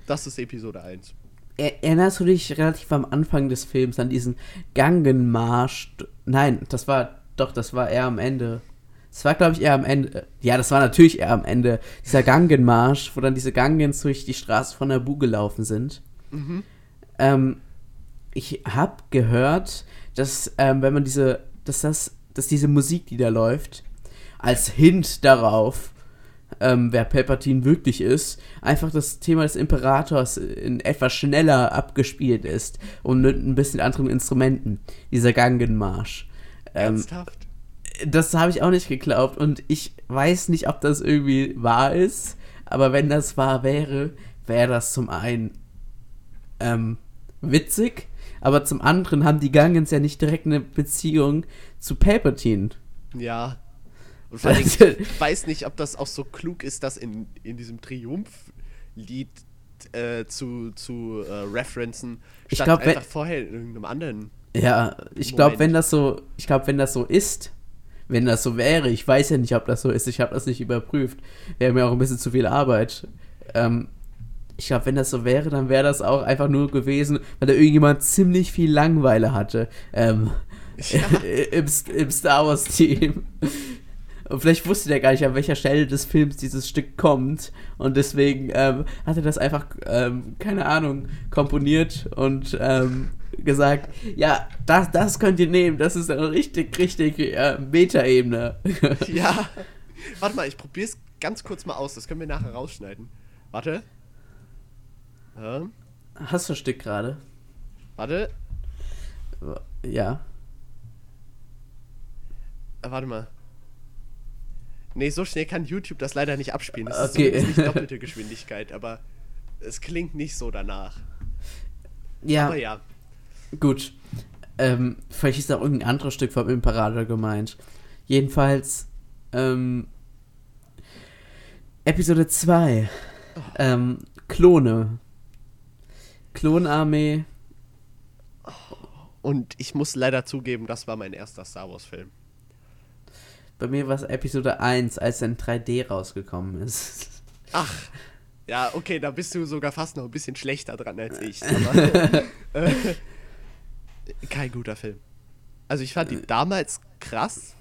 das ist Episode 1. Er- Erinnerst du dich relativ am Anfang des Films an diesen Gangenmarsch? Nein, das war doch, das war eher am Ende. Das war, glaube ich, eher am Ende. Ja, das war natürlich eher am Ende. Dieser Gangenmarsch, wo dann diese Gangens durch die Straße von Nabu gelaufen sind. Ähm, ich habe gehört, dass ähm, wenn man diese, dass das, dass diese Musik, die da läuft, als Hint darauf, ähm, wer Palpatine wirklich ist, einfach das Thema des Imperators in etwas schneller abgespielt ist und mit ein bisschen anderen Instrumenten. Dieser Gangenmarsch. Ähm, Ernsthaft? das habe ich auch nicht geglaubt und ich weiß nicht, ob das irgendwie wahr ist, aber wenn das wahr wäre, wäre das zum einen ähm, witzig, aber zum anderen haben die Gangens ja nicht direkt eine Beziehung zu Palpatine. Ja. Und allem, Also- ich weiß nicht, ob das auch so klug ist, das in, in diesem Triumphlied äh, zu, zu äh, referenzen, Ich statt glaub, wenn- einfach vorher in irgendeinem anderen. Ja, ich glaube, wenn das so, ich glaube, wenn das so ist, wenn das so wäre, ich weiß ja nicht, ob das so ist, ich habe das nicht überprüft, wäre mir auch ein bisschen zu viel Arbeit. Ähm, ich glaube, wenn das so wäre, dann wäre das auch einfach nur gewesen, weil da irgendjemand ziemlich viel Langeweile hatte ähm, im, im Star Wars Team. Und vielleicht wusste der gar nicht, an welcher Stelle des Films dieses Stück kommt. Und deswegen ähm, hat er das einfach, ähm, keine Ahnung, komponiert und ähm, gesagt, ja, das, das könnt ihr nehmen, das ist eine richtig, richtig äh, Meta-Ebene. Ja. Warte mal, ich probier's ganz kurz mal aus. Das können wir nachher rausschneiden. Warte. Ja, Hast du ein Stück gerade? warte. Ja. Äh, warte mal. Nee, so schnell kann YouTube das leider nicht abspielen. Das Okay. ist zumindest nicht doppelte Geschwindigkeit, aber es klingt nicht so danach. Ja, Aber ja. gut. Ähm, vielleicht ist auch irgendein anderes Stück vom Imperator gemeint. Jedenfalls, ähm, Episode 2. Ähm, Klone. Klonarmee. Und ich muss leider zugeben, das war mein erster Star Wars-Film. Bei mir war es Episode 1, als in 3D rausgekommen ist. Ach. Ja, okay, da bist du sogar fast noch ein bisschen schlechter dran als ich. Aber, äh, kein guter Film. Also ich fand die damals krass,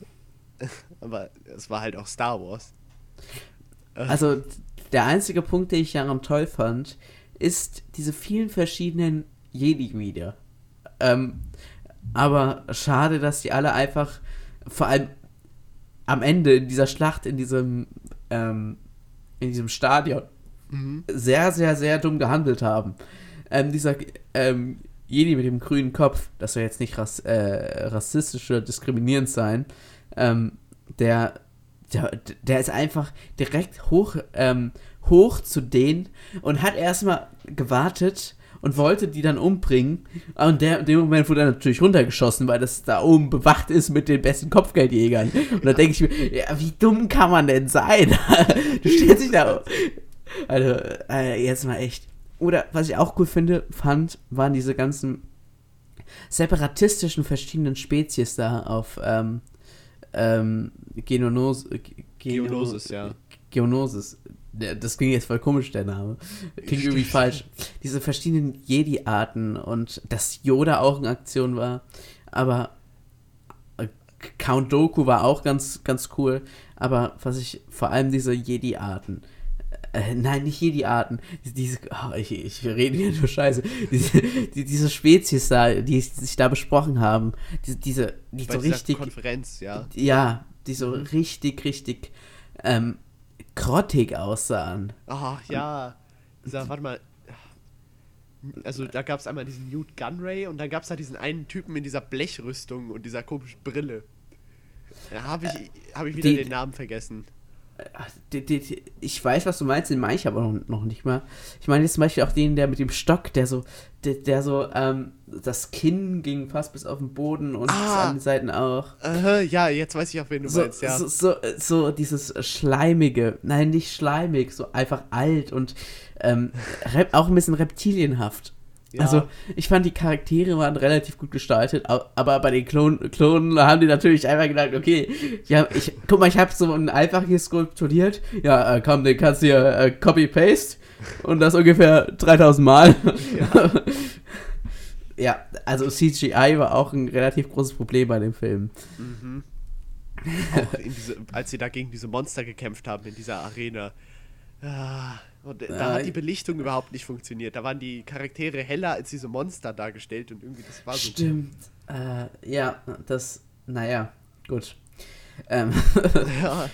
aber es war halt auch Star Wars. Also, der einzige Punkt, den ich daran toll fand, ist diese vielen verschiedenen Jedi wieder. Ähm, aber schade, dass die alle einfach, vor allem am Ende in dieser Schlacht, in diesem, ähm, in diesem Stadion, sehr, sehr, sehr dumm gehandelt haben. Ähm, dieser ähm, Jedi mit dem grünen Kopf, das soll jetzt nicht rass, äh, rassistisch oder diskriminierend sein, ähm, der, der, der ist einfach direkt hoch, ähm, hoch zu denen und hat erstmal gewartet und wollte die dann umbringen. Und der, in dem Moment wurde er natürlich runtergeschossen, weil das da oben bewacht ist mit den besten Kopfgeldjägern. Und da denke ich mir, ja, wie dumm kann man denn sein? du stellst dich da. Also, äh, jetzt mal echt. Oder was ich auch cool finde, fand, waren diese ganzen separatistischen verschiedenen Spezies da auf ähm, ähm, Geonos Geno- Geonosis, ja. Geonosis. Das klingt jetzt voll komisch, der Name. Klingt irgendwie falsch. Diese verschiedenen Jedi-Arten und dass Yoda auch in Aktion war. Aber äh, Count Doku war auch ganz, ganz cool. Aber was ich, vor allem diese Jedi-Arten. Äh, nein, nicht Jedi-Arten. Diese, oh, ich, ich rede hier nur Scheiße. Diese, die, diese Spezies da, die sich da besprochen haben. Diese, diese die Bei so richtig Konferenz, ja. ja, die so richtig, richtig ähm, grottig aussahen. Ah, ja. Dieser, warte mal. Also da gab es einmal diesen Newt Gunray und dann gab es da diesen einen Typen in dieser Blechrüstung und dieser komischen Brille. Da habe ich, hab ich wieder die- den Namen vergessen. Ich weiß, was du meinst, den meine ich aber noch, noch nicht mal. Ich meine jetzt zum Beispiel auch den, der mit dem Stock, der so, der, der so, ähm, das Kinn ging fast bis auf den Boden und Ah. an den Seiten auch. Äh, ja, jetzt weiß ich auch, wen du So, meinst, ja. so, so, so dieses Schleimige, nein, nicht schleimig, so einfach alt und ähm, auch ein bisschen reptilienhaft. Ja. Also, ich fand, die Charaktere waren relativ gut gestaltet, aber bei den Klonen, Klonen haben die natürlich einfach gedacht, okay, ja, ich, guck mal, ich habe so ein einfaches skulpturiert, ja, äh, komm, den kannst du hier äh, copy-paste und das ungefähr 3000 Mal. Ja. also CGI war auch ein relativ großes Problem bei dem Film. auch in diese, als sie da gegen diese Monster gekämpft haben in dieser Arena. Ah, und da hat die Belichtung überhaupt nicht funktioniert. Da waren die Charaktere heller als diese Monster dargestellt und irgendwie das war so. Stimmt. Äh, ja, das, naja, gut. Ähm, Ja.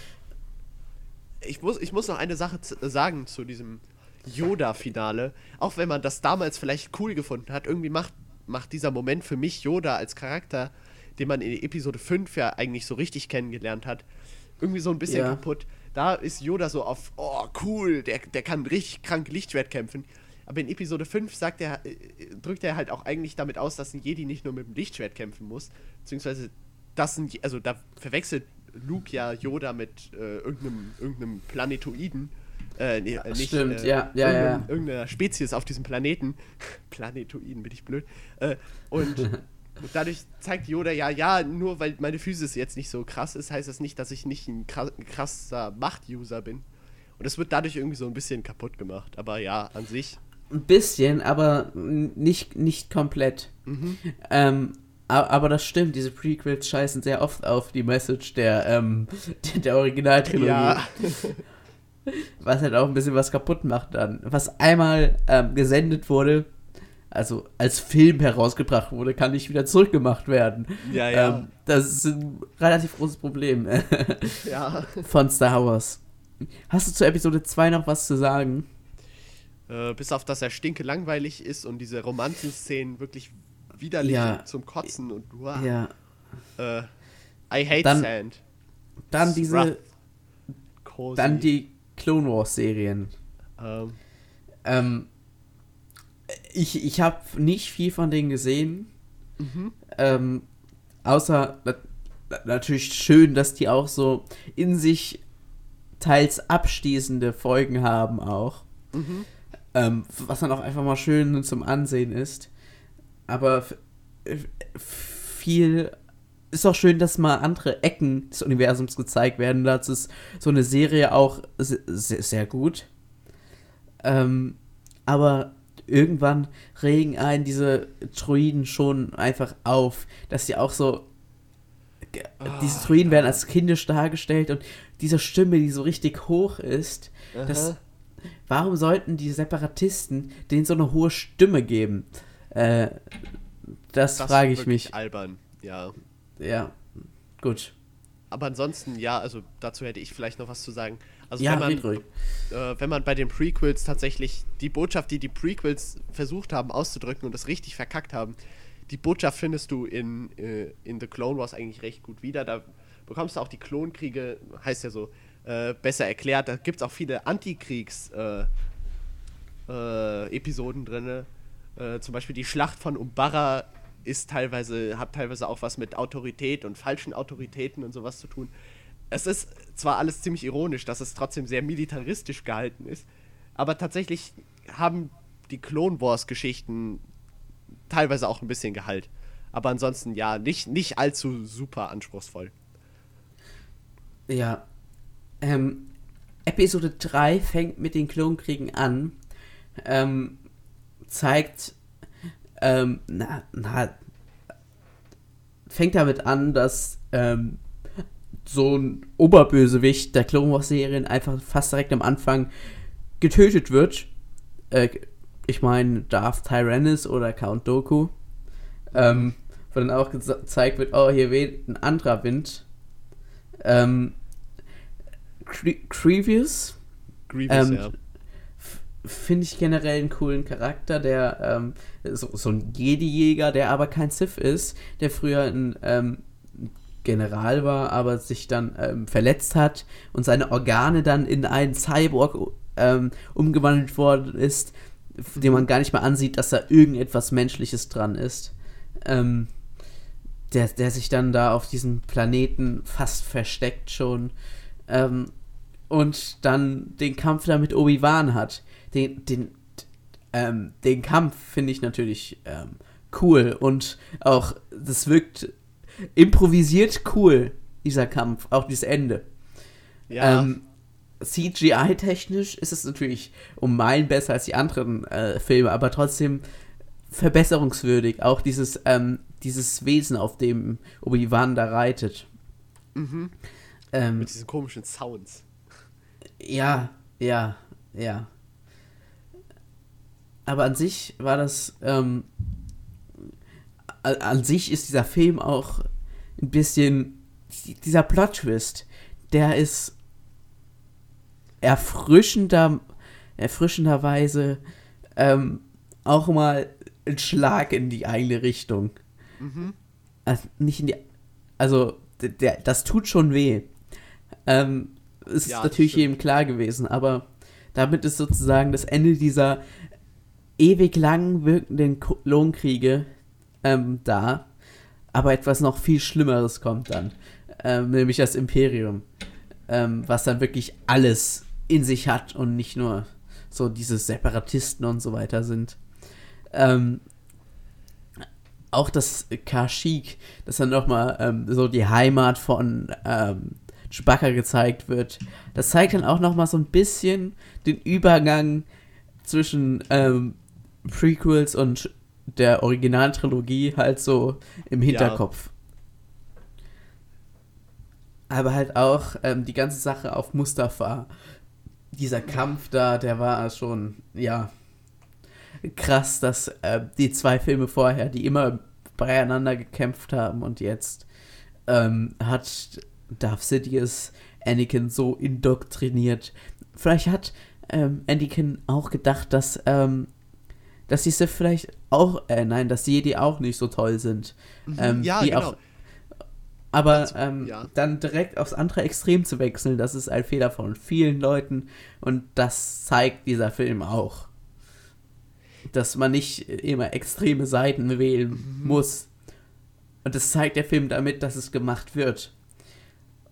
Ich muss, ich muss noch eine Sache z- sagen zu diesem Yoda-Finale. Auch wenn man das damals vielleicht cool gefunden hat, irgendwie macht, macht dieser Moment für mich Yoda als Charakter, den man in Episode 5 ja eigentlich so richtig kennengelernt hat, irgendwie so ein bisschen Ja. kaputt. Da ist Yoda so auf, oh cool, der, der kann richtig krank Lichtschwert kämpfen. Aber in Episode 5 sagt er, äh, drückt er halt auch eigentlich damit aus, dass ein Jedi nicht nur mit dem Lichtschwert kämpfen muss, beziehungsweise das ein, Je- also da verwechselt Luke ja Yoda mit äh, irgendeinem, irgendeinem Planetoiden. Äh, nee, äh, nicht, stimmt, äh, ja, ja, ja. Irgendeiner Spezies auf diesem Planeten. Planetoiden, bin ich blöd. Äh, und dadurch zeigt Yoda ja, ja, nur weil meine Physis jetzt nicht so krass ist, heißt das nicht, dass ich nicht ein kra- krasser Macht-User bin. Und das wird dadurch irgendwie so ein bisschen kaputt gemacht. Aber ja, an sich. ein bisschen, aber nicht, nicht komplett. Ähm, a- aber das stimmt, diese Prequels scheißen sehr oft auf die Message der, ähm, der, der Originaltrilogie. Ja, Was halt auch ein bisschen was kaputt macht dann. Was einmal ähm, gesendet wurde, also als Film herausgebracht wurde, kann nicht wieder zurückgemacht werden. ja, ja. Ähm, das ist ein relativ großes Problem ja. von Star Wars. Hast du zu Episode 2 noch was zu sagen? Äh, bis auf, dass er stinke langweilig ist und diese Romanzenszenen wirklich widerlich Ja. zum Kotzen und wow. Ja. Äh, I hate Dann- sand. Dann diese, dann die Clone Wars Serien. Ähm, Ähm, ich ich habe nicht viel von denen gesehen. Mhm. Ähm, außer na, na- natürlich schön, dass die auch so in sich teils abschließende Folgen haben auch. Mhm. Ähm, was dann auch einfach mal schön zum Ansehen ist. Aber viel ist auch schön, dass mal andere Ecken des Universums gezeigt werden. Dazu ist so eine Serie auch se- se- sehr gut. Ähm, aber irgendwann regen einen diese Druiden schon einfach auf, dass sie auch so. ge- diese Druiden werden als kindisch dargestellt und diese Stimme, die so richtig hoch ist, das, warum sollten die Separatisten denen so eine hohe Stimme geben? Äh, das, Das frage ich mich. albern, ja. Ja, gut. Aber ansonsten, ja, also dazu hätte ich vielleicht noch was zu sagen. Also Ja, wenn man ruhig. äh, wenn man bei den Prequels tatsächlich die Botschaft, die die Prequels versucht haben auszudrücken und das richtig verkackt haben, die Botschaft findest du in, äh, in The Clone Wars eigentlich recht gut wieder. Da bekommst du auch die Klonkriege, heißt ja so, äh, besser erklärt. Da gibt es auch viele Antikriegs-Episoden äh, Episoden drin. Äh, zum Beispiel die Schlacht von Umbarra ist teilweise, hat teilweise auch was mit Autorität und falschen Autoritäten und sowas zu tun. Es ist zwar alles ziemlich ironisch, dass es trotzdem sehr militaristisch gehalten ist, aber tatsächlich haben die Clone Wars Geschichten teilweise auch ein bisschen Gehalt. Aber ansonsten ja, nicht, nicht allzu super anspruchsvoll. Ja. Ähm, Episode 3 fängt mit den Klonkriegen an. Ähm, zeigt, ähm, na, na, fängt damit an, dass ähm, so ein Oberbösewicht der Clone Wars Serien einfach fast direkt am Anfang getötet wird. Äh, ich meine, Darth Tyrannus oder Count Doku. Ähm, wo dann auch gezeigt wird, oh, hier weht ein anderer Wind. Ähm, Grievous Grievous, Ähm, ja. finde ich generell einen coolen Charakter, der ähm, so, so ein Jedi-Jäger, der aber kein Sith ist, der früher ein ähm, General war, aber sich dann ähm, verletzt hat und seine Organe dann in einen Cyborg ähm, umgewandelt worden ist, dem man gar nicht mehr ansieht, dass da irgendetwas Menschliches dran ist. Ähm, der, der sich dann da auf diesem Planeten fast versteckt schon. Ähm, und dann den Kampf da mit Obi-Wan hat. Den, den, ähm, den Kampf finde ich natürlich ähm, cool und auch, das wirkt improvisiert cool, dieser Kampf, auch dieses Ende. Ja. Ähm, CGI-technisch ist es natürlich um Meilen besser als die anderen äh, Filme, aber trotzdem verbesserungswürdig. Auch dieses, ähm, dieses Wesen, auf dem Obi-Wan da reitet. Mhm. Ähm, Mit diesen komischen Sounds. ja, ja, ja. Aber an sich war das, ähm, an, an sich ist dieser Film auch ein bisschen, dieser Plot-Twist, der ist erfrischender, erfrischenderweise ähm, auch mal ein Schlag in die eigene Richtung. Also nicht in die, also der, das tut schon weh. Ähm, es Ja, ist natürlich stimmt. jedem klar gewesen, aber damit ist sozusagen das Ende dieser ewig lang wirkenden Lohnkriege ähm, da. Aber etwas noch viel Schlimmeres kommt dann, ähm, nämlich das Imperium, ähm, was dann wirklich alles in sich hat und nicht nur so diese Separatisten und so weiter sind. Ähm, auch das Kashyyyk, das dann nochmal ähm, so die Heimat von ähm, Chewbacca gezeigt wird, das zeigt dann auch nochmal so ein bisschen den Übergang zwischen ähm, Prequels und der Originaltrilogie halt so im Hinterkopf. Aber halt auch ähm, die ganze Sache auf Mustafa. Dieser Kampf da, der war schon, ja, krass, dass äh, die zwei Filme vorher, die immer beieinander gekämpft haben und jetzt ähm, hat Darth Sidious Anakin so indoktriniert. Vielleicht hat ähm, Anakin auch gedacht, dass, ähm, dass die Sith vielleicht auch, äh, nein, dass die Jedi auch nicht so toll sind. Ähm, ja, genau. auch, aber Also, ähm, ja. dann direkt aufs andere Extrem zu wechseln, das ist ein Fehler von vielen Leuten und das zeigt dieser Film auch. Dass man nicht immer extreme Seiten wählen Mhm. muss. Und das zeigt der Film damit, dass es gemacht wird.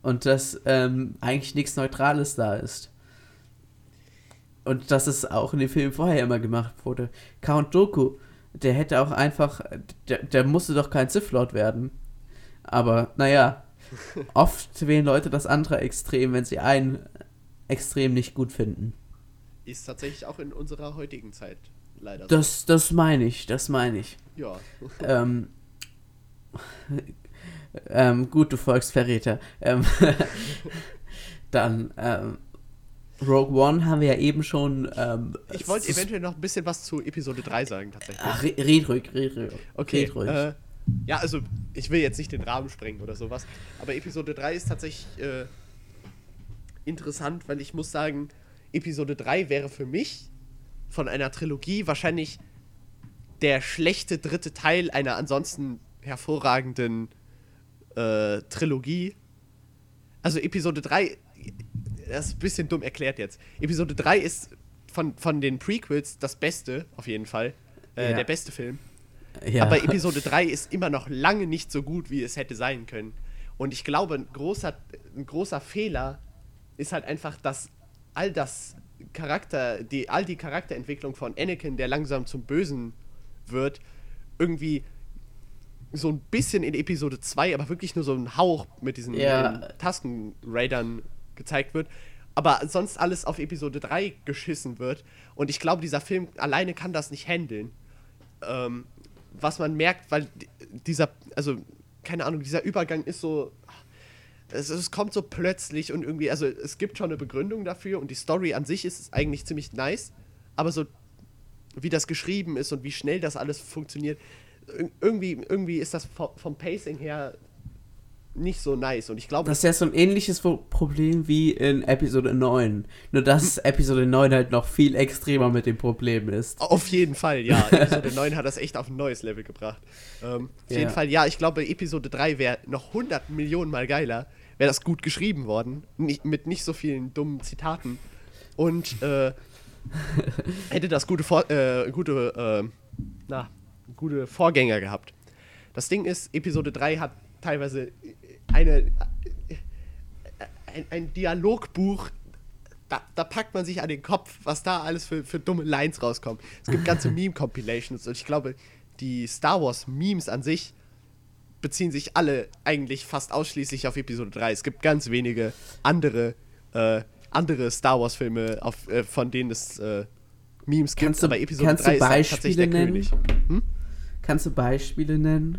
Und dass ähm, eigentlich nichts Neutrales da ist. Und dass es auch in dem Film vorher immer gemacht wurde. Count Doku, der hätte auch einfach, der, der musste doch kein Sith Lord werden. Aber naja, oft wählen Leute das andere Extrem, wenn sie ein Extrem nicht gut finden. Ist tatsächlich auch in unserer heutigen Zeit leider so. Das, das meine ich, das meine ich. Ja. Ähm, ähm, gut, du Volksverräter. Ähm, dann, ähm, Rogue One haben wir ja eben schon. Ähm, Ich wollte eventuell noch ein bisschen was zu Episode 3 sagen, tatsächlich. Ach, re- red ruhig, red ruhig. Okay, Red ruhig. äh, ja, also ich will jetzt nicht den Rahmen sprengen oder sowas, aber Episode 3 ist tatsächlich äh, interessant, weil ich muss sagen, Episode 3 wäre für mich von einer Trilogie wahrscheinlich der schlechte dritte Teil einer ansonsten hervorragenden äh, Trilogie. Also Episode 3, das ist ein bisschen dumm erklärt jetzt. Episode 3 ist von, von den Prequels das Beste, auf jeden Fall. Äh, Ja. Der beste Film. ja. Aber Episode 3 ist immer noch lange nicht so gut, wie es hätte sein können. Und ich glaube, ein großer, ein großer Fehler ist halt einfach, dass all das Charakter, die, all die Charakterentwicklung von Anakin, der langsam zum Bösen wird, irgendwie so ein bisschen in Episode 2, aber wirklich nur so ein Hauch mit diesen Ja. Tasken-Raidern gezeigt wird. Aber sonst alles auf Episode 3 geschissen wird. Und ich glaube, dieser Film alleine kann das nicht handeln ähm, was man merkt, weil di- dieser, also keine Ahnung, dieser Übergang ist so, es, es kommt so plötzlich und irgendwie, also es gibt schon eine Begründung dafür und die Story an sich ist eigentlich ziemlich nice, aber so wie das geschrieben ist und wie schnell das alles funktioniert, ir- irgendwie, irgendwie ist das vo- vom Pacing her nicht so nice. Und ich glaube, Das ist ja so ein ähnliches Problem wie in Episode 9. Nur dass Episode 9 halt noch viel extremer mit dem Problem ist. Auf jeden Fall, ja. Episode 9 hat das echt auf ein neues Level gebracht. Ähm, auf Ja. jeden Fall, ja, ich glaube, Episode 3 wäre noch 100 Millionen Mal geiler. Wäre das gut geschrieben worden. Nicht, mit nicht so vielen dummen Zitaten. Und äh, hätte das gute, Vor äh, gute, äh, na, gute Vorgänger gehabt. Das Ding ist, Episode 3 hat teilweise eine, äh, ein, ein Dialogbuch, da, da packt man sich an den Kopf, was da alles für, für dumme Lines rauskommen. Es gibt ganze Meme-Compilations und ich glaube, die Star Wars-Memes an sich beziehen sich alle eigentlich fast ausschließlich auf Episode 3. Es gibt ganz wenige andere, äh, andere Star Wars-Filme, äh, von denen es äh, Memes gibt, Kannst du- aber Episode kannst 3 du ist halt tatsächlich der Beispiele König. Kannst du Beispiele nennen?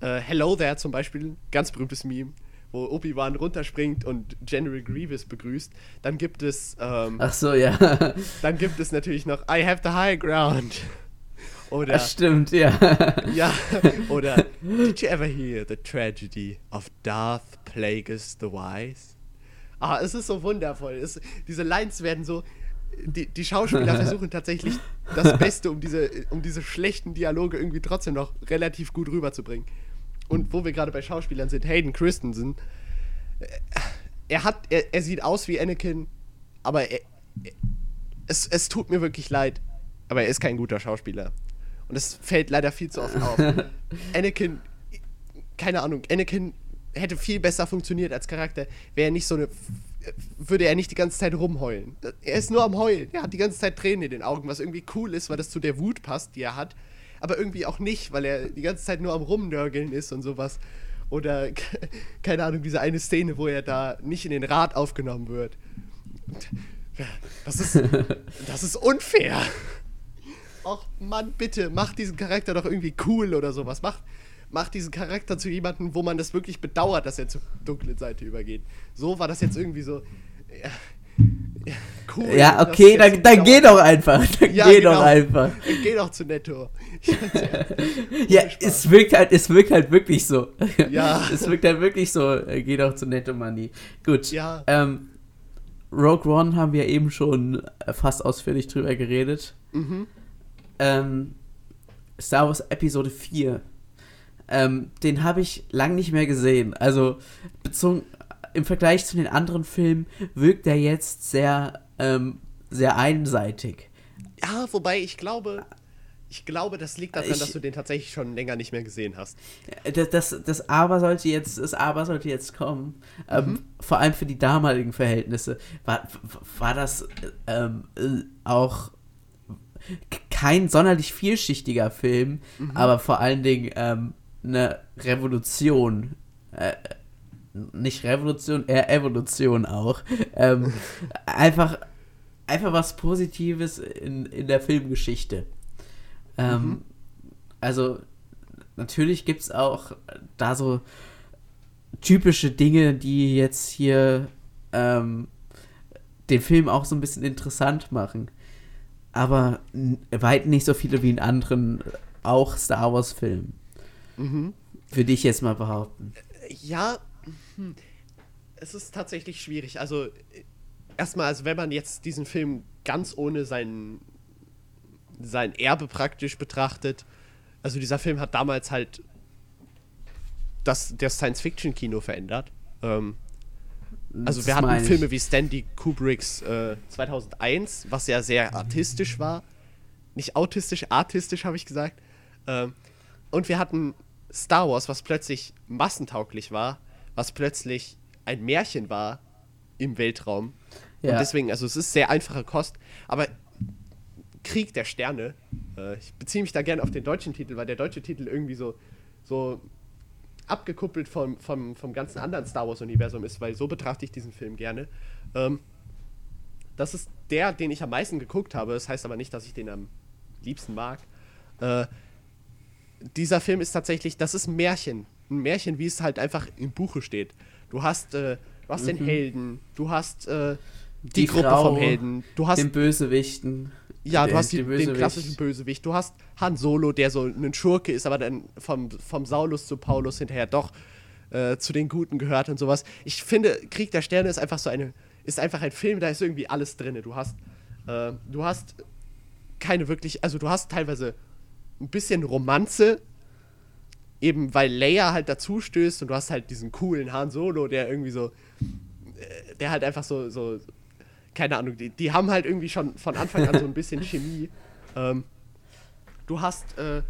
Äh, Hello There zum Beispiel, ganz berühmtes Meme, wo Obi-Wan runterspringt und General Grievous begrüßt. Dann gibt es, ähm, Ach so, ja. dann gibt es natürlich noch I have the high ground. Oder, Das stimmt, ja. ja, oder Did you ever hear the tragedy of Darth Plagueis the Wise? Ah, es ist so wundervoll. Es, diese Lines werden so. Die, die Schauspieler versuchen tatsächlich das Beste, um diese, um diese schlechten Dialoge irgendwie trotzdem noch relativ gut rüberzubringen. Und wo wir gerade bei Schauspielern sind, Hayden Christensen, äh, er hat, er, er sieht aus wie Anakin, aber er, es, es tut mir wirklich leid, aber er ist kein guter Schauspieler. Und es fällt leider viel zu oft auf. Anakin, keine Ahnung, Anakin hätte viel besser funktioniert als Charakter, wäre er nicht so eine. Würde er nicht die ganze Zeit rumheulen. Er ist nur am Heulen. Er hat die ganze Zeit Tränen in den Augen, was irgendwie cool ist, weil das zu der Wut passt, die er hat. Aber irgendwie auch nicht, weil er die ganze Zeit nur am Rumnörgeln ist und sowas. Oder, keine Ahnung, diese eine Szene, wo er da nicht in den Rat aufgenommen wird. Das ist, das ist unfair. Och Mann, bitte, mach diesen Charakter doch irgendwie cool oder sowas. Mach, mach diesen Charakter zu jemandem, wo man das wirklich bedauert, dass er zur dunklen Seite übergeht. So war das jetzt irgendwie so. Ja, cool. Ja, okay, dann, dann geh doch einfach. Dann Ja, geh genau. doch einfach. Dann geh doch zu Netto. Ja, es wirkt halt, es wirkt halt wirklich so. Ja. Es wirkt halt wirklich so, äh, geh doch zu Netto Money. Gut. Ja. Ähm, Rogue One haben wir eben schon äh, fast ausführlich drüber geredet. Mhm. Ähm, Star Wars Episode 4. Ähm, den habe ich lang nicht mehr gesehen. Also, bezogen im Vergleich zu den anderen Filmen wirkt er jetzt sehr, ähm, sehr einseitig. Ja, wobei ich glaube, ich glaube, das liegt daran, Ich- dass du den tatsächlich schon länger nicht mehr gesehen hast. Das, das, das Aber sollte jetzt, das Aber sollte jetzt kommen. Ähm, Vor allem für die damaligen Verhältnisse. War, war das ähm, äh, auch kein sonderlich vielschichtiger Film, aber vor allen Dingen ähm, eine Revolution. Äh, nicht Revolution, eher Evolution auch. Ähm, einfach, einfach was Positives in, in der Filmgeschichte. Ähm, Also, natürlich gibt es auch da so typische Dinge, die jetzt hier ähm, den Film auch so ein bisschen interessant machen. Aber weit nicht so viele wie in anderen, äh, auch Star Wars-Filmen. Würde ich jetzt mal behaupten. Ja, es ist tatsächlich schwierig. Also, äh, erstmal, also wenn man jetzt diesen Film ganz ohne sein, sein Erbe praktisch betrachtet, also dieser Film hat damals halt das, das Science-Fiction-Kino verändert. Ähm, also Das wir hatten. Filme wie Stanley Kubricks äh, 2001, was ja sehr artistisch war. Nicht autistisch, artistisch habe ich gesagt. Ähm, und wir hatten Star Wars, was plötzlich massentauglich war, was plötzlich ein Märchen war im Weltraum. Und Ja. deswegen, also es ist sehr einfache Kost. Aber Krieg der Sterne, äh, ich beziehe mich da gerne auf den deutschen Titel, weil der deutsche Titel irgendwie so, so abgekuppelt vom, vom, vom ganzen anderen Star Wars-Universum ist, weil so betrachte ich diesen Film gerne. Ähm, das ist der, den ich am meisten geguckt habe. Das heißt aber nicht, dass ich den am liebsten mag. Äh, dieser Film ist tatsächlich, das ist ein Märchen. Ein Märchen, wie es halt einfach im Buche steht. Du hast, äh, du hast den Helden, du hast äh, die, Die Gruppe Frau, vom Helden, du hast Den Bösewichten. ja, du hast die, den den Bösewicht. klassischen Bösewicht. Du hast Han Solo, der so ein Schurke ist, aber dann vom, vom Saulus zu Paulus hinterher doch äh, zu den Guten gehört und sowas. Ich finde, Krieg der Sterne ist einfach so eine, ist einfach ein Film, da ist irgendwie alles drin. Du hast, äh, du hast keine wirklich, also du hast teilweise ein bisschen Romanze, eben weil Leia halt dazu stößt und du hast halt diesen coolen Han Solo, der irgendwie so, äh, der halt einfach so, so keine Ahnung, die, die haben halt irgendwie schon von Anfang an so ein bisschen Chemie. Ähm, du hast äh,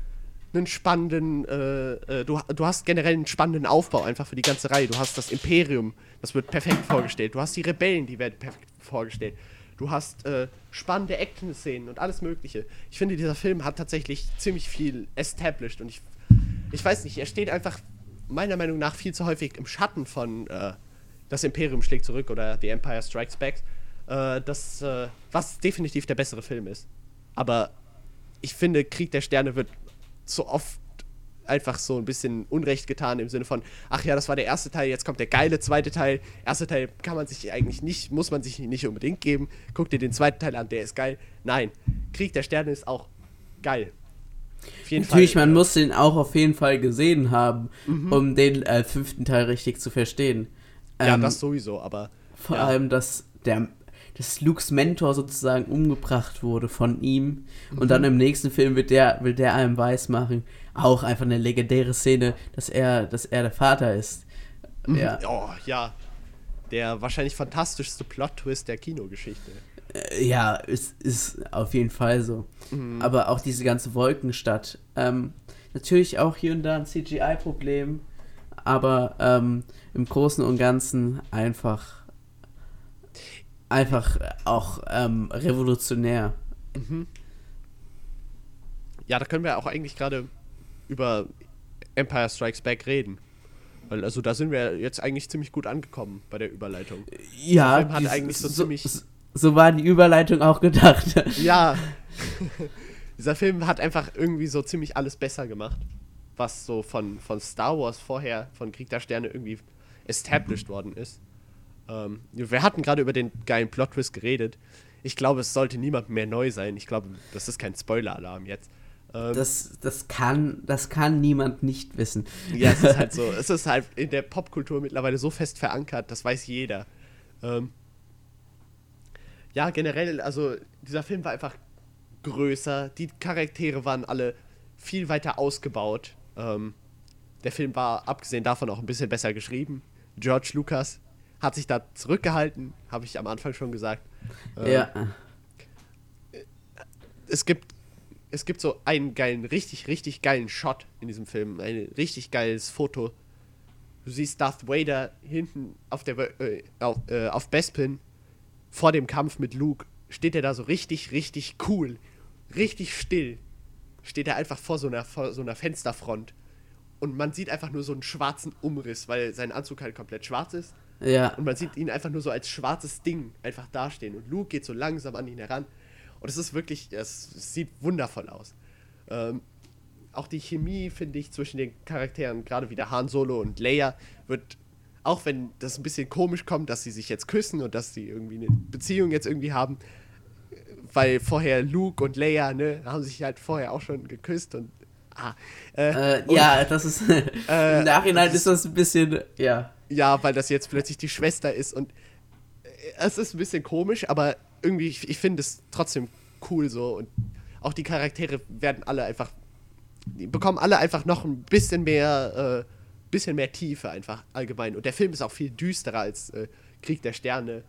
einen spannenden, äh, äh, du, du hast generell einen spannenden Aufbau einfach für die ganze Reihe. Du hast das Imperium, das wird perfekt vorgestellt. Du hast die Rebellen, die werden perfekt vorgestellt. Du hast äh, spannende Action-Szenen und alles Mögliche. Ich finde, dieser Film hat tatsächlich ziemlich viel established und ich, ich weiß nicht, er steht einfach meiner Meinung nach viel zu häufig im Schatten von äh, Das Imperium schlägt zurück oder The Empire Strikes Back, äh, das, äh, was definitiv der bessere Film ist. Aber ich finde, Krieg der Sterne wird so oft einfach so ein bisschen Unrecht getan im Sinne von, ach ja, das war der erste Teil, jetzt kommt der geile zweite Teil. Erster Teil kann man sich eigentlich nicht, muss man sich nicht unbedingt geben. Guck dir den zweiten Teil an, der ist geil. Nein, Krieg der Sterne ist auch geil. Natürlich, Fall, man äh, muss den auch auf jeden Fall gesehen haben, mhm. um den äh, fünften Teil richtig zu verstehen. Ja, ähm, das sowieso, aber. Vor ja. allem, dass der dass Lukes Mentor sozusagen umgebracht wurde von ihm. Mhm. Und dann im nächsten Film wird der, will der einem weismachen, auch einfach eine legendäre Szene, dass er, dass er der Vater ist. Mhm. Ja. Oh, ja. Der wahrscheinlich fantastischste Plot-Twist der Kinogeschichte. Äh, ja, ist, ist auf jeden Fall so. Mhm. Aber auch diese ganze Wolkenstadt. Ähm, natürlich auch hier und da ein CGI-Problem, aber ähm, im Großen und Ganzen einfach einfach auch ähm, revolutionär. Mhm. Ja, da können wir auch eigentlich gerade über Empire Strikes Back reden. Weil, also da sind wir jetzt eigentlich ziemlich gut angekommen bei der Überleitung. Ja, der Film hat eigentlich so, so ziemlich. So war die Überleitung auch gedacht. Ja. Dieser Film hat einfach irgendwie so ziemlich alles besser gemacht, was so von, von Star Wars vorher, von Krieg der Sterne irgendwie established worden ist. Ähm, wir hatten gerade über den geilen Plot-Twist geredet. Ich glaube, es sollte niemand mehr neu sein. Ich glaube, das ist kein Spoiler-Alarm jetzt. Ähm, das, das, kann, das kann niemand nicht wissen. Ja, es ist halt so. Es ist halt in der Popkultur mittlerweile so fest verankert, das weiß jeder. Ähm, ja, generell, also dieser Film war einfach größer. Die Charaktere waren alle viel weiter ausgebaut. Ähm, der Film war abgesehen davon auch ein bisschen besser geschrieben. George Lucas hat sich da zurückgehalten, habe ich am Anfang schon gesagt. Ähm, ja. Es gibt, es gibt so einen geilen, richtig, richtig geilen Shot in diesem Film. Ein richtig geiles Foto. Du siehst Darth Vader hinten auf der äh, auf, äh, auf Bespin vor dem Kampf mit Luke. Steht er da so richtig, richtig cool. Richtig still. Steht er einfach vor so einer, vor so einer Fensterfront. Und man sieht einfach nur so einen schwarzen Umriss, weil sein Anzug halt komplett schwarz ist. Ja. Und man sieht ihn einfach nur so als schwarzes Ding einfach dastehen. Und Luke geht so langsam an ihn heran. Und es ist wirklich, es, sieht wundervoll aus. Ähm, auch die Chemie, finde ich, zwischen den Charakteren, gerade wie der Han Solo und Leia, wird, auch wenn das ein bisschen komisch kommt, dass sie sich jetzt küssen und dass sie irgendwie eine Beziehung jetzt irgendwie haben, weil vorher Luke und Leia, ne, haben sich halt vorher auch schon geküsst und Ah, äh, äh, ja, das ist. Äh, Im Nachhinein ist das ein bisschen. Ja ja, weil das jetzt plötzlich die Schwester ist und äh, es ist ein bisschen komisch, aber irgendwie, ich, ich finde es trotzdem cool so und auch die Charaktere werden alle einfach, die bekommen alle einfach noch ein bisschen mehr, äh, bisschen mehr Tiefe einfach allgemein und der Film ist auch viel düsterer als äh, Krieg der Sterne,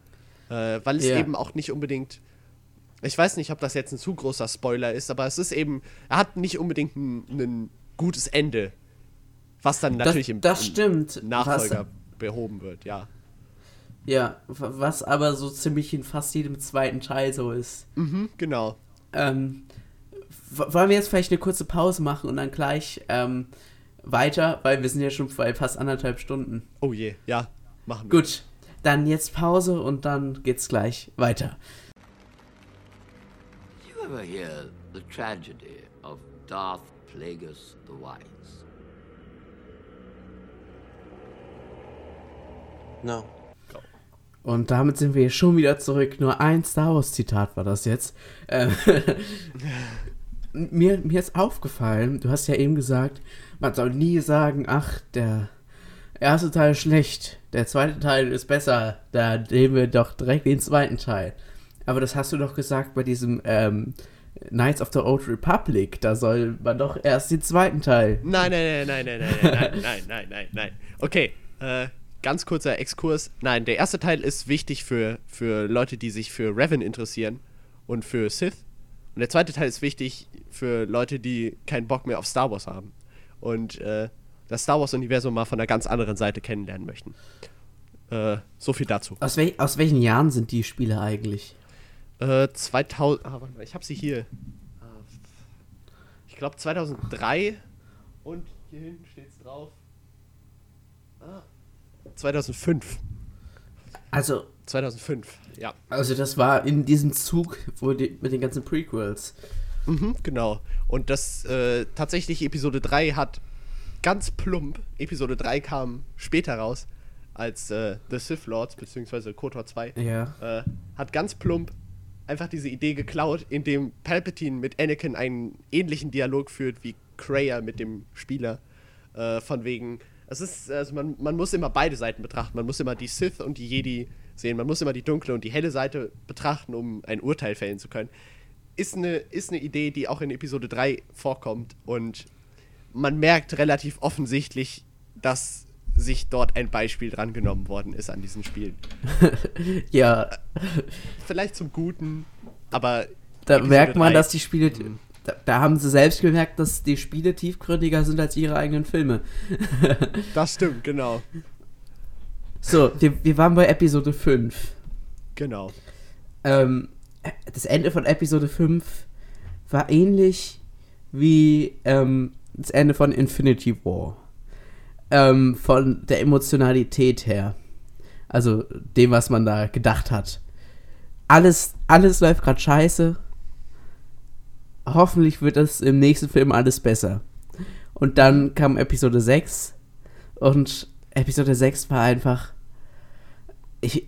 äh, weil es yeah. eben auch nicht unbedingt, ich weiß nicht, ob das jetzt ein zu großer Spoiler ist, aber es ist eben, er hat nicht unbedingt ein, ein gutes Ende, was dann natürlich das, im, das stimmt. Im Nachfolger was, behoben wird, ja. Ja, was aber so ziemlich in fast jedem zweiten Teil so ist. Mhm, genau. Ähm, wollen wir jetzt vielleicht eine kurze Pause machen und dann gleich ähm, weiter, weil wir sind ja schon bei fast anderthalb Stunden. Oh je, ja, machen wir. Gut, dann jetzt Pause und dann geht's gleich weiter. Did you ever hear the tragedy of Darth Plagueis the Wise? No. Und damit sind wir schon wieder zurück. Nur ein Star Wars-Zitat war das jetzt. Äh, mir, mir ist aufgefallen, du hast ja eben gesagt, man soll nie sagen, ach, der erste Teil ist schlecht, der zweite Teil ist besser, da nehmen wir doch direkt den zweiten Teil. Aber das hast du doch gesagt bei diesem ähm, Knights of the Old Republic, da soll man doch erst den zweiten Teil. Nein, nein, nein, nein, nein, nein, nein, nein, nein, nein, nein. Okay, äh, ganz kurzer Exkurs. Nein, der erste Teil ist wichtig für, für Leute, die sich für Revan interessieren und für Sith. Und der zweite Teil ist wichtig für Leute, die keinen Bock mehr auf Star Wars haben. Und äh, das Star Wars-Universum mal von einer ganz anderen Seite kennenlernen möchten. Äh, so viel dazu. Aus, wel aus welchen Jahren sind die Spiele eigentlich? Äh, 2000. Ah, warte mal, ich hab sie hier. Ah, Ich glaube 2003 und hier hinten steht's drauf. Ah, 2005. Also, 2005, ja. also das war in diesem Zug wo die, mit den ganzen Prequels. Mhm, genau. Und das äh, tatsächlich Episode 3 hat ganz plump, Episode 3 kam später raus als äh, The Sith Lords, beziehungsweise KOTOR 2. Ja. äh, hat ganz plump einfach diese Idee geklaut, indem Palpatine mit Anakin einen ähnlichen Dialog führt wie Kreia mit dem Spieler. Äh, von wegen, es ist, also man, man muss immer beide Seiten betrachten. Man muss immer die Sith und die Jedi sehen. Man muss immer die dunkle und die helle Seite betrachten, um ein Urteil fällen zu können. Ist eine, ist eine Idee, die auch in Episode 3 vorkommt und man merkt relativ offensichtlich, dass sich dort ein Beispiel dran genommen worden ist an diesen Spielen. Ja, vielleicht zum Guten, aber da Episode merkt man, drei- dass die Spiele. Da, da haben sie selbst gemerkt, dass die Spiele tiefgründiger sind als ihre eigenen Filme. das stimmt, genau. So, wir, wir waren bei Episode 5. Genau. Ähm, das Ende von Episode 5 war ähnlich wie ähm, das Ende von Infinity War. Ähm, von der Emotionalität her. Also dem, was man da gedacht hat. Alles, alles läuft gerade scheiße. Hoffentlich wird es im nächsten Film alles besser. Und dann kam Episode 6 und Episode 6 war einfach. Ich,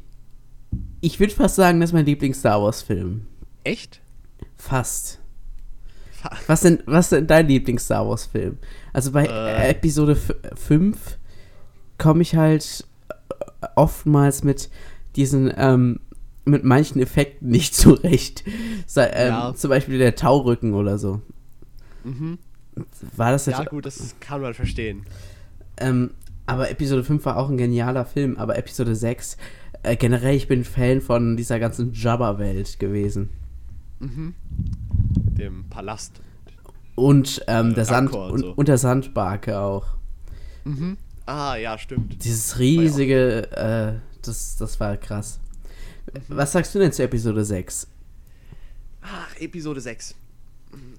ich würde fast sagen, das ist mein Lieblings-Star Wars-Film. Echt? Fast. Fa- Was denn, was denn dein Lieblings-Star Wars-Film? Also bei Äh. Episode 5 komme ich halt äh, oftmals mit diesen, ähm, mit manchen Effekten nicht zurecht. Sei, ähm, Ja. Zum Beispiel der Taurücken oder so. Mhm. War das Ja, gut, das kann man verstehen. Ähm, aber Episode 5 war auch ein genialer Film, aber Episode 6, äh, generell, ich bin Fan von dieser ganzen Jabba-Welt gewesen. Mhm. Dem Palast. Und ähm, Äh, der Sand Rancor und so. und der Sandbarke auch. Mhm. Ah, ja, stimmt. Dieses riesige, äh, das, das war krass. Mhm. Was sagst du denn zu Episode 6? Ach, Episode 6.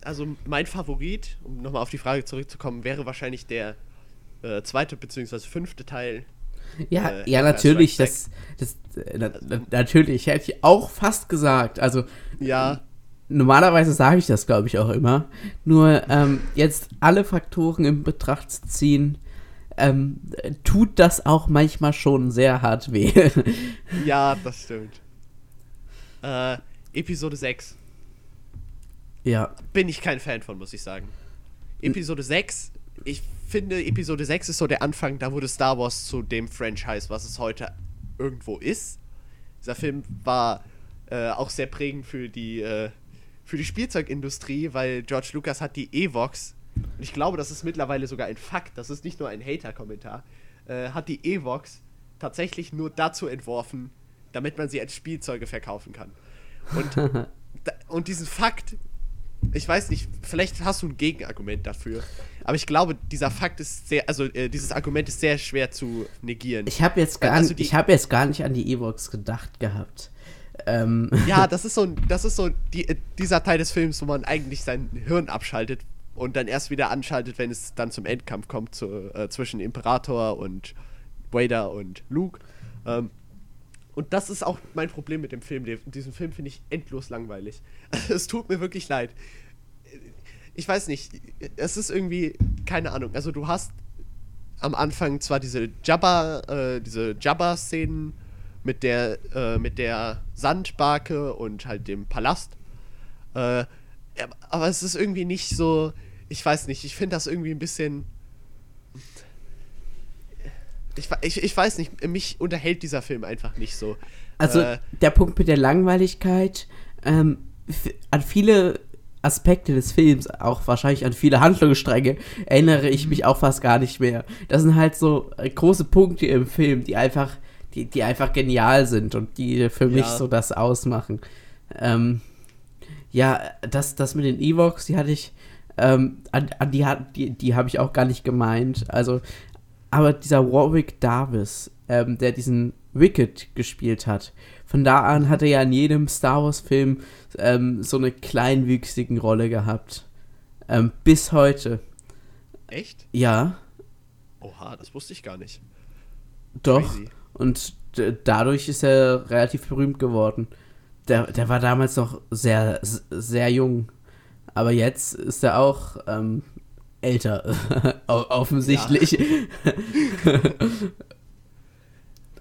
Also mein Favorit, um nochmal auf die Frage zurückzukommen, wäre wahrscheinlich der äh, zweite bzw. fünfte Teil. Ja, Äh, ja, natürlich, das, das, na, na, natürlich, hätte ich auch fast gesagt. Also, Ja, normalerweise sage ich das, glaube ich, auch immer. Nur, ähm, jetzt alle Faktoren in Betracht zu ziehen, ähm, tut das auch manchmal schon sehr hart weh. ja, das stimmt. Äh, Episode 6. ja, bin ich kein Fan von, muss ich sagen. Episode 6, ich finde, Episode 6 ist so der Anfang, da wurde Star Wars zu dem Franchise, was es heute irgendwo ist. Dieser Film war äh, auch sehr prägend für die, äh, für die Spielzeugindustrie, weil George Lucas hat die Evox, und ich glaube, das ist mittlerweile sogar ein Fakt, das ist nicht nur ein Hater-Kommentar, äh, hat die Evox tatsächlich nur dazu entworfen, damit man sie als Spielzeuge verkaufen kann. Und, und diesen Fakt ich weiß nicht, vielleicht hast du ein Gegenargument dafür. Aber ich glaube, dieser Fakt ist sehr, also äh, dieses Argument ist sehr schwer zu negieren. ich habe jetzt, gar Also nicht- die- ich hab jetzt gar nicht an die Evox gedacht gehabt. Ähm, ja, das ist so, das ist so die, äh, dieser Teil des Films, wo man eigentlich sein Hirn abschaltet und dann erst wieder anschaltet, wenn es dann zum Endkampf kommt zu, äh, zwischen Imperator und Vader und Luke. Ähm, und das ist auch mein Problem mit dem Film. Diesen Film finde ich endlos langweilig. es tut mir wirklich leid. Ich weiß nicht, es ist irgendwie, keine Ahnung. Also du hast am Anfang zwar diese Jabba, äh, diese Jabba-Szenen mit der, äh, mit der Sandbarke und halt dem Palast. Äh, aber es ist irgendwie nicht so, ich weiß nicht, ich finde das irgendwie ein bisschen. Ich, ich, ich weiß nicht, mich unterhält dieser Film einfach nicht so. Also Äh, der Punkt mit der Langweiligkeit, ähm, an viele Aspekte des Films, auch wahrscheinlich an viele Handlungsstränge, erinnere ich mich auch fast gar nicht mehr. Das sind halt so äh, große Punkte im Film, die einfach, die, die einfach genial sind und die für mich Ja. so das ausmachen. Ähm, ja, das, das mit den Evox, die hatte ich, ähm, an, an die, hat- die, die habe ich auch gar nicht gemeint. Also, aber dieser Warwick Davis, ähm, der diesen Wicked gespielt hat, von da an hat er ja in jedem Star Wars-Film ähm, so eine kleinwüchsigen Rolle gehabt. Ähm, bis heute. echt? Ja, Oha, das wusste ich gar nicht. doch. Crazy. Und d- dadurch ist er relativ berühmt geworden. Der, der war damals noch sehr, sehr jung. Aber jetzt ist er auch ähm, älter. Offensichtlich.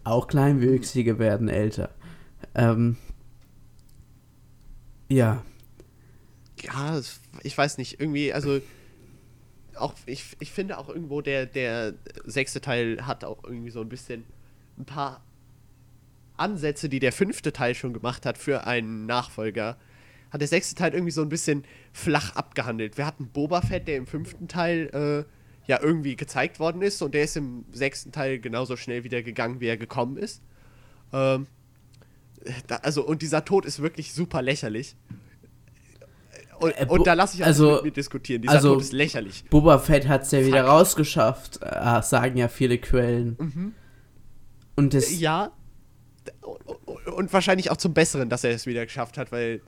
auch Kleinwüchsige werden älter. Ähm, ja. Ja, ich weiß nicht, irgendwie, also auch, ich, ich finde auch irgendwo, der, der sechste Teil hat auch irgendwie so ein bisschen ein paar Ansätze, die der fünfte Teil schon gemacht hat für einen Nachfolger, hat der sechste Teil irgendwie so ein bisschen flach abgehandelt. Wir hatten Boba Fett, der im fünften Teil äh, ja irgendwie gezeigt worden ist und der ist im sechsten Teil genauso schnell wieder gegangen, wie er gekommen ist. Ähm, da, also, und dieser Tod ist wirklich super lächerlich. Und, Äh, und da lasse ich also- nicht mit mir diskutieren. Dieser also- Tod ist lächerlich. Boba Fett hat es ja wieder Fuck. rausgeschafft, äh, sagen ja viele Quellen. Und das, Ja. Und wahrscheinlich auch zum Besseren, dass er es wieder geschafft hat, weil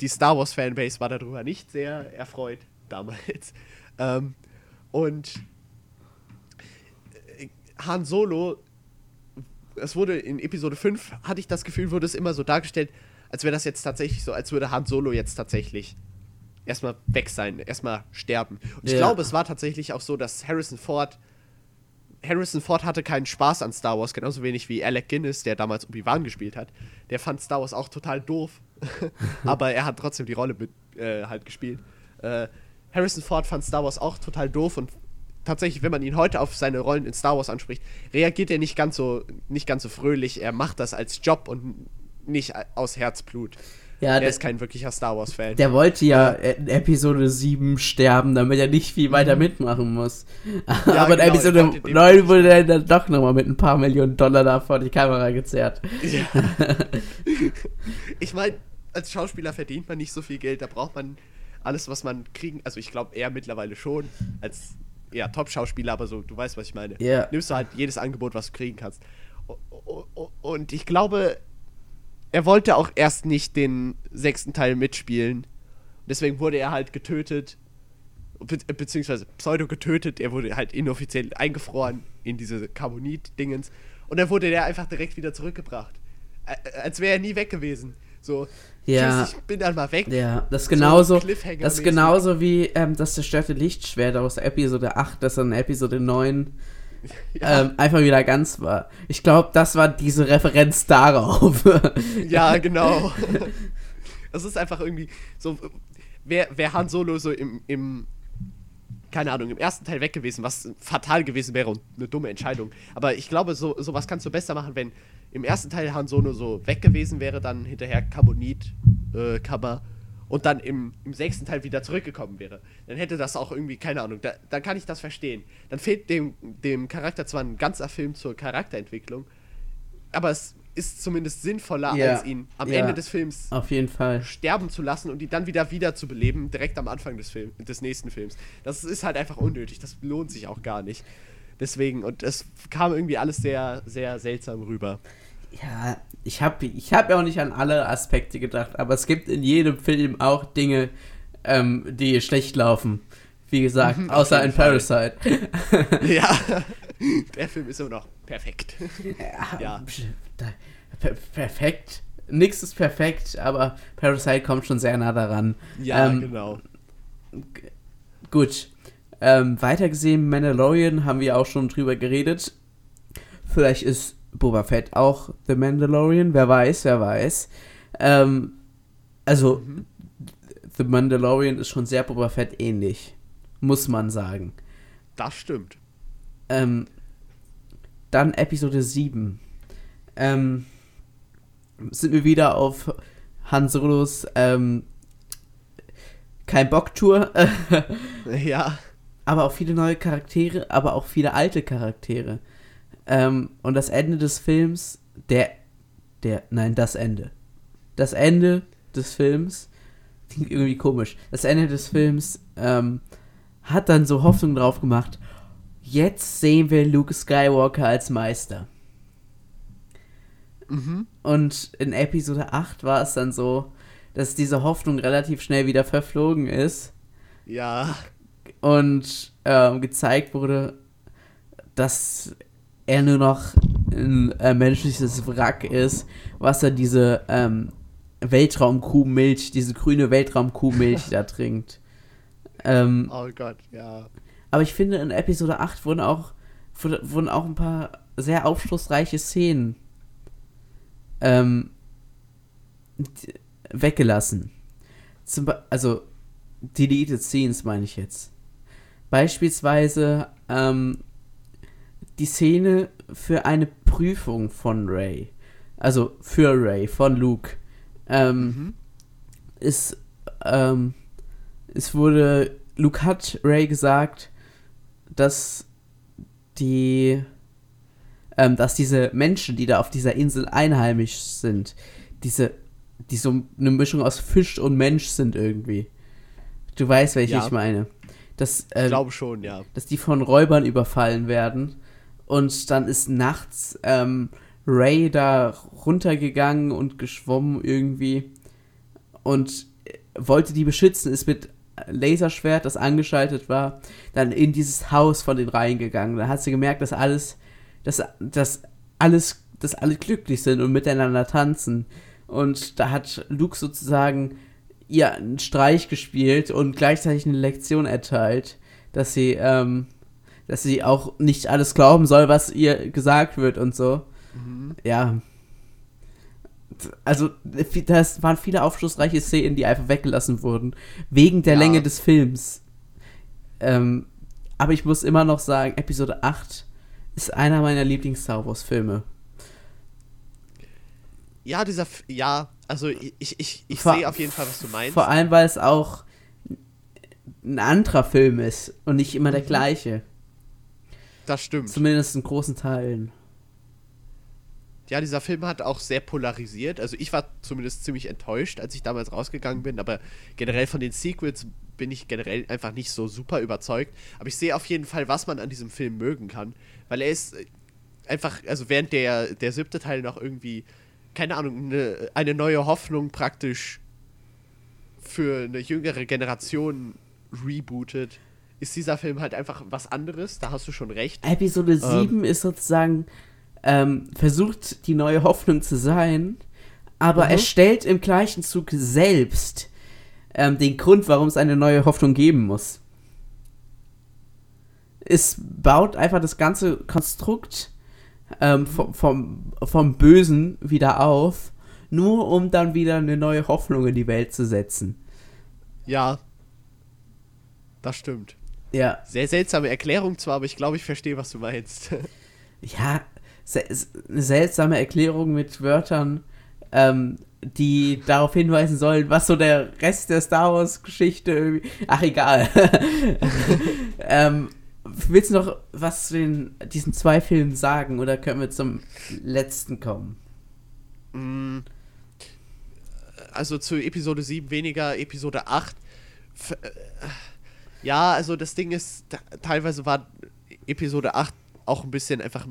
die Star Wars Fanbase war darüber nicht sehr erfreut damals. Ähm, und äh, Han Solo, es wurde in Episode 5, hatte ich das Gefühl, wurde es immer so dargestellt, als wäre das jetzt tatsächlich so, als würde Han Solo jetzt tatsächlich erstmal weg sein, erstmal sterben. Und ich Ja. glaube, es war tatsächlich auch so, dass Harrison Ford Harrison Ford hatte keinen Spaß an Star Wars, genauso wenig wie Alec Guinness, der damals Obi-Wan gespielt hat. Der fand Star Wars auch total doof, aber er hat trotzdem die Rolle mit, äh, halt gespielt. Äh, Harrison Ford fand Star Wars auch total doof und tatsächlich, wenn man ihn heute auf seine Rollen in Star Wars anspricht, reagiert er nicht ganz so, nicht ganz so fröhlich. Er macht das als Job und nicht aus Herzblut. Ja, er der, ist kein wirklicher Star Wars-Fan. der wollte ja in Episode 7 sterben, damit er nicht viel weiter mitmachen muss. Aber in genau, Episode er wollte dem- 9 wurde er dann doch nochmal mit ein paar Millionen Dollar da vor die Kamera gezerrt. Ich meine, als Schauspieler verdient man nicht so viel Geld, da braucht man alles, was man kriegen. Also ich glaube, er mittlerweile schon als ja, Top-Schauspieler, aber so, du weißt, was ich meine. Ja. Nimmst du halt jedes Angebot, was du kriegen kannst. Und ich glaube, er wollte auch erst nicht den sechsten Teil mitspielen. Deswegen wurde er halt getötet, be beziehungsweise pseudo getötet. Er wurde halt inoffiziell eingefroren in diese Carbonit-Dingens. Und dann wurde der einfach direkt wieder zurückgebracht. Als wäre er nie weg gewesen. So, Ja. tschüss, ich bin dann mal weg. Ja, das ist genauso, Cliffhanger-mäßig. das ist genauso wie ähm, das zerstörte Lichtschwert aus Episode 8, das in Episode 9 Ja. ähm, einfach wieder ganz war. Ich glaube, das war diese Referenz darauf. Ja, genau. Es ist einfach irgendwie so, wäre wär Han Solo so im, im, keine Ahnung, im ersten Teil weg gewesen, was fatal gewesen wäre und eine dumme Entscheidung. Aber ich glaube, so, sowas kannst du besser machen, wenn im ersten Teil Han Solo so weg gewesen wäre, dann hinterher Carbonit, äh, Kammer und dann im, im sechsten Teil wieder zurückgekommen wäre. Dann hätte das auch irgendwie, keine Ahnung, da, dann kann ich das verstehen. Dann fehlt dem, dem Charakter zwar ein ganzer Film zur Charakterentwicklung, aber es ist zumindest sinnvoller, Ja. als ihn am Ja. Ende des Films Auf jeden Fall. sterben zu lassen und ihn dann wieder wiederzubeleben, direkt am Anfang des, Film, des nächsten Films. Das ist halt einfach unnötig, das lohnt sich auch gar nicht. Deswegen, und es kam irgendwie alles sehr, sehr seltsam rüber. Ja, ich habe ich hab ja auch nicht an alle Aspekte gedacht, aber es gibt in jedem Film auch Dinge, ähm, die schlecht laufen. Wie gesagt, Mhm, außer in Fall. Parasite. ja, der Film ist immer noch perfekt. Ja. Da- Per perfekt. Nix ist perfekt, aber Parasite kommt schon sehr nah daran. Ja, Ähm, genau. Gut. Ähm, weiter gesehen, Mandalorian haben wir auch schon drüber geredet. Vielleicht ist Boba Fett auch The Mandalorian, wer weiß, wer weiß. Ähm, also, The Mandalorian ist schon sehr Boba Fett ähnlich, muss man sagen. Das stimmt. Ähm, dann Episode 7. Ähm, sind wir wieder auf Han Solos ähm, kein Bock-Tour, Ja. aber auch viele neue Charaktere, aber auch viele alte Charaktere. Ähm, und das Ende des Films, der, der, nein, das Ende. Das Ende des Films, klingt irgendwie komisch. Das Ende des Films ähm, hat dann so Hoffnung drauf gemacht. Jetzt sehen wir Luke Skywalker als Meister. Mhm. Und in Episode 8 war es dann so, dass diese Hoffnung relativ schnell wieder verflogen ist Ja. und ähm, gezeigt wurde, dass er nur noch ein äh, menschliches Wrack ist, was er diese ähm, Weltraumkuhmilch, diese grüne Weltraumkuhmilch da trinkt. Ähm, Oh Gott, ja. aber ich finde, in Episode 8 wurden auch, wurde- wurden auch ein paar sehr aufschlussreiche Szenen ähm, weggelassen. Zum Be also deleted Scenes meine ich jetzt. Beispielsweise ähm, die Szene für eine Prüfung von Ray. Also für Ray, von Luke. Ähm, Mhm. ist, ähm, es wurde, Luke hat Ray gesagt, dass die, ähm, dass diese Menschen, die da auf dieser Insel einheimisch sind, diese, die so eine Mischung aus Fisch und Mensch sind irgendwie. Du weißt, welche Ja. ich meine. Dass, Ich äh, glaube schon, ja. dass die von Räubern überfallen werden. Und dann ist nachts ähm, Ray da runtergegangen und geschwommen irgendwie und äh, wollte die beschützen, ist mit Laserschwert, das angeschaltet war, dann in dieses Haus von den reingegangen. Da hat sie gemerkt, dass alles, dass, dass alles, dass alle glücklich sind und miteinander tanzen. Und da hat Luke sozusagen ihr einen Streich gespielt und gleichzeitig eine Lektion erteilt, dass sie, ähm, dass sie auch nicht alles glauben soll, was ihr gesagt wird und so. Ja. Also, das waren viele aufschlussreiche Szenen, die einfach weggelassen wurden. Wegen der Ja. Länge des Films. Ähm, aber ich muss immer noch sagen, Episode 8 ist einer meiner Lieblings-Star Wars-Filme. Ja, dieser. F ja, also ich, ich, ich, sehe auf jeden Fall, was du meinst. Vor allem, weil es auch ein anderer Film ist und nicht immer der gleiche. Das stimmt. Zumindest in großen Teilen. Ja, dieser Film hat auch sehr polarisiert. Also ich war zumindest ziemlich enttäuscht, als ich damals rausgegangen bin, aber generell von den Sequels bin ich generell einfach nicht so super überzeugt. Aber ich sehe auf jeden Fall, was man an diesem Film mögen kann, weil er ist äh, einfach, also während der, der siebte Teil noch irgendwie, keine Ahnung, eine, eine neue Hoffnung praktisch für eine jüngere Generation rebootet, ist dieser Film halt einfach was anderes. Da hast du schon recht. Episode 7 ist sozusagen ähm, versucht, die neue Hoffnung zu sein, aber Mhm. er stellt im gleichen Zug selbst ähm, den Grund, warum es eine neue Hoffnung geben muss. Es baut einfach das ganze Konstrukt ähm, vom, vom, vom Bösen wieder auf, nur um dann wieder eine neue Hoffnung in die Welt zu setzen. Ja. Das stimmt. Ja, Sehr seltsame Erklärung zwar, aber ich glaube, ich verstehe, was du meinst. ja, eine seltsame Erklärung mit Wörtern, ähm, die darauf hinweisen sollen, was so der Rest der Star Wars-Geschichte. Ach, egal. ähm, willst du noch was zu den, diesen zwei Filmen sagen oder können wir zum letzten kommen? Mm, also zu Episode 7 weniger, Episode 8. Ja, also das Ding ist, da, teilweise war Episode 8 auch ein bisschen einfach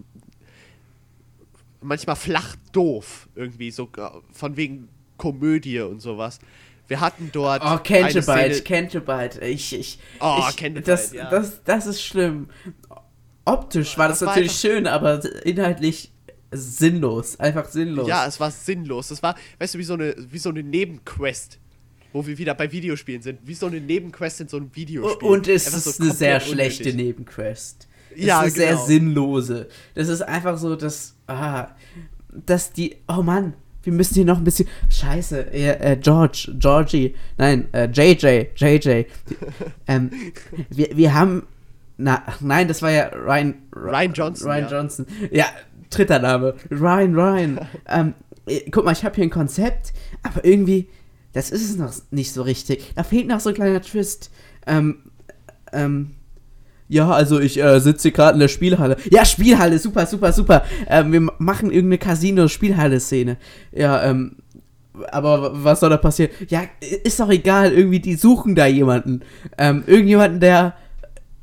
manchmal flach doof irgendwie, so äh, von wegen Komödie und sowas. Wir hatten dort. Oh, Szene- Cantabite. Ich, ich, Oh, ich, Cantabite, das, ja. das, das ist schlimm. Optisch war das, Das natürlich schön, aber inhaltlich sinnlos. Einfach sinnlos. Ja, es war sinnlos. Das war, weißt du, wie so eine, wie so eine Nebenquest. Wo wir wieder bei Videospielen sind. Wie so eine Nebenquest in so einem Videospiel. Und es Einfach so ist eine sehr schlechte unnötig. Nebenquest. Es Ja, ist eine sehr genau. sinnlose. Das ist einfach so, dass, ah, dass die, oh Mann, wir müssen hier noch ein bisschen, scheiße, äh, äh, George, Georgie, nein, äh, JJ, JJ, ähm, wir, wir haben Na, nein, das war ja Ryan. Ryan Johnson, Ryan ja. Johnson. Ja, dritter Name. Ryan, Ryan. ähm, äh, guck mal, ich habe hier ein Konzept, aber irgendwie, das ist es noch nicht so richtig. Da fehlt noch so ein kleiner Twist. Ähm, ähm, ja, also ich äh, sitze hier gerade in der Spielhalle. Ja, Spielhalle, super, super, super. Ähm, wir ma- machen irgendeine Casino-Spielhalle-Szene. Ja, ähm, aber was soll da passieren? Ja, ist doch egal, irgendwie, die suchen da jemanden. Ähm, irgendjemanden, der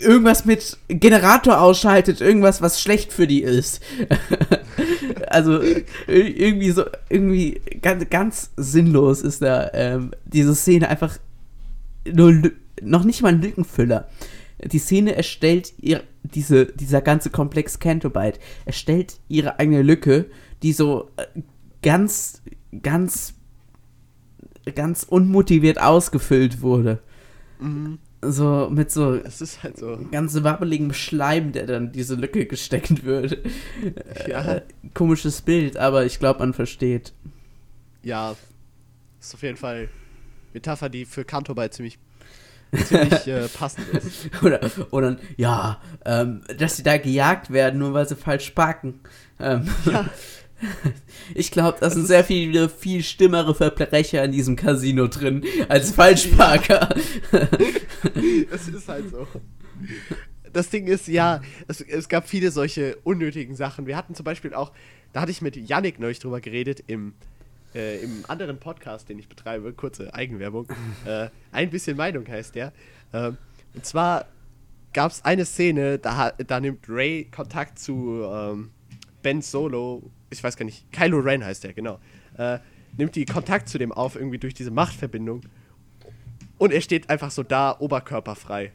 irgendwas mit Generator ausschaltet, irgendwas, was schlecht für die ist. also ir- irgendwie so, irgendwie ganz, ganz sinnlos ist da ähm, diese Szene einfach nur noch nicht mal ein Lückenfüller. Die Szene erstellt ihr, diese, dieser ganze Komplex Cantobite, erstellt ihre eigene Lücke, die so äh, ganz, ganz, ganz unmotiviert ausgefüllt wurde. So mit so Es ist halt so. ganz wabbeligem Schleim, der dann diese Lücke gesteckt wird. Ja. Äh, komisches Bild, aber ich glaube, man versteht. Ja, ist auf jeden Fall Metapher, die für Kantobite ziemlich, ziemlich äh, passend ist. Oder, oder ja, ähm, dass sie da gejagt werden, nur weil sie falsch parken. Ähm, Ich glaube, da sind sehr viele, viel stimmere Verbrecher in diesem Casino drin als Falschparker. Es ist halt so. Das Ding ist, ja, es, es gab viele solche unnötigen Sachen. Wir hatten zum Beispiel auch, da hatte ich mit Yannick neulich drüber geredet, im, äh, im anderen Podcast, den ich betreibe, kurze Eigenwerbung. äh, ein bisschen Meinung heißt der. Ähm, und zwar gab es eine Szene, da, da nimmt Ray Kontakt zu ähm, Ben Solo, ich weiß gar nicht, Kylo Ren heißt der, genau. Äh, nimmt die Kontakt zu dem auf, irgendwie durch diese Machtverbindung. Und er steht einfach so da, oberkörperfrei.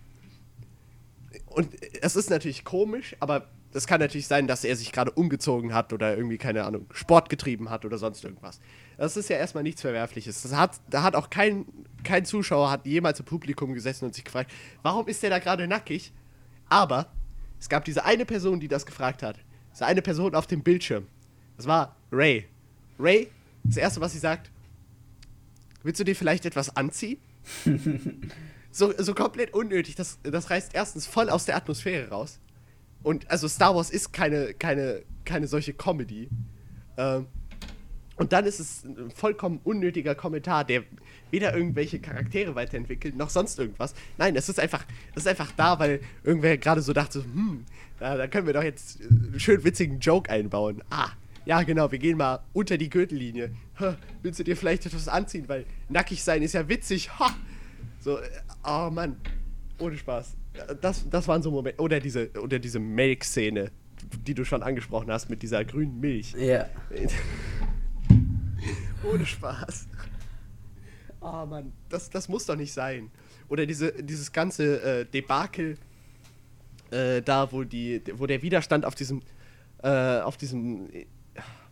Und es ist natürlich komisch, aber es kann natürlich sein, dass er sich gerade umgezogen hat oder irgendwie, keine Ahnung, Sport getrieben hat oder sonst irgendwas. Das ist ja erstmal nichts Verwerfliches. Das hat, da hat auch kein, kein Zuschauer hat jemals im Publikum gesessen und sich gefragt, warum ist der da gerade nackig? Aber es gab diese eine Person, die das gefragt hat. Diese eine Person auf dem Bildschirm. Das war Ray. Ray, das erste, was sie sagt, willst du dir vielleicht etwas anziehen? so, so komplett unnötig. Das, das reißt erstens voll aus der Atmosphäre raus. Und also Star Wars ist keine, keine, keine solche Comedy. Ähm, und dann ist es ein vollkommen unnötiger Kommentar, der weder irgendwelche Charaktere weiterentwickelt, noch sonst irgendwas. Nein, es ist einfach, es ist einfach da, weil irgendwer gerade so dachte, hm, da, da können wir doch jetzt einen schön witzigen Joke einbauen. Ah, ja genau, wir gehen mal unter die Gürtellinie. Ha, willst du dir vielleicht etwas anziehen, weil nackig sein ist ja witzig. Ha! So, äh, oh Mann, ohne Spaß. Das, das waren so Momente. Oder diese, oder diese Milk-Szene, die du schon angesprochen hast, mit dieser grünen Milch. ja. Ohne Spaß. Oh Mann, das, das muss doch nicht sein. Oder diese, dieses ganze äh, Debakel, äh, da wo die, wo der Widerstand auf diesem, äh, auf diesem,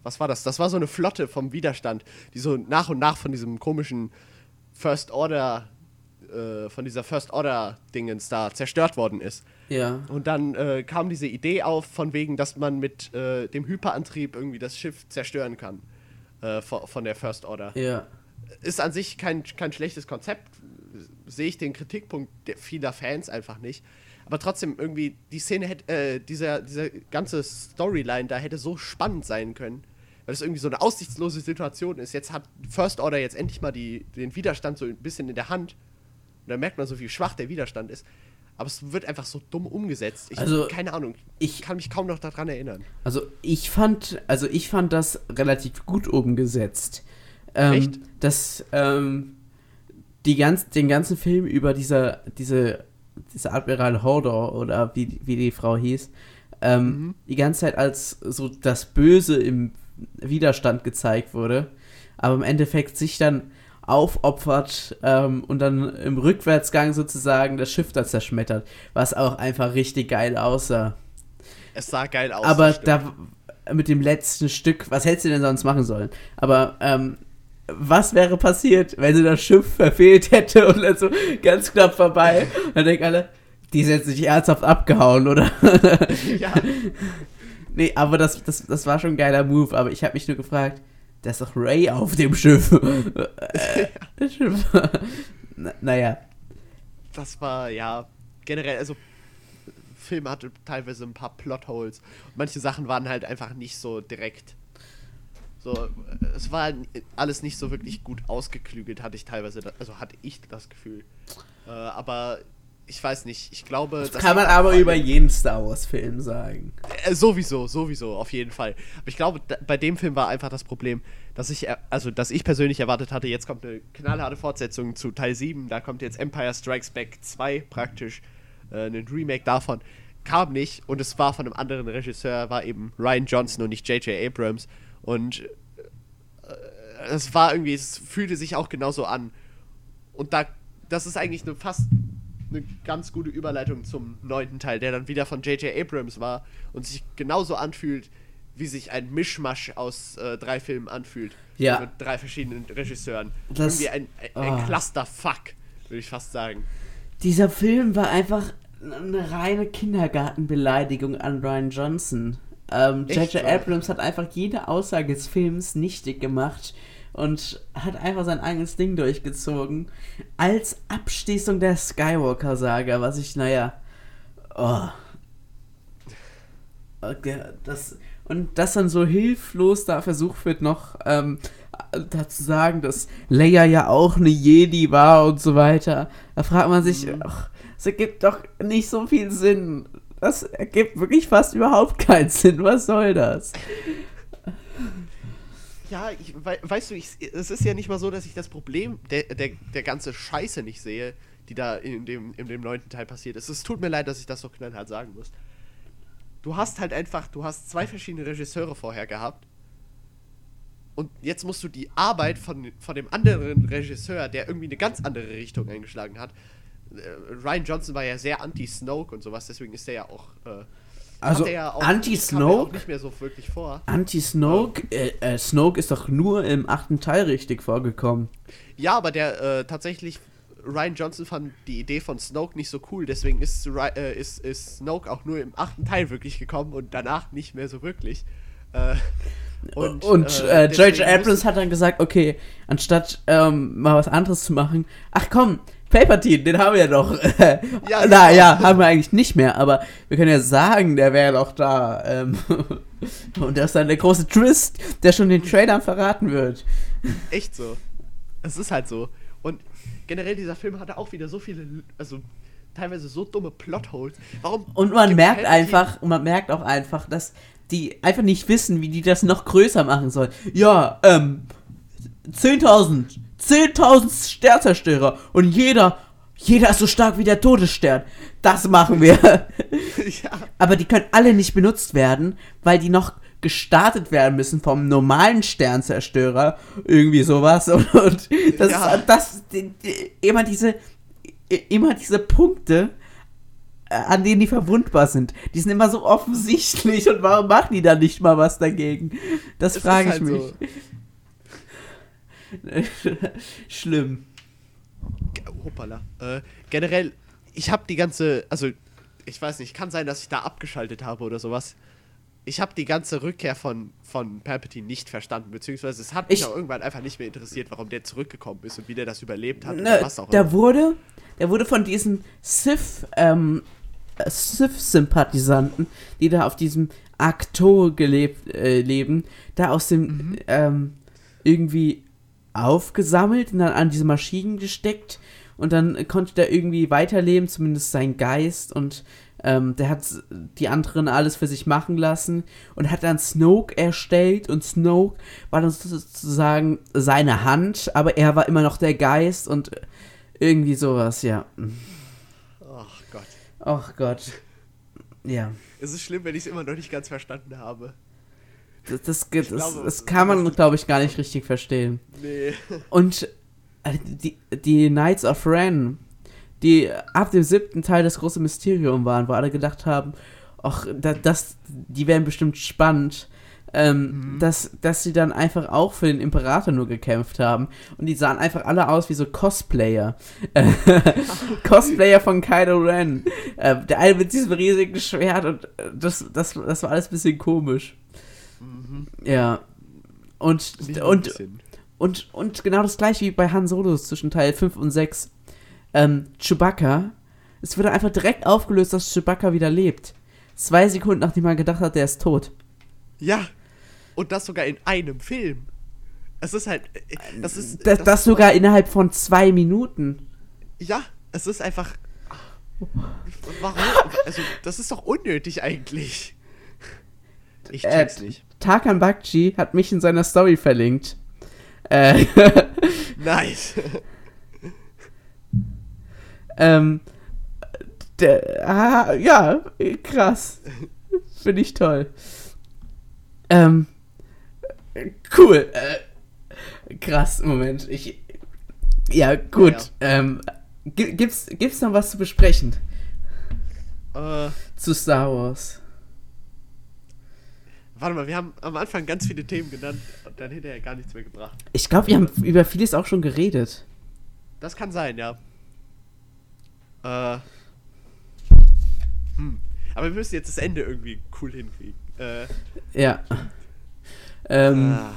was war das? Das war so eine Flotte vom Widerstand, die so nach und nach von diesem komischen First Order, äh, von dieser First Order Dingens da zerstört worden ist. Ja. Und dann äh, kam diese Idee auf, von wegen, dass man mit äh, dem Hyperantrieb irgendwie das Schiff zerstören kann. Äh, von, von der First Order. Ja. Ist an sich kein, kein schlechtes Konzept. Sehe ich den Kritikpunkt vieler Fans einfach nicht. Aber trotzdem, irgendwie, die Szene hätte, äh, dieser, dieser ganze Storyline da hätte so spannend sein können. Weil es irgendwie so eine aussichtslose Situation ist. Jetzt hat First Order jetzt endlich mal die, den Widerstand so ein bisschen in der Hand. Und da merkt man so, wie schwach der Widerstand ist. Aber es wird einfach so dumm umgesetzt. Ich, Also, keine Ahnung. ich- kann mich kaum noch daran erinnern. Also ich fand, also ich fand das relativ gut umgesetzt. Ähm, Echt? Dass ähm, die ganz, den ganzen Film über dieser, diese, diese Admiral Hodor oder wie, wie die Frau hieß, ähm, die ganze Zeit als so das Böse im Widerstand gezeigt wurde, aber im Endeffekt sich dann aufopfert ähm, und dann im Rückwärtsgang sozusagen das Schiff da zerschmettert, was auch einfach richtig geil aussah. Es sah geil aus. Aber da mit dem letzten Stück, was hättest du denn sonst machen sollen? Aber ähm, was wäre passiert, wenn sie das Schiff verfehlt hätte und dann so ganz knapp vorbei? Dann denken alle, die ist jetzt nicht ernsthaft abgehauen, oder? Ja. nee, aber das, das, das war schon ein geiler Move, aber ich habe mich nur gefragt, da ist doch Ray auf dem Schiff. Äh. Na, naja. das war ja generell, also Film hatte teilweise ein paar Plotholes. Manche Sachen waren halt einfach nicht so direkt. So, es war alles nicht so wirklich gut ausgeklügelt, hatte ich teilweise, also hatte ich das Gefühl. Äh, aber ich weiß nicht, ich glaube. Das kann man aber über jeden Star Wars-Film sagen. äh, sowieso, sowieso, auf jeden Fall. Aber ich glaube, da, bei dem Film war einfach das Problem, dass ich, er- also, dass ich persönlich erwartet hatte, jetzt kommt eine knallharte Fortsetzung zu Teil 7, da kommt jetzt Empire Strikes Back 2 praktisch, äh, ein Remake davon. Kam nicht und es war von einem anderen Regisseur, war eben Ryan Johnson und nicht J.J. Abrams. Und äh, es war irgendwie, es fühlte sich auch genauso an. Und da, das ist eigentlich eine fast eine ganz gute Überleitung zum neunten Teil, der dann wieder von J.J. Abrams war und sich genauso anfühlt, wie sich ein Mischmasch aus äh, drei Filmen anfühlt. Ja. Mit drei verschiedenen Regisseuren. Das- Irgendwie ein, ein, ein oh. Clusterfuck, würde ich fast sagen. Dieser Film war einfach eine reine Kindergartenbeleidigung an Ryan Johnson. Ähm, J.J. Abrams hat einfach jede Aussage des Films nichtig gemacht und hat einfach sein eigenes Ding durchgezogen. Als Abschließung der Skywalker-Saga, was ich, naja. Oh. Okay, das, und dass dann so hilflos da versucht wird, noch ähm, dazu sagen, dass Leia ja auch eine Jedi war und so weiter. Da fragt man sich, ach, das ergibt doch nicht so viel Sinn. Das ergibt wirklich fast überhaupt keinen Sinn. Was soll das? Ja, ich, wei- weißt du, ich, es ist ja nicht mal so, dass ich das Problem der, der, der ganze Scheiße nicht sehe, die da in dem, in dem neunten Teil passiert ist. Es tut mir leid, dass ich das so knallhart sagen muss. Du hast halt einfach, du hast zwei verschiedene Regisseure vorher gehabt. Und jetzt musst du die Arbeit von, von dem anderen Regisseur, der irgendwie eine ganz andere Richtung eingeschlagen hat. Äh, Ryan Johnson war ja sehr anti-Snoke und sowas, deswegen ist der ja auch. Äh, Also, ja Anti-Snoke? nicht mehr so wirklich vor. Anti-Snoke? Äh, äh, Snoke ist doch nur im achten Teil richtig vorgekommen. Ja, aber der äh, tatsächlich, Ryan Johnson fand die Idee von Snoke nicht so cool, deswegen ist, äh, ist, ist Snoke auch nur im achten Teil wirklich gekommen und danach nicht mehr so wirklich. Äh, Und, äh, äh, J.J. Abrams hat dann gesagt, okay, anstatt ähm, mal was anderes zu machen, ach komm, Palpatine, den haben wir ja doch. Ja, Na genau. ja, haben wir eigentlich nicht mehr, aber wir können ja sagen, der wäre doch da. Ähm, und das ist dann der große Twist, der schon den Trailern verraten wird. Echt so. Es ist halt so. Und generell, dieser Film hatte auch wieder so viele, also teilweise so dumme Plotholes. Warum? Und man merkt Palpatine- einfach, und man merkt auch einfach, dass die einfach nicht wissen, wie die das noch größer machen sollen. Ja, ähm, 10.000, 10.000 Sternzerstörer und jeder, jeder ist so stark wie der Todesstern. Das machen wir. ja. Aber die können alle nicht benutzt werden, weil die noch gestartet werden müssen vom normalen Sternzerstörer. Irgendwie sowas. Und, und das Ja. das, die, die, immer diese, immer diese Punkte, äh, an denen die verwundbar sind. Die sind immer so offensichtlich und warum machen die da nicht mal was dagegen? Das frage ich halt mich. so. Schlimm. Hoppala. Äh, generell, ich habe die ganze, also ich weiß nicht, kann sein, dass ich da abgeschaltet habe oder sowas. Ich habe die ganze Rückkehr von, von Palpatine nicht verstanden, beziehungsweise es hat mich Ich- auch irgendwann einfach nicht mehr interessiert, warum der zurückgekommen ist und wie der das überlebt hat Ne, was auch der immer. wurde, der wurde von diesen Sith, ähm, äh, Sith-Sympathisanten, die da auf diesem Akto gelebt, äh, leben, da aus dem, Mhm. ähm, irgendwie aufgesammelt und dann an diese Maschinen gesteckt und dann konnte der irgendwie weiterleben, zumindest sein Geist und ähm, der hat die anderen alles für sich machen lassen und hat dann Snoke erstellt und Snoke war dann sozusagen seine Hand, aber er war immer noch der Geist und irgendwie sowas, ja. Ach Gott. Ach Gott. Ja. Es ist schlimm, wenn ich es immer noch nicht ganz verstanden habe. Das, das, das, glaube, das kann man, glaube ich, gar nicht richtig verstehen. Nee. Und äh, die, die Knights of Ren, die ab dem siebten Teil das große Mysterium waren, wo alle gedacht haben, ach, da, das, die wären bestimmt spannend, ähm, dass, dass sie dann einfach auch für den Imperator nur gekämpft haben. Und die sahen einfach alle aus wie so Cosplayer. Cosplayer von Kylo Ren. Äh, der eine mit diesem riesigen Schwert und äh, das, das, das war alles ein bisschen komisch. Ja. Und, und, und, und genau das gleiche wie bei Han Solo zwischen Teil 5 und 6. Ähm, Chewbacca Es wurde einfach direkt aufgelöst, dass Chewbacca wieder lebt. Zwei Sekunden nachdem man gedacht hat, der ist tot. Ja. Und das sogar in einem Film. Es ist halt. äh, Das ist. Das, das ist sogar innerhalb von zwei Minuten. Ja, es ist einfach. Warum? Also, das ist doch unnötig eigentlich. Ich Äh, check's nicht. Tarkan Bakci hat mich in seiner Story verlinkt. Äh, Nice. ähm, der, ah, ja, krass. Finde ich toll. Ähm, cool. Äh, krass, Moment. Ich, ja, gut. Ja, Ähm, gi- gibt's, gibt's noch was zu besprechen äh, zu Star Wars? Warte mal, wir haben am Anfang ganz viele Themen genannt und dann hinterher gar nichts mehr gebracht. Ich glaube, wir haben über vieles auch schon geredet. Das kann sein, ja. Äh. Hm. Aber wir müssen jetzt das Ende irgendwie cool hinkriegen. Äh. Ja. Ähm, ah.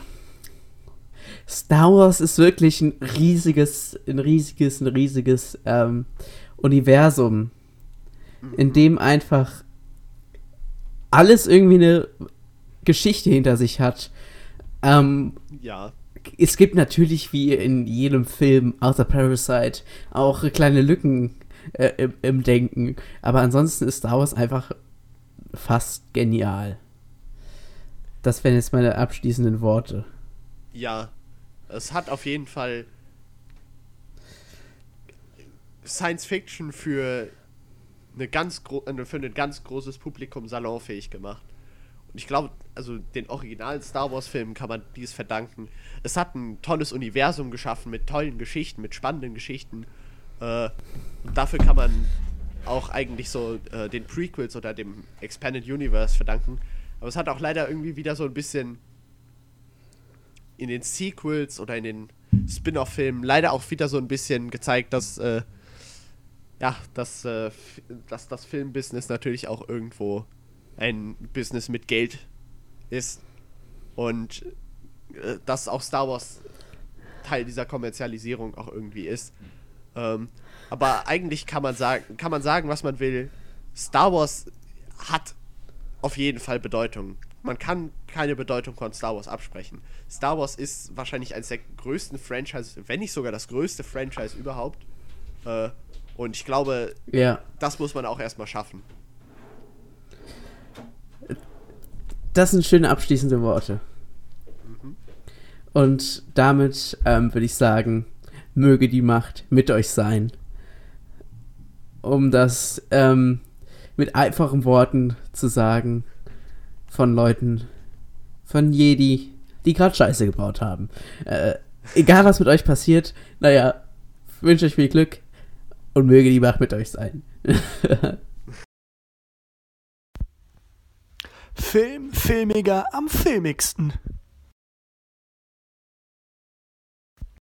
Star Wars ist wirklich ein riesiges, ein riesiges, ein riesiges ähm, Universum, in dem einfach alles irgendwie eine Geschichte hinter sich hat. Ähm, Ja. es gibt natürlich wie in jedem Film außer Parasite auch kleine Lücken äh, im, im Denken, aber ansonsten ist Star Wars einfach fast genial. Das wären jetzt meine abschließenden Worte. Ja. Es hat auf jeden Fall Science Fiction für eine ganz für ein ganz großes Publikum salonfähig gemacht. Und ich glaube, also den originalen Star Wars Filmen kann man dies verdanken. Es hat ein tolles Universum geschaffen mit tollen Geschichten, mit spannenden Geschichten. Äh, und dafür kann man auch eigentlich so äh, den Prequels oder dem Expanded Universe verdanken. Aber es hat auch leider irgendwie wieder so ein bisschen in den Sequels oder in den Spin-off-Filmen leider auch wieder so ein bisschen gezeigt, dass äh, ja, dass, äh, dass das Filmbusiness natürlich auch irgendwo ein Business mit Geld ist und äh, dass auch Star Wars Teil dieser Kommerzialisierung auch irgendwie ist. Ähm, aber eigentlich kann man sagen, kann man sagen, was man will. Star Wars hat auf jeden Fall Bedeutung. Man kann keine Bedeutung von Star Wars absprechen. Star Wars ist wahrscheinlich eines der größten Franchises, wenn nicht sogar das größte Franchise überhaupt. Äh, und ich glaube, Ja. das muss man auch erstmal schaffen. Das sind schöne abschließende Worte. Und damit ähm, würde ich sagen, möge die Macht mit euch sein. Um das ähm, mit einfachen Worten zu sagen von Leuten, von Jedi, die gerade Scheiße gebaut haben. Äh, egal was mit euch passiert, naja, wünsche euch viel Glück und möge die Macht mit euch sein. Film, Filmiger am filmigsten.